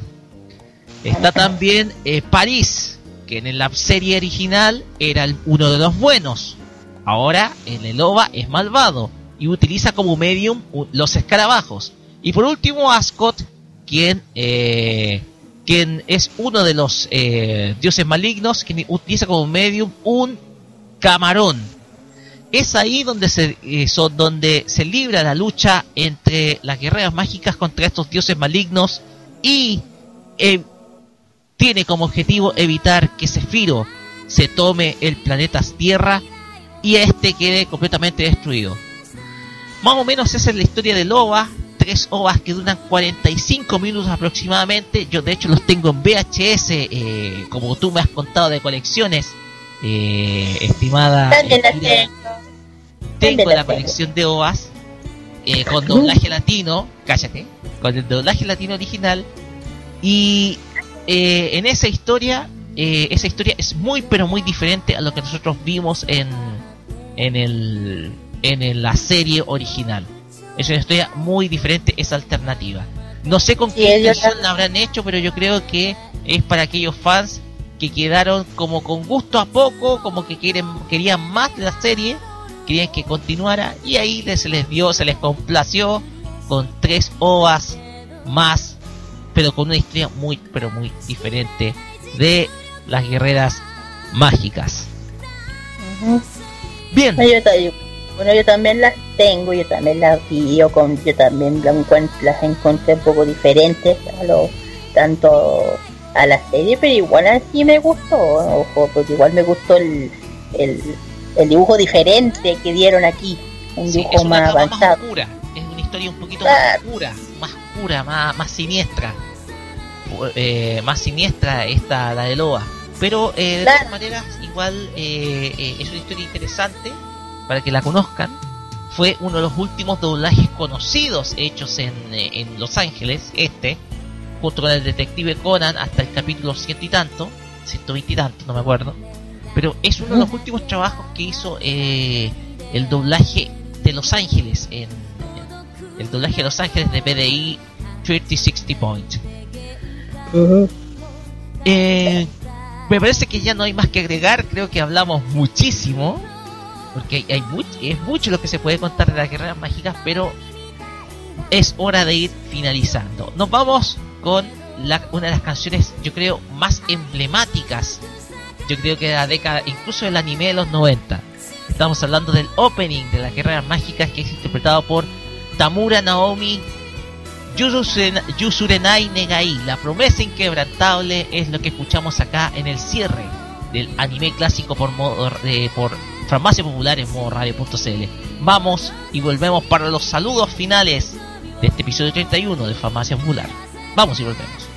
Está también eh, París, que en la serie original era uno de los buenos. Ahora en el OVA es malvado y utiliza como medium los escarabajos. Y por último Ascot, quien, eh, quien es uno de los eh, dioses malignos, quien utiliza como medium un camarón es ahí donde se, donde se libra la lucha entre las guerreras mágicas contra estos dioses malignos y eh, tiene como objetivo evitar que Sefiro se tome el planeta Tierra y este quede completamente destruido. Más o menos esa es la historia del OVA, tres OVAs que duran 45 minutos aproximadamente. Yo de hecho los tengo en VHS, eh, como tú me has contado de colecciones, eh, estimada. Tengo la colección de OAS eh, con doblaje latino, cállate, con el doblaje latino original. Y en esa historia, esa historia es muy pero muy diferente a lo que nosotros vimos en, en, el, en la serie original. Es una historia muy diferente, es alternativa. No sé con qué intención la habrán hecho, pero yo creo que es para aquellos fans que quedaron como con gusto a poco, como que quieren, querían más de la serie querían que continuara y ahí se les dio, se les complació con tres ovas más, pero con una historia muy, pero muy diferente de las guerreras mágicas. Bien. Bueno, yo también las tengo, yo también las vi, yo, con, yo también las, encontré un poco diferentes a lo, tanto a la serie, pero igual así me gustó, ojo, porque igual me gustó el, el, el dibujo diferente que dieron aquí, un dibujo más avanzado. Más oscura. Es una historia un poquito más oscura, más pura, más, más siniestra. Eh, más siniestra esta, la de Loa. Pero eh, de todas maneras, igual eh, es una historia interesante para que la conozcan. Fue uno de los últimos doblajes conocidos hechos en, en Los Ángeles, este, junto con el detective Conan hasta el capítulo ciento y tanto, ciento veinte y tanto, no me acuerdo pero es uno de los últimos trabajos que hizo eh, el doblaje de Los Ángeles, en, el doblaje de Los Ángeles de BDI 3060 Point. Eh, me parece que ya no hay más que agregar, creo que hablamos muchísimo, porque hay, es mucho lo que se puede contar de las guerreras mágicas, pero es hora de ir finalizando. Nos vamos con una de las canciones, yo creo, más emblemáticas yo creo que de la década, incluso el anime de los 90. Estamos hablando del opening de las guerras mágicas que es interpretado por Tamura Naomi Yusurenai Negai. La promesa inquebrantable es lo que escuchamos acá en el cierre del anime clásico por, modo, eh, por Farmacia Popular en modo radio.cl. Vamos y volvemos para los saludos finales de este episodio 31 de Farmacia Popular. Vamos y volvemos.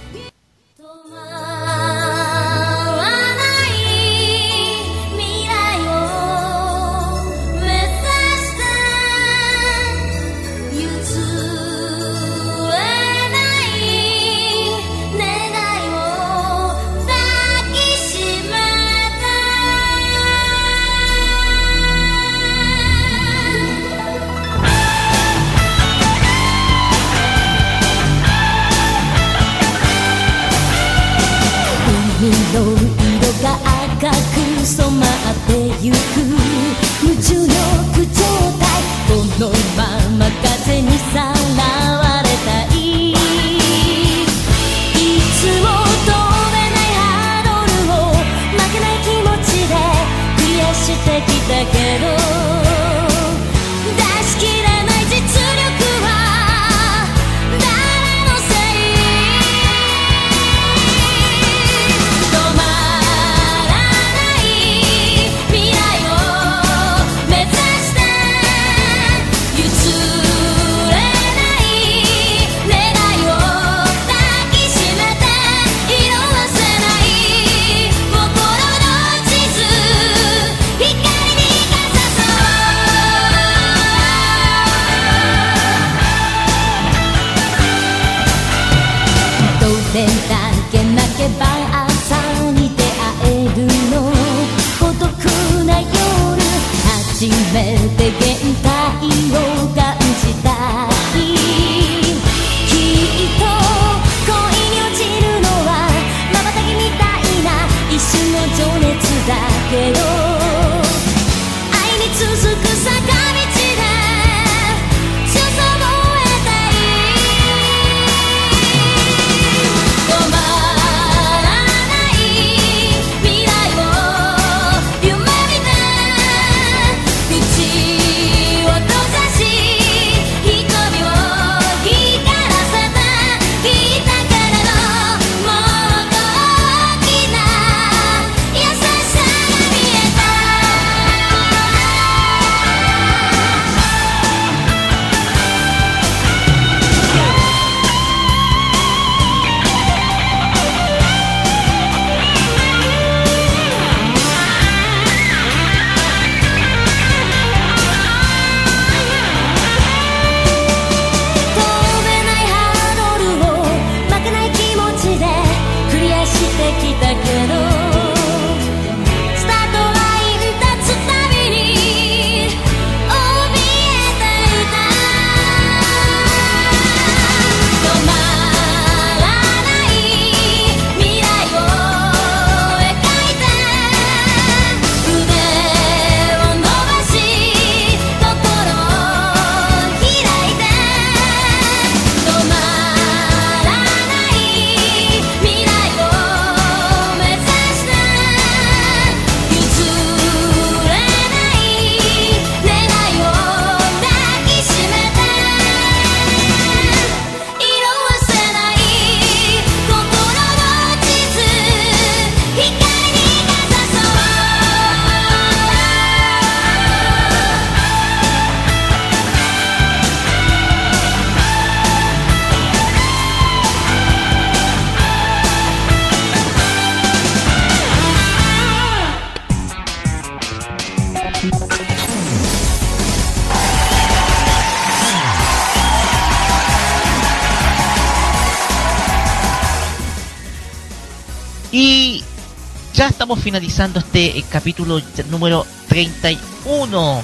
Finalizando este eh, capítulo número 31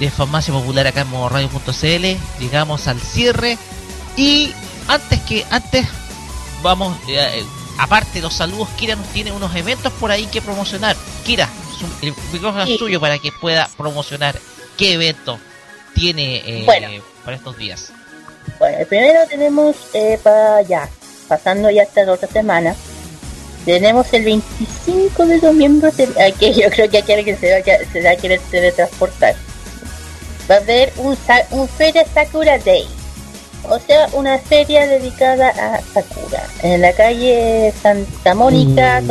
de Farmacia Popular acá en modoradio.cl. Llegamos al cierre. Y antes que antes, vamos, eh, eh, aparte de los saludos, Kira nos tiene unos eventos por ahí que promocionar. Kira, su- el micrófono es Sí. suyo para que pueda promocionar qué evento tiene eh, Bueno. para estos días. Bueno, el primero tenemos eh, para ya, pasando ya hasta la otra semana. Tenemos el 25 de noviembre, aquí, yo creo que aquí alguien se va, a que- se va a querer teletransportar. Va a haber un, Feria Sakura Day, o sea, una feria dedicada a Sakura, en la calle Santa Mónica,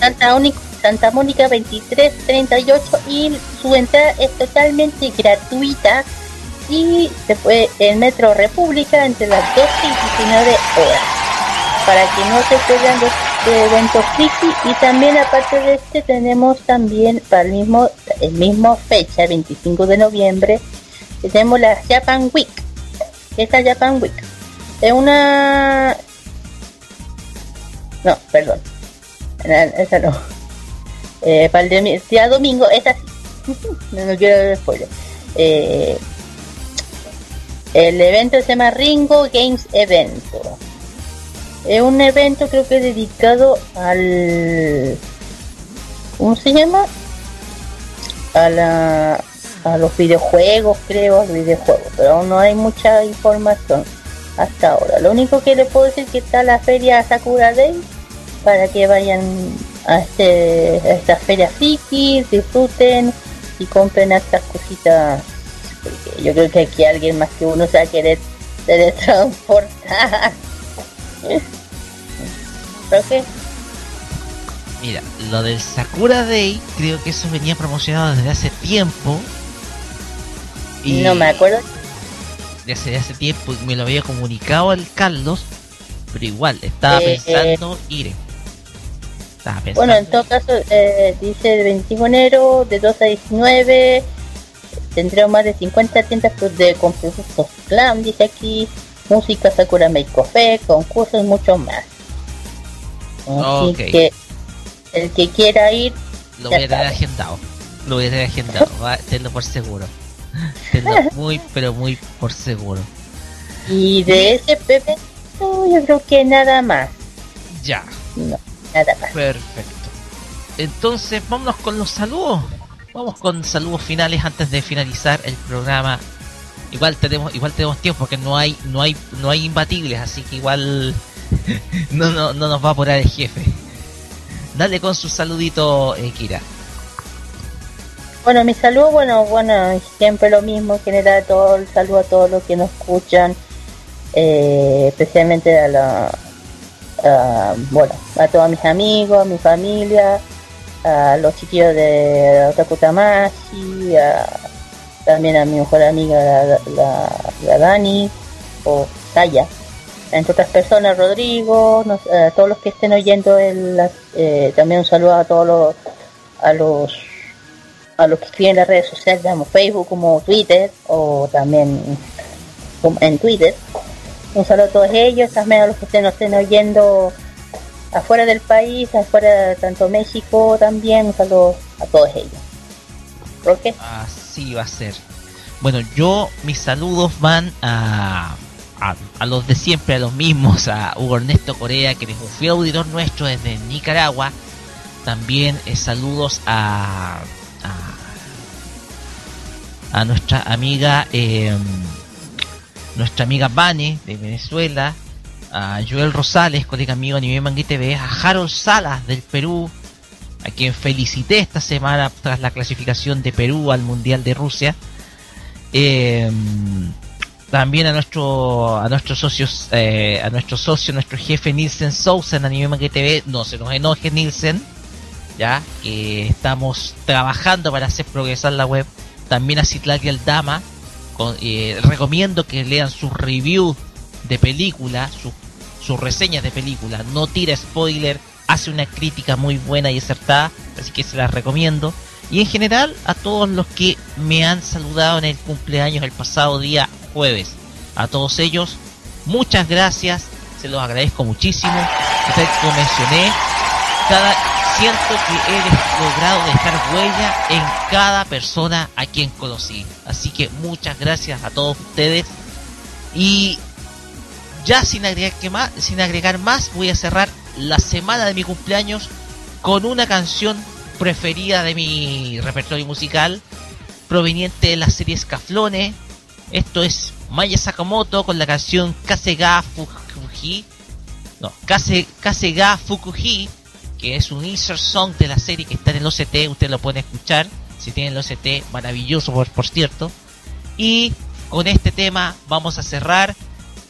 Santa, Uni- Santa Mónica 2338 y su entrada es totalmente gratuita. Y se puede en Metro República entre las 12 y 19 horas para que no se pierdan los eventos friki y también aparte de este tenemos también para el mismo el mismo fecha 25 de noviembre tenemos la Japan Week. Esta Japan Week. Es una no perdón. Esa no. Eh, para el domingo sí no, no quiero dar spoiler eh, el evento se llama Ringo Games Evento. Es un evento creo que dedicado al... ¿Cómo se llama? A, la, a los videojuegos, creo, a videojuegos. Pero aún no hay mucha información hasta ahora. Lo único que le puedo decir es que está la feria Sakura Day para que vayan a, este, a esta feria disfruten y compren estas cositas porque yo creo que aquí alguien más que uno se va a querer teletransportar. Mira, lo del Sakura Day, creo que eso venía promocionado desde hace tiempo. Y No me acuerdo. Desde hace tiempo me lo había comunicado el Carlos, pero igual, estaba Eh, pensando ir. Estaba pensando. Bueno, en todo caso, eh, dice el 25 de enero de 2 a 19. Tendremos más de 50 tiendas de, con productos clan, dice aquí. Música Sakura Make Cafe, concursos y mucho más. Así que el que quiera ir, lo voy a tener agendado. Lo hubiera agendado, va, tenlo por seguro. Tenlo muy, pero muy por seguro. Y de ese Pepe, no, yo creo que nada más. Ya, No, nada más. perfecto. Entonces, vámonos con los saludos. Vamos con saludos finales antes de finalizar el programa. Igual tenemos, igual tenemos tiempo porque no hay, no hay, no hay imbatibles, así que igual no, no, no nos va a apurar el jefe. Dale con su saludito, eh, Kira. Bueno, mi saludo, bueno, bueno, siempre lo mismo, en general todo el saludo a todos los que nos escuchan, eh, especialmente a la, a, bueno, a todos mis amigos, a mi familia, a los chiquillos de Otaku Tamashi, a, también a mi mejor amiga la, la, Dani o Saya, entre otras personas, Rodrigo, a todos los que estén oyendo, eh, también un saludo a todos los, a los a los que escriben en las redes sociales, como Facebook, como Twitter, o también en Twitter. Un saludo a todos ellos, también a los que estén, nos estén oyendo afuera del país, afuera tanto México también, un saludo a todos ellos. Roque, Así va a ser. Bueno, yo mis saludos van a, a, los de siempre, a los mismos, a Hugo Ernesto Corea, que es un fiel auditor nuestro desde Nicaragua. También eh, saludos a, a, nuestra amiga, eh, nuestra amiga Vane de Venezuela, a Joel Rosales, colega amigo a nivel Mangui TV, a Harold Salas del Perú, a quien felicité esta semana tras la clasificación de Perú al Mundial de Rusia. Eh, también a nuestro a nuestros socios eh, a nuestro socio nuestro jefe Nielsen Sousa en Anime Manga TV no se nos enoje Nielsen ya estamos trabajando para hacer progresar la web. También a Citlali Aldama con, eh, recomiendo que lean sus reviews de película sus sus reseñas de película. No tira spoiler hace una crítica muy buena y acertada así que se las recomiendo y en general a todos los que me han saludado en el cumpleaños el pasado día jueves. A todos ellos, muchas gracias, se los agradezco muchísimo. Como mencioné, cada, siento que he logrado dejar huella en cada persona a quien conocí. Así que muchas gracias a todos ustedes. Y ya sin agregar, que más, sin agregar más, voy a cerrar la semana de mi cumpleaños con una canción preferida de mi repertorio musical, proveniente de la serie Scaflone. Esto es Maya Sakamoto con la canción Kasega Fukuji. No, Kase, Kasega Fukuji, que es un insert song de la serie que está en el OCT. Usted lo puede escuchar si tiene el OCT, maravilloso por, por cierto. Y con este tema vamos a cerrar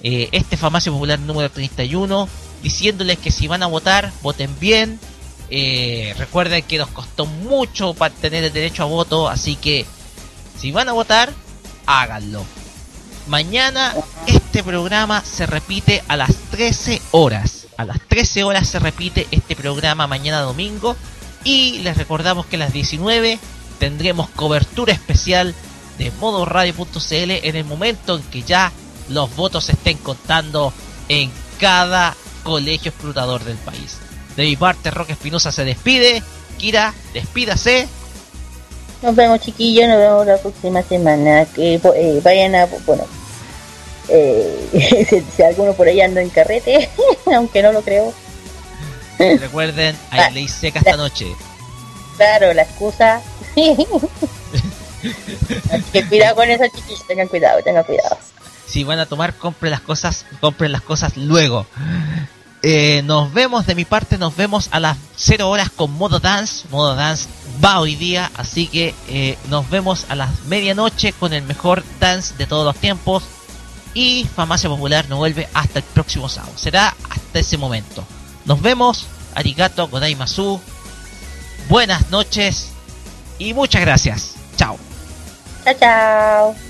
eh, este Farmacia Popular número 31, diciéndoles que si van a votar, voten bien. Eh, recuerden que nos costó mucho para tener el derecho a voto, así que si van a votar, háganlo. Mañana este programa se repite a las 13 horas. A las 13 horas se repite este programa mañana domingo. Y les recordamos que a las 19 tendremos cobertura especial de modoradio.cl en el momento en que ya los votos se estén contando en cada colegio explotador del país. De mi parte, Roque Espinosa se despide. Kira, despídase. nos vemos chiquillos, nos vemos la próxima semana. Que eh, vayan a, bueno, eh, si, si alguno por ahí anda en carrete, aunque no lo creo. Recuerden, hay ley seca esta noche. Claro, la excusa. Así que cuidado con eso, chiquillos, tengan cuidado, tengan cuidado. Si van a tomar, compren las cosas, compren las cosas luego. Eh, nos vemos de mi parte, nos vemos a las 0 horas con Modo Dance. Modo Dance va hoy día, así que eh, nos vemos a las medianoche con el mejor dance de todos los tiempos. Y Farmacia Popular no vuelve hasta el próximo sábado. Será hasta ese momento. Nos vemos. Arigato Godaimasu. Buenas noches y muchas gracias. Chao. Chao, chao.「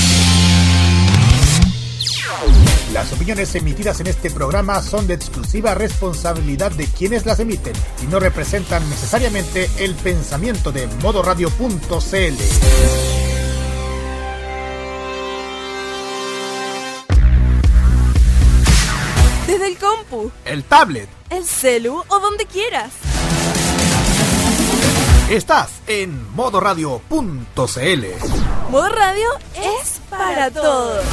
Las opiniones emitidas en este programa son de exclusiva responsabilidad de quienes las emiten y no representan necesariamente el pensamiento de modoradio.cl. Desde el compu, El tablet. el celu o donde quieras. Estás en modoradio.cl. Modo radio es para todos.